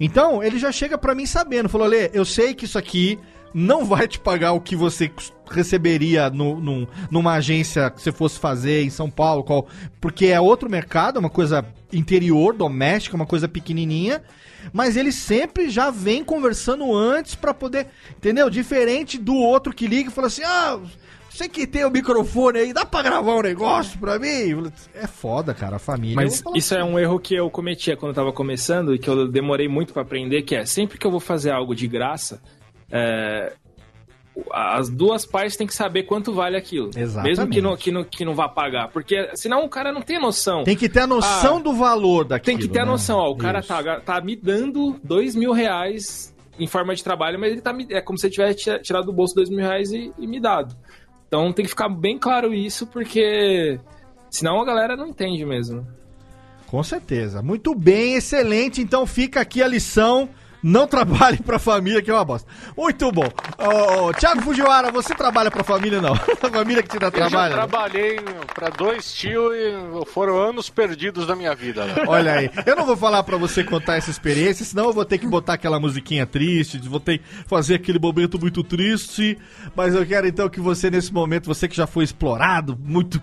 Então, ele já chega pra mim sabendo. Falou, Lê, eu sei que isso aqui não vai te pagar o que você receberia no, num- numa agência que você fosse fazer em São Paulo, qual- porque é outro mercado, é uma coisa interior, doméstica, uma coisa pequenininha. Mas ele sempre já vem conversando antes pra poder, entendeu? Diferente do outro que liga e fala assim: ah, você que tem o microfone aí, dá pra gravar um negócio pra mim? É foda, cara, a família. Mas isso é um erro que eu cometia quando eu tava começando e que eu demorei muito pra aprender, que é sempre que eu vou fazer algo de graça, é, as duas partes têm que saber quanto vale aquilo. Exatamente. Mesmo que não, que, não, que não vá pagar. Porque senão o cara não tem noção. Tem que ter a noção Ah, do valor daquilo. Tem que ter a né? noção, ó, o cara Isso. tá, tá me dando dois mil reais em forma de trabalho, mas ele tá me, é como se ele tivesse tira- tirado do bolso dois mil reais e, e me dado. Então tem que ficar bem claro isso, porque senão a galera não entende mesmo. Com certeza. Muito bem, excelente. Então fica aqui a lição. Não trabalhe pra família, que é uma bosta. Muito bom. Ô, Thiago Fujiwara, você trabalha pra família não? *laughs* A família que te dá Eu já trabalho? né? trabalhei pra dois tios e foram anos perdidos da minha vida. né? *laughs* Olha aí, eu não vou falar pra você contar essa experiência, senão eu vou ter que botar aquela musiquinha triste, vou ter que fazer aquele momento muito triste. Mas eu quero então que você, nesse momento, você que já foi explorado, muito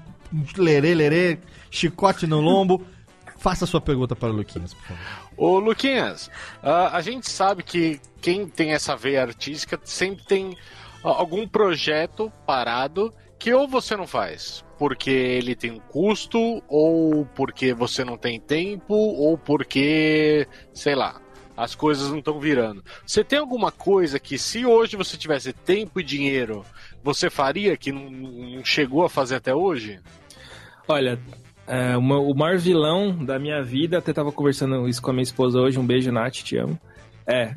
lerê, lerê, chicote no lombo, faça a sua pergunta para o Luquinhas, por favor. Ô, Luquinhas, ah, a gente sabe que quem tem essa veia artística sempre tem algum projeto parado que ou você não faz porque ele tem um custo, ou porque você não tem tempo, ou porque, sei lá, as coisas não estão virando. Você tem alguma coisa que, se hoje você tivesse tempo e dinheiro, você faria que não, não chegou a fazer até hoje? Olha, é, o, meu- o maior vilão da minha vida, até tava conversando isso com a minha esposa hoje, um beijo, Nath, te amo, é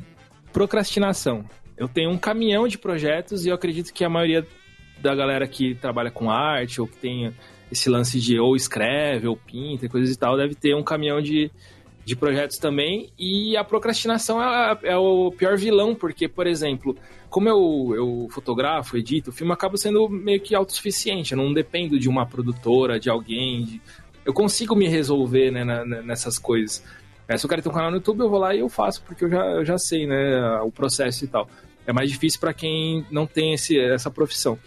procrastinação. Eu tenho um caminhão de projetos e eu acredito que a maioria da galera que trabalha com arte ou que tem esse lance de ou escreve ou pinta e coisas e tal, deve ter um caminhão de, de projetos também. E a procrastinação é, é o pior vilão, porque, por exemplo, como eu, eu fotografo, edito, o filme acaba sendo meio que autossuficiente. Eu não dependo de uma produtora, de alguém. de- Eu consigo me resolver né, na- nessas coisas. É, se eu quero ter um canal no YouTube, eu vou lá e eu faço, porque eu já, eu já sei né, o processo e tal. É mais difícil para quem não tem esse, essa profissão.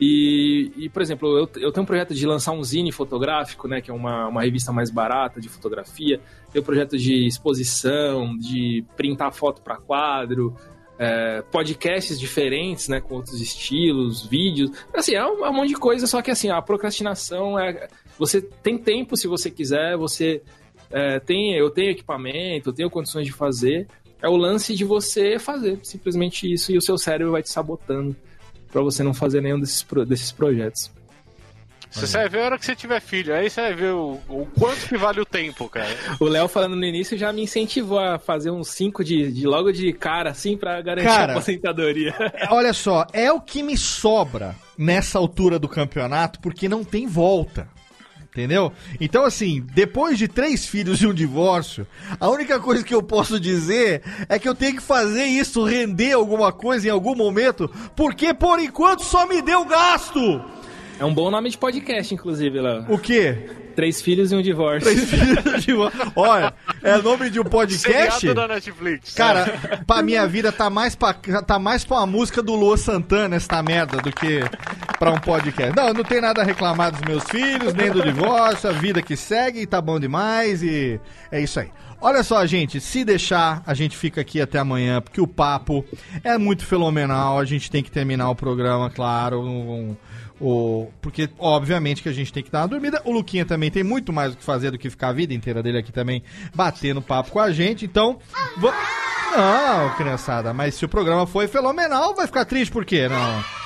E, e, por exemplo, eu, eu tenho um projeto de lançar um zine fotográfico, né, que é uma, uma revista mais barata de fotografia. Tenho um projeto de exposição, de printar foto para quadro, é, podcasts diferentes, né, com outros estilos, vídeos. Assim, é um, é um monte de coisa, só que assim, a procrastinação é. Você tem tempo se você quiser, você é, tem, eu tenho equipamento, eu tenho condições de fazer. É o lance de você fazer simplesmente isso e o seu cérebro vai te sabotando pra você não fazer nenhum desses, desses projetos. Você vai ver a hora que você tiver filho, aí você vai ver o, o quanto que vale o tempo, cara. *laughs* O Léo falando no início já me incentivou a fazer uns 5 de, de logo de cara, assim, pra garantir Cara, a aposentadoria. Olha só, é o que me sobra nessa altura do campeonato, porque não tem volta. Entendeu? Então, assim, depois de três filhos e um divórcio, a única coisa que eu posso dizer é que eu tenho que fazer isso render alguma coisa em algum momento, porque por enquanto só me deu gasto. É um bom nome de podcast, inclusive, Léo. O quê? Três filhos e um divórcio. Três filhos e um divórcio. Olha, é nome de um podcast? Seriado da Netflix. Cara, pra minha vida tá mais pra, tá mais pra uma música do Lua Santana esta merda do que pra um podcast. Não, não tem nada a reclamar dos meus filhos, nem do divórcio, a vida que segue e tá bom demais e é isso aí. Olha só, gente, se deixar, a gente fica aqui até amanhã, porque o papo é muito fenomenal, a gente tem que terminar o programa, claro, um- o, porque, obviamente, que a gente tem que dar uma dormida. O Luquinha também tem muito mais o que fazer do que ficar a vida inteira dele aqui também batendo papo com a gente. Então, não, criançada, mas se o programa foi fenomenal, vai ficar triste por quê? Não.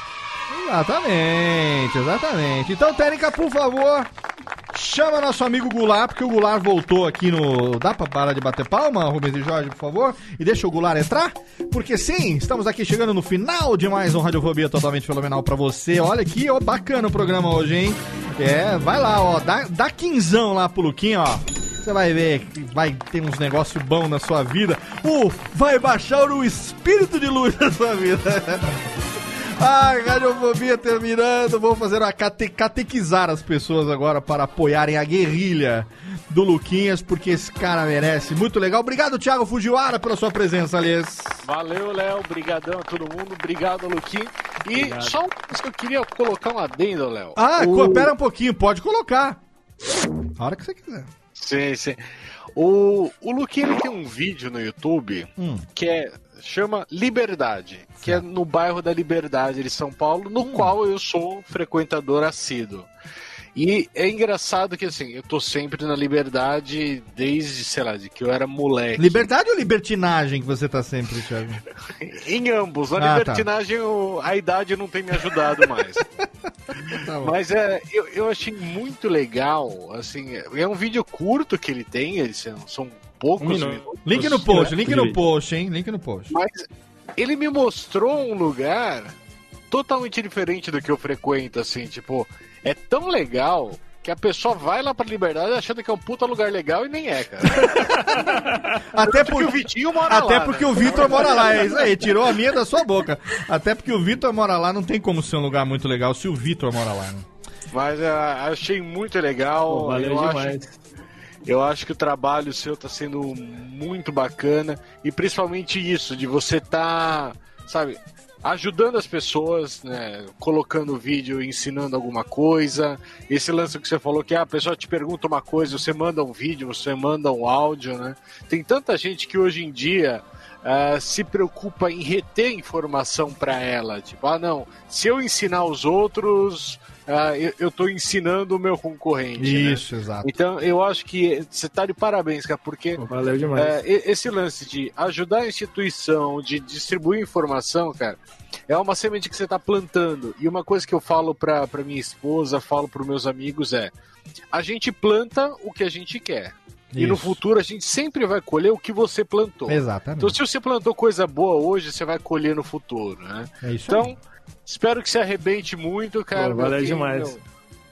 Exatamente, exatamente. Então, Técnica, por favor, chama nosso amigo Goulart, porque o Goulart voltou aqui no. Dá pra parar de bater palma, Rubens e Jorge, por favor? E deixa o Goulart entrar? Porque sim, estamos aqui chegando no final de mais um Radiofobia totalmente fenomenal pra você. Olha aqui, ó, bacana o programa hoje, hein? É, vai lá, ó, dá, dá quinzão lá pro Luquinha, ó. Você vai ver que vai ter uns negócios bons na sua vida. Uh, vai baixar o espírito de luz na sua vida. *laughs* Ai, radiofobia terminando. Vou fazer uma cate catequizar as pessoas agora para apoiarem a guerrilha do Luquinhas, porque esse cara merece. Muito legal. Obrigado, Thiago Fujiwara, pela sua presença, aliás. Valeu, Léo. Obrigadão a todo mundo. Obrigado, Luquinho. E Obrigado. só uma coisa que eu queria colocar um adendo, Léo. Ah, O- um pouquinho, pode colocar. A hora que você quiser. Sim, sim. O, o Luquinho ele tem um vídeo no YouTube Hum. que é chama Liberdade, que é no bairro da Liberdade de São Paulo, Hum. no qual eu sou frequentador assíduo. E é engraçado que assim, eu tô sempre na Liberdade desde, sei lá, de que eu era moleque. Liberdade ou libertinagem que você tá sempre, Thiago? *laughs* Em ambos. Na Ah, tá. libertinagem, eu- a idade não tem me ajudado mais. *laughs* Tá. Mas é, eu, eu achei muito legal. Assim, é um vídeo curto que ele tem, eles são poucos Um minuto. minutos. Link no post, link no post, hein? Link no post. Mas ele me mostrou um lugar totalmente diferente do que eu frequento, assim, tipo, é tão legal que a pessoa vai lá pra Liberdade achando que é um puta lugar legal e nem é, cara. *laughs* Até porque o Vitinho mora Até lá, porque né? o Vitor mora lá, é isso aí, tirou a minha da sua boca. Até porque o Vitor mora lá, não tem como ser um lugar muito legal se o Vitor mora lá, né? Mas ah, achei muito legal. Pô, valeu eu demais. Acho, eu acho que o trabalho seu tá sendo muito bacana. E principalmente isso, de você tá, sabe, ajudando as pessoas, né? Colocando vídeo, ensinando alguma coisa. Esse lance que você falou que ah, a pessoa te pergunta uma coisa, você manda um vídeo, você manda um áudio, né? Tem tanta gente que hoje em dia. ah, se preocupa em reter informação para ela, tipo, ah não, se eu ensinar os outros, ah, eu, tô ensinando o meu concorrente. né? Isso, exato. Então eu acho que você tá de parabéns, cara, porque Valeu demais. é, esse lance de ajudar a instituição, de distribuir informação, cara, é uma semente que você tá plantando. E uma coisa que eu falo pra minha esposa, falo pros meus amigos é: a gente planta o que a gente quer. E no Isso. futuro a gente sempre vai colher o que você plantou. Exatamente. Então, se você plantou coisa boa hoje, você vai colher no futuro, né? É isso então, aí. Espero que se arrebente muito, cara. Pô, valeu demais. meu,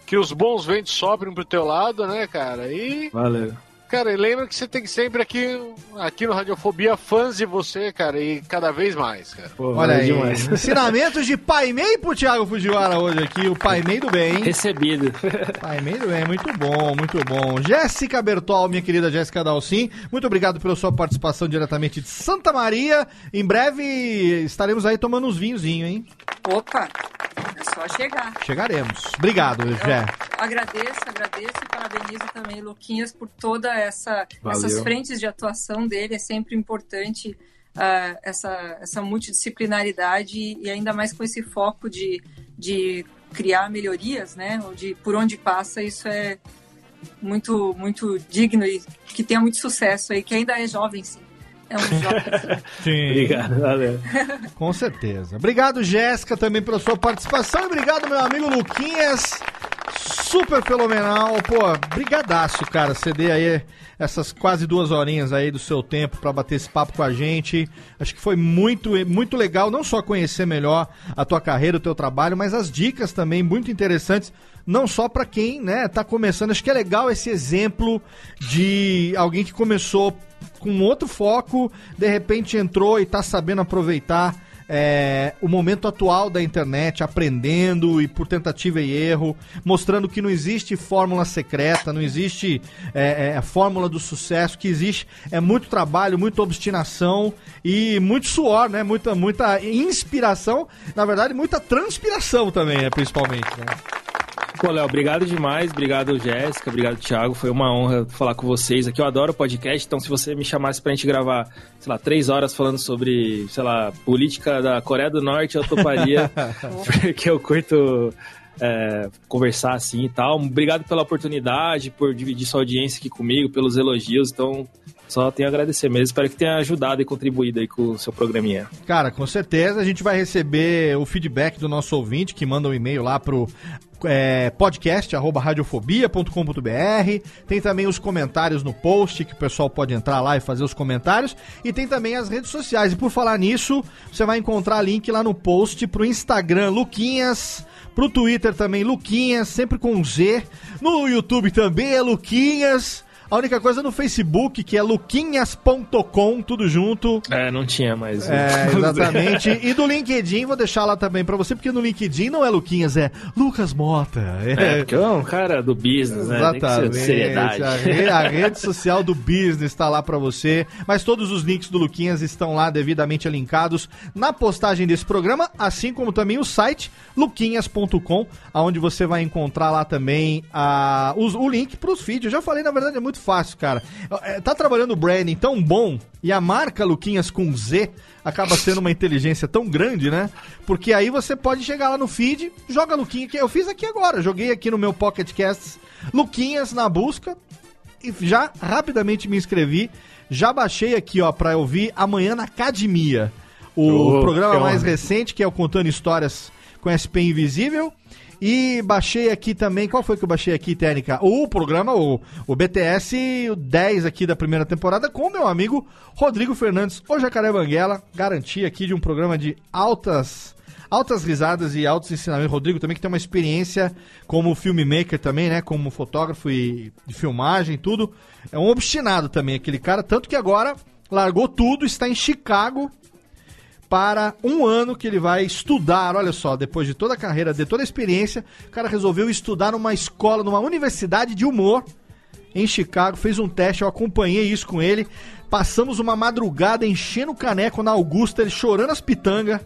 que os bons ventos soprem pro teu lado, né, cara? E, Valeu. Cara, e lembra que você tem sempre aqui, aqui no Radiofobia fãs de você, cara, e cada vez mais, cara. Pô, Olha valeu aí, demais. *laughs* ensinamentos de Pai Mei pro Thiago Fujiwara hoje aqui, o Pai Mei do bem. Recebido. *laughs* Pai Mei do bem, muito bom, muito bom. Jéssica Bertol, minha querida Jéssica Dalcin, muito obrigado pela sua participação diretamente de Santa Maria. Em breve estaremos aí tomando uns vinhozinhos, hein? Opa, é só chegar. Chegaremos. Obrigado, Jé. Agradeço, agradeço e parabenizo também Luquinhas por toda essa Valeu. essas frentes de atuação dele. É sempre importante ah, essa, essa multidisciplinaridade e ainda mais com esse foco de, de criar melhorias, né? Ou de por onde passa, isso é muito, muito digno e que tenha muito sucesso aí, que ainda é jovem, sim. É um jovem. *laughs* Sim. Obrigado, valeu. Com certeza. Obrigado, Jéssica, também pela sua participação. E obrigado, meu amigo Luquinhas. Super fenomenal. Pô, brigadaço, cara. Ceder aí essas quase duas horinhas aí do seu tempo pra bater esse papo com a gente. Acho que foi muito, muito legal, não só conhecer melhor a tua carreira, o teu trabalho, mas as dicas também muito interessantes. Não só pra quem, né, tá começando. Acho que é legal esse exemplo de alguém que começou com outro foco, de repente entrou e tá sabendo aproveitar é, o momento atual da internet, aprendendo e por tentativa e erro, mostrando que não existe fórmula secreta, não existe é, é, fórmula do sucesso, que existe é muito trabalho, muita obstinação e muito suor, né? Muita, muita inspiração, na verdade, muita transpiração também, né? Principalmente, né? Pô, Léo, obrigado demais. Obrigado, Jéssica. Obrigado, Thiago. Foi uma honra falar com vocês aqui. Eu adoro podcast, então se você me chamasse pra gente gravar, sei lá, três horas falando sobre, sei lá, política da Coreia do Norte, eu toparia. *laughs* porque eu curto é, conversar assim e tal. Obrigado pela oportunidade, por dividir sua audiência aqui comigo, pelos elogios. Então, só tenho a agradecer mesmo. Espero que tenha ajudado e contribuído aí com o seu programinha. Cara, com certeza a gente vai receber o feedback do nosso ouvinte que manda um e-mail lá pro é, podcast arroba radiofobia.com.br. Tem também os comentários no post que o pessoal pode entrar lá e fazer os comentários. E tem também as redes sociais. E por falar nisso, você vai encontrar link lá no post pro Instagram Luquinhas. Pro Twitter também, Luquinhas, sempre com Z. No YouTube também é Luquinhas. A única coisa no Facebook, que é luquinhas.com, tudo junto. É, não tinha mais. É, *laughs* exatamente. e do LinkedIn, vou deixar lá também pra você, porque no LinkedIn não é Luquinhas, é Lucas Mota. É, porque é um cara do business, né? Exatamente. A, re- a rede social do business está lá para você. Mas todos os links do Luquinhas estão lá devidamente linkados na postagem desse programa, assim como também o site luquinhas.com, onde você vai encontrar lá também a, os- o link para os feeds. Eu já falei, na verdade é muito fácil, cara. É, Tá trabalhando o branding tão bom e a marca Luquinhas com Z acaba sendo uma inteligência tão grande, né? Porque aí você pode chegar lá no feed, joga Luquinha, que eu fiz aqui agora, joguei aqui no meu Pocket Casts Luquinhas na busca e já rapidamente me inscrevi. Já baixei aqui, ó, pra ouvir amanhã na Academia. O Oh, programa mais recente, que é o Contando Histórias com SP Invisível. E baixei aqui também. Qual foi que eu baixei aqui, Técnica? O programa, o, o BTS o 10 aqui da primeira temporada, com meu amigo Rodrigo Fernandes, o Jacaré Banguela. Garantia aqui de um programa de altas altas risadas e altos ensinamentos. Rodrigo também que tem uma experiência como filmmaker também, né? Como fotógrafo e de filmagem e tudo. É um obstinado também aquele cara, tanto que agora largou tudo, está em Chicago para um ano que ele vai estudar. Olha só, depois de toda a carreira, de toda a experiência, o cara resolveu estudar numa escola, numa universidade de humor em Chicago, fez um teste, eu acompanhei isso com ele. Passamos uma madrugada enchendo o caneco na Augusta, ele chorando as pitangas.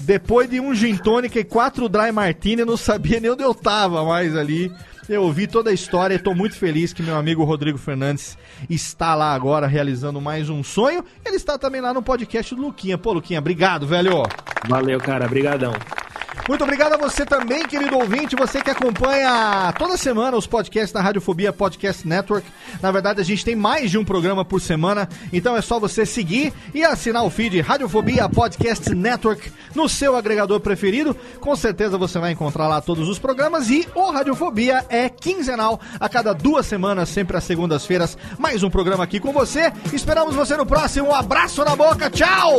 Depois de um gin tônica e quatro dry martini, eu não sabia nem onde eu tava mais ali. Eu ouvi toda a história e tô muito feliz que meu amigo Rodrigo Fernandes está lá agora realizando mais um sonho. Ele está também lá no podcast do Luquinha. Pô, Luquinha, obrigado, velho. Valeu, cara. Brigadão. Muito obrigado a você também, querido ouvinte, você que acompanha toda semana os podcasts da Radiofobia Podcast Network. Na verdade, a gente tem mais de um programa por semana, então é só você seguir e assinar o feed Radiofobia Podcast Network no seu agregador preferido. Com certeza você vai encontrar lá todos os programas e o Radiofobia é quinzenal, a cada duas semanas, sempre às segundas-feiras. Mais um programa aqui com você. Esperamos você no próximo. Um abraço na boca, tchau!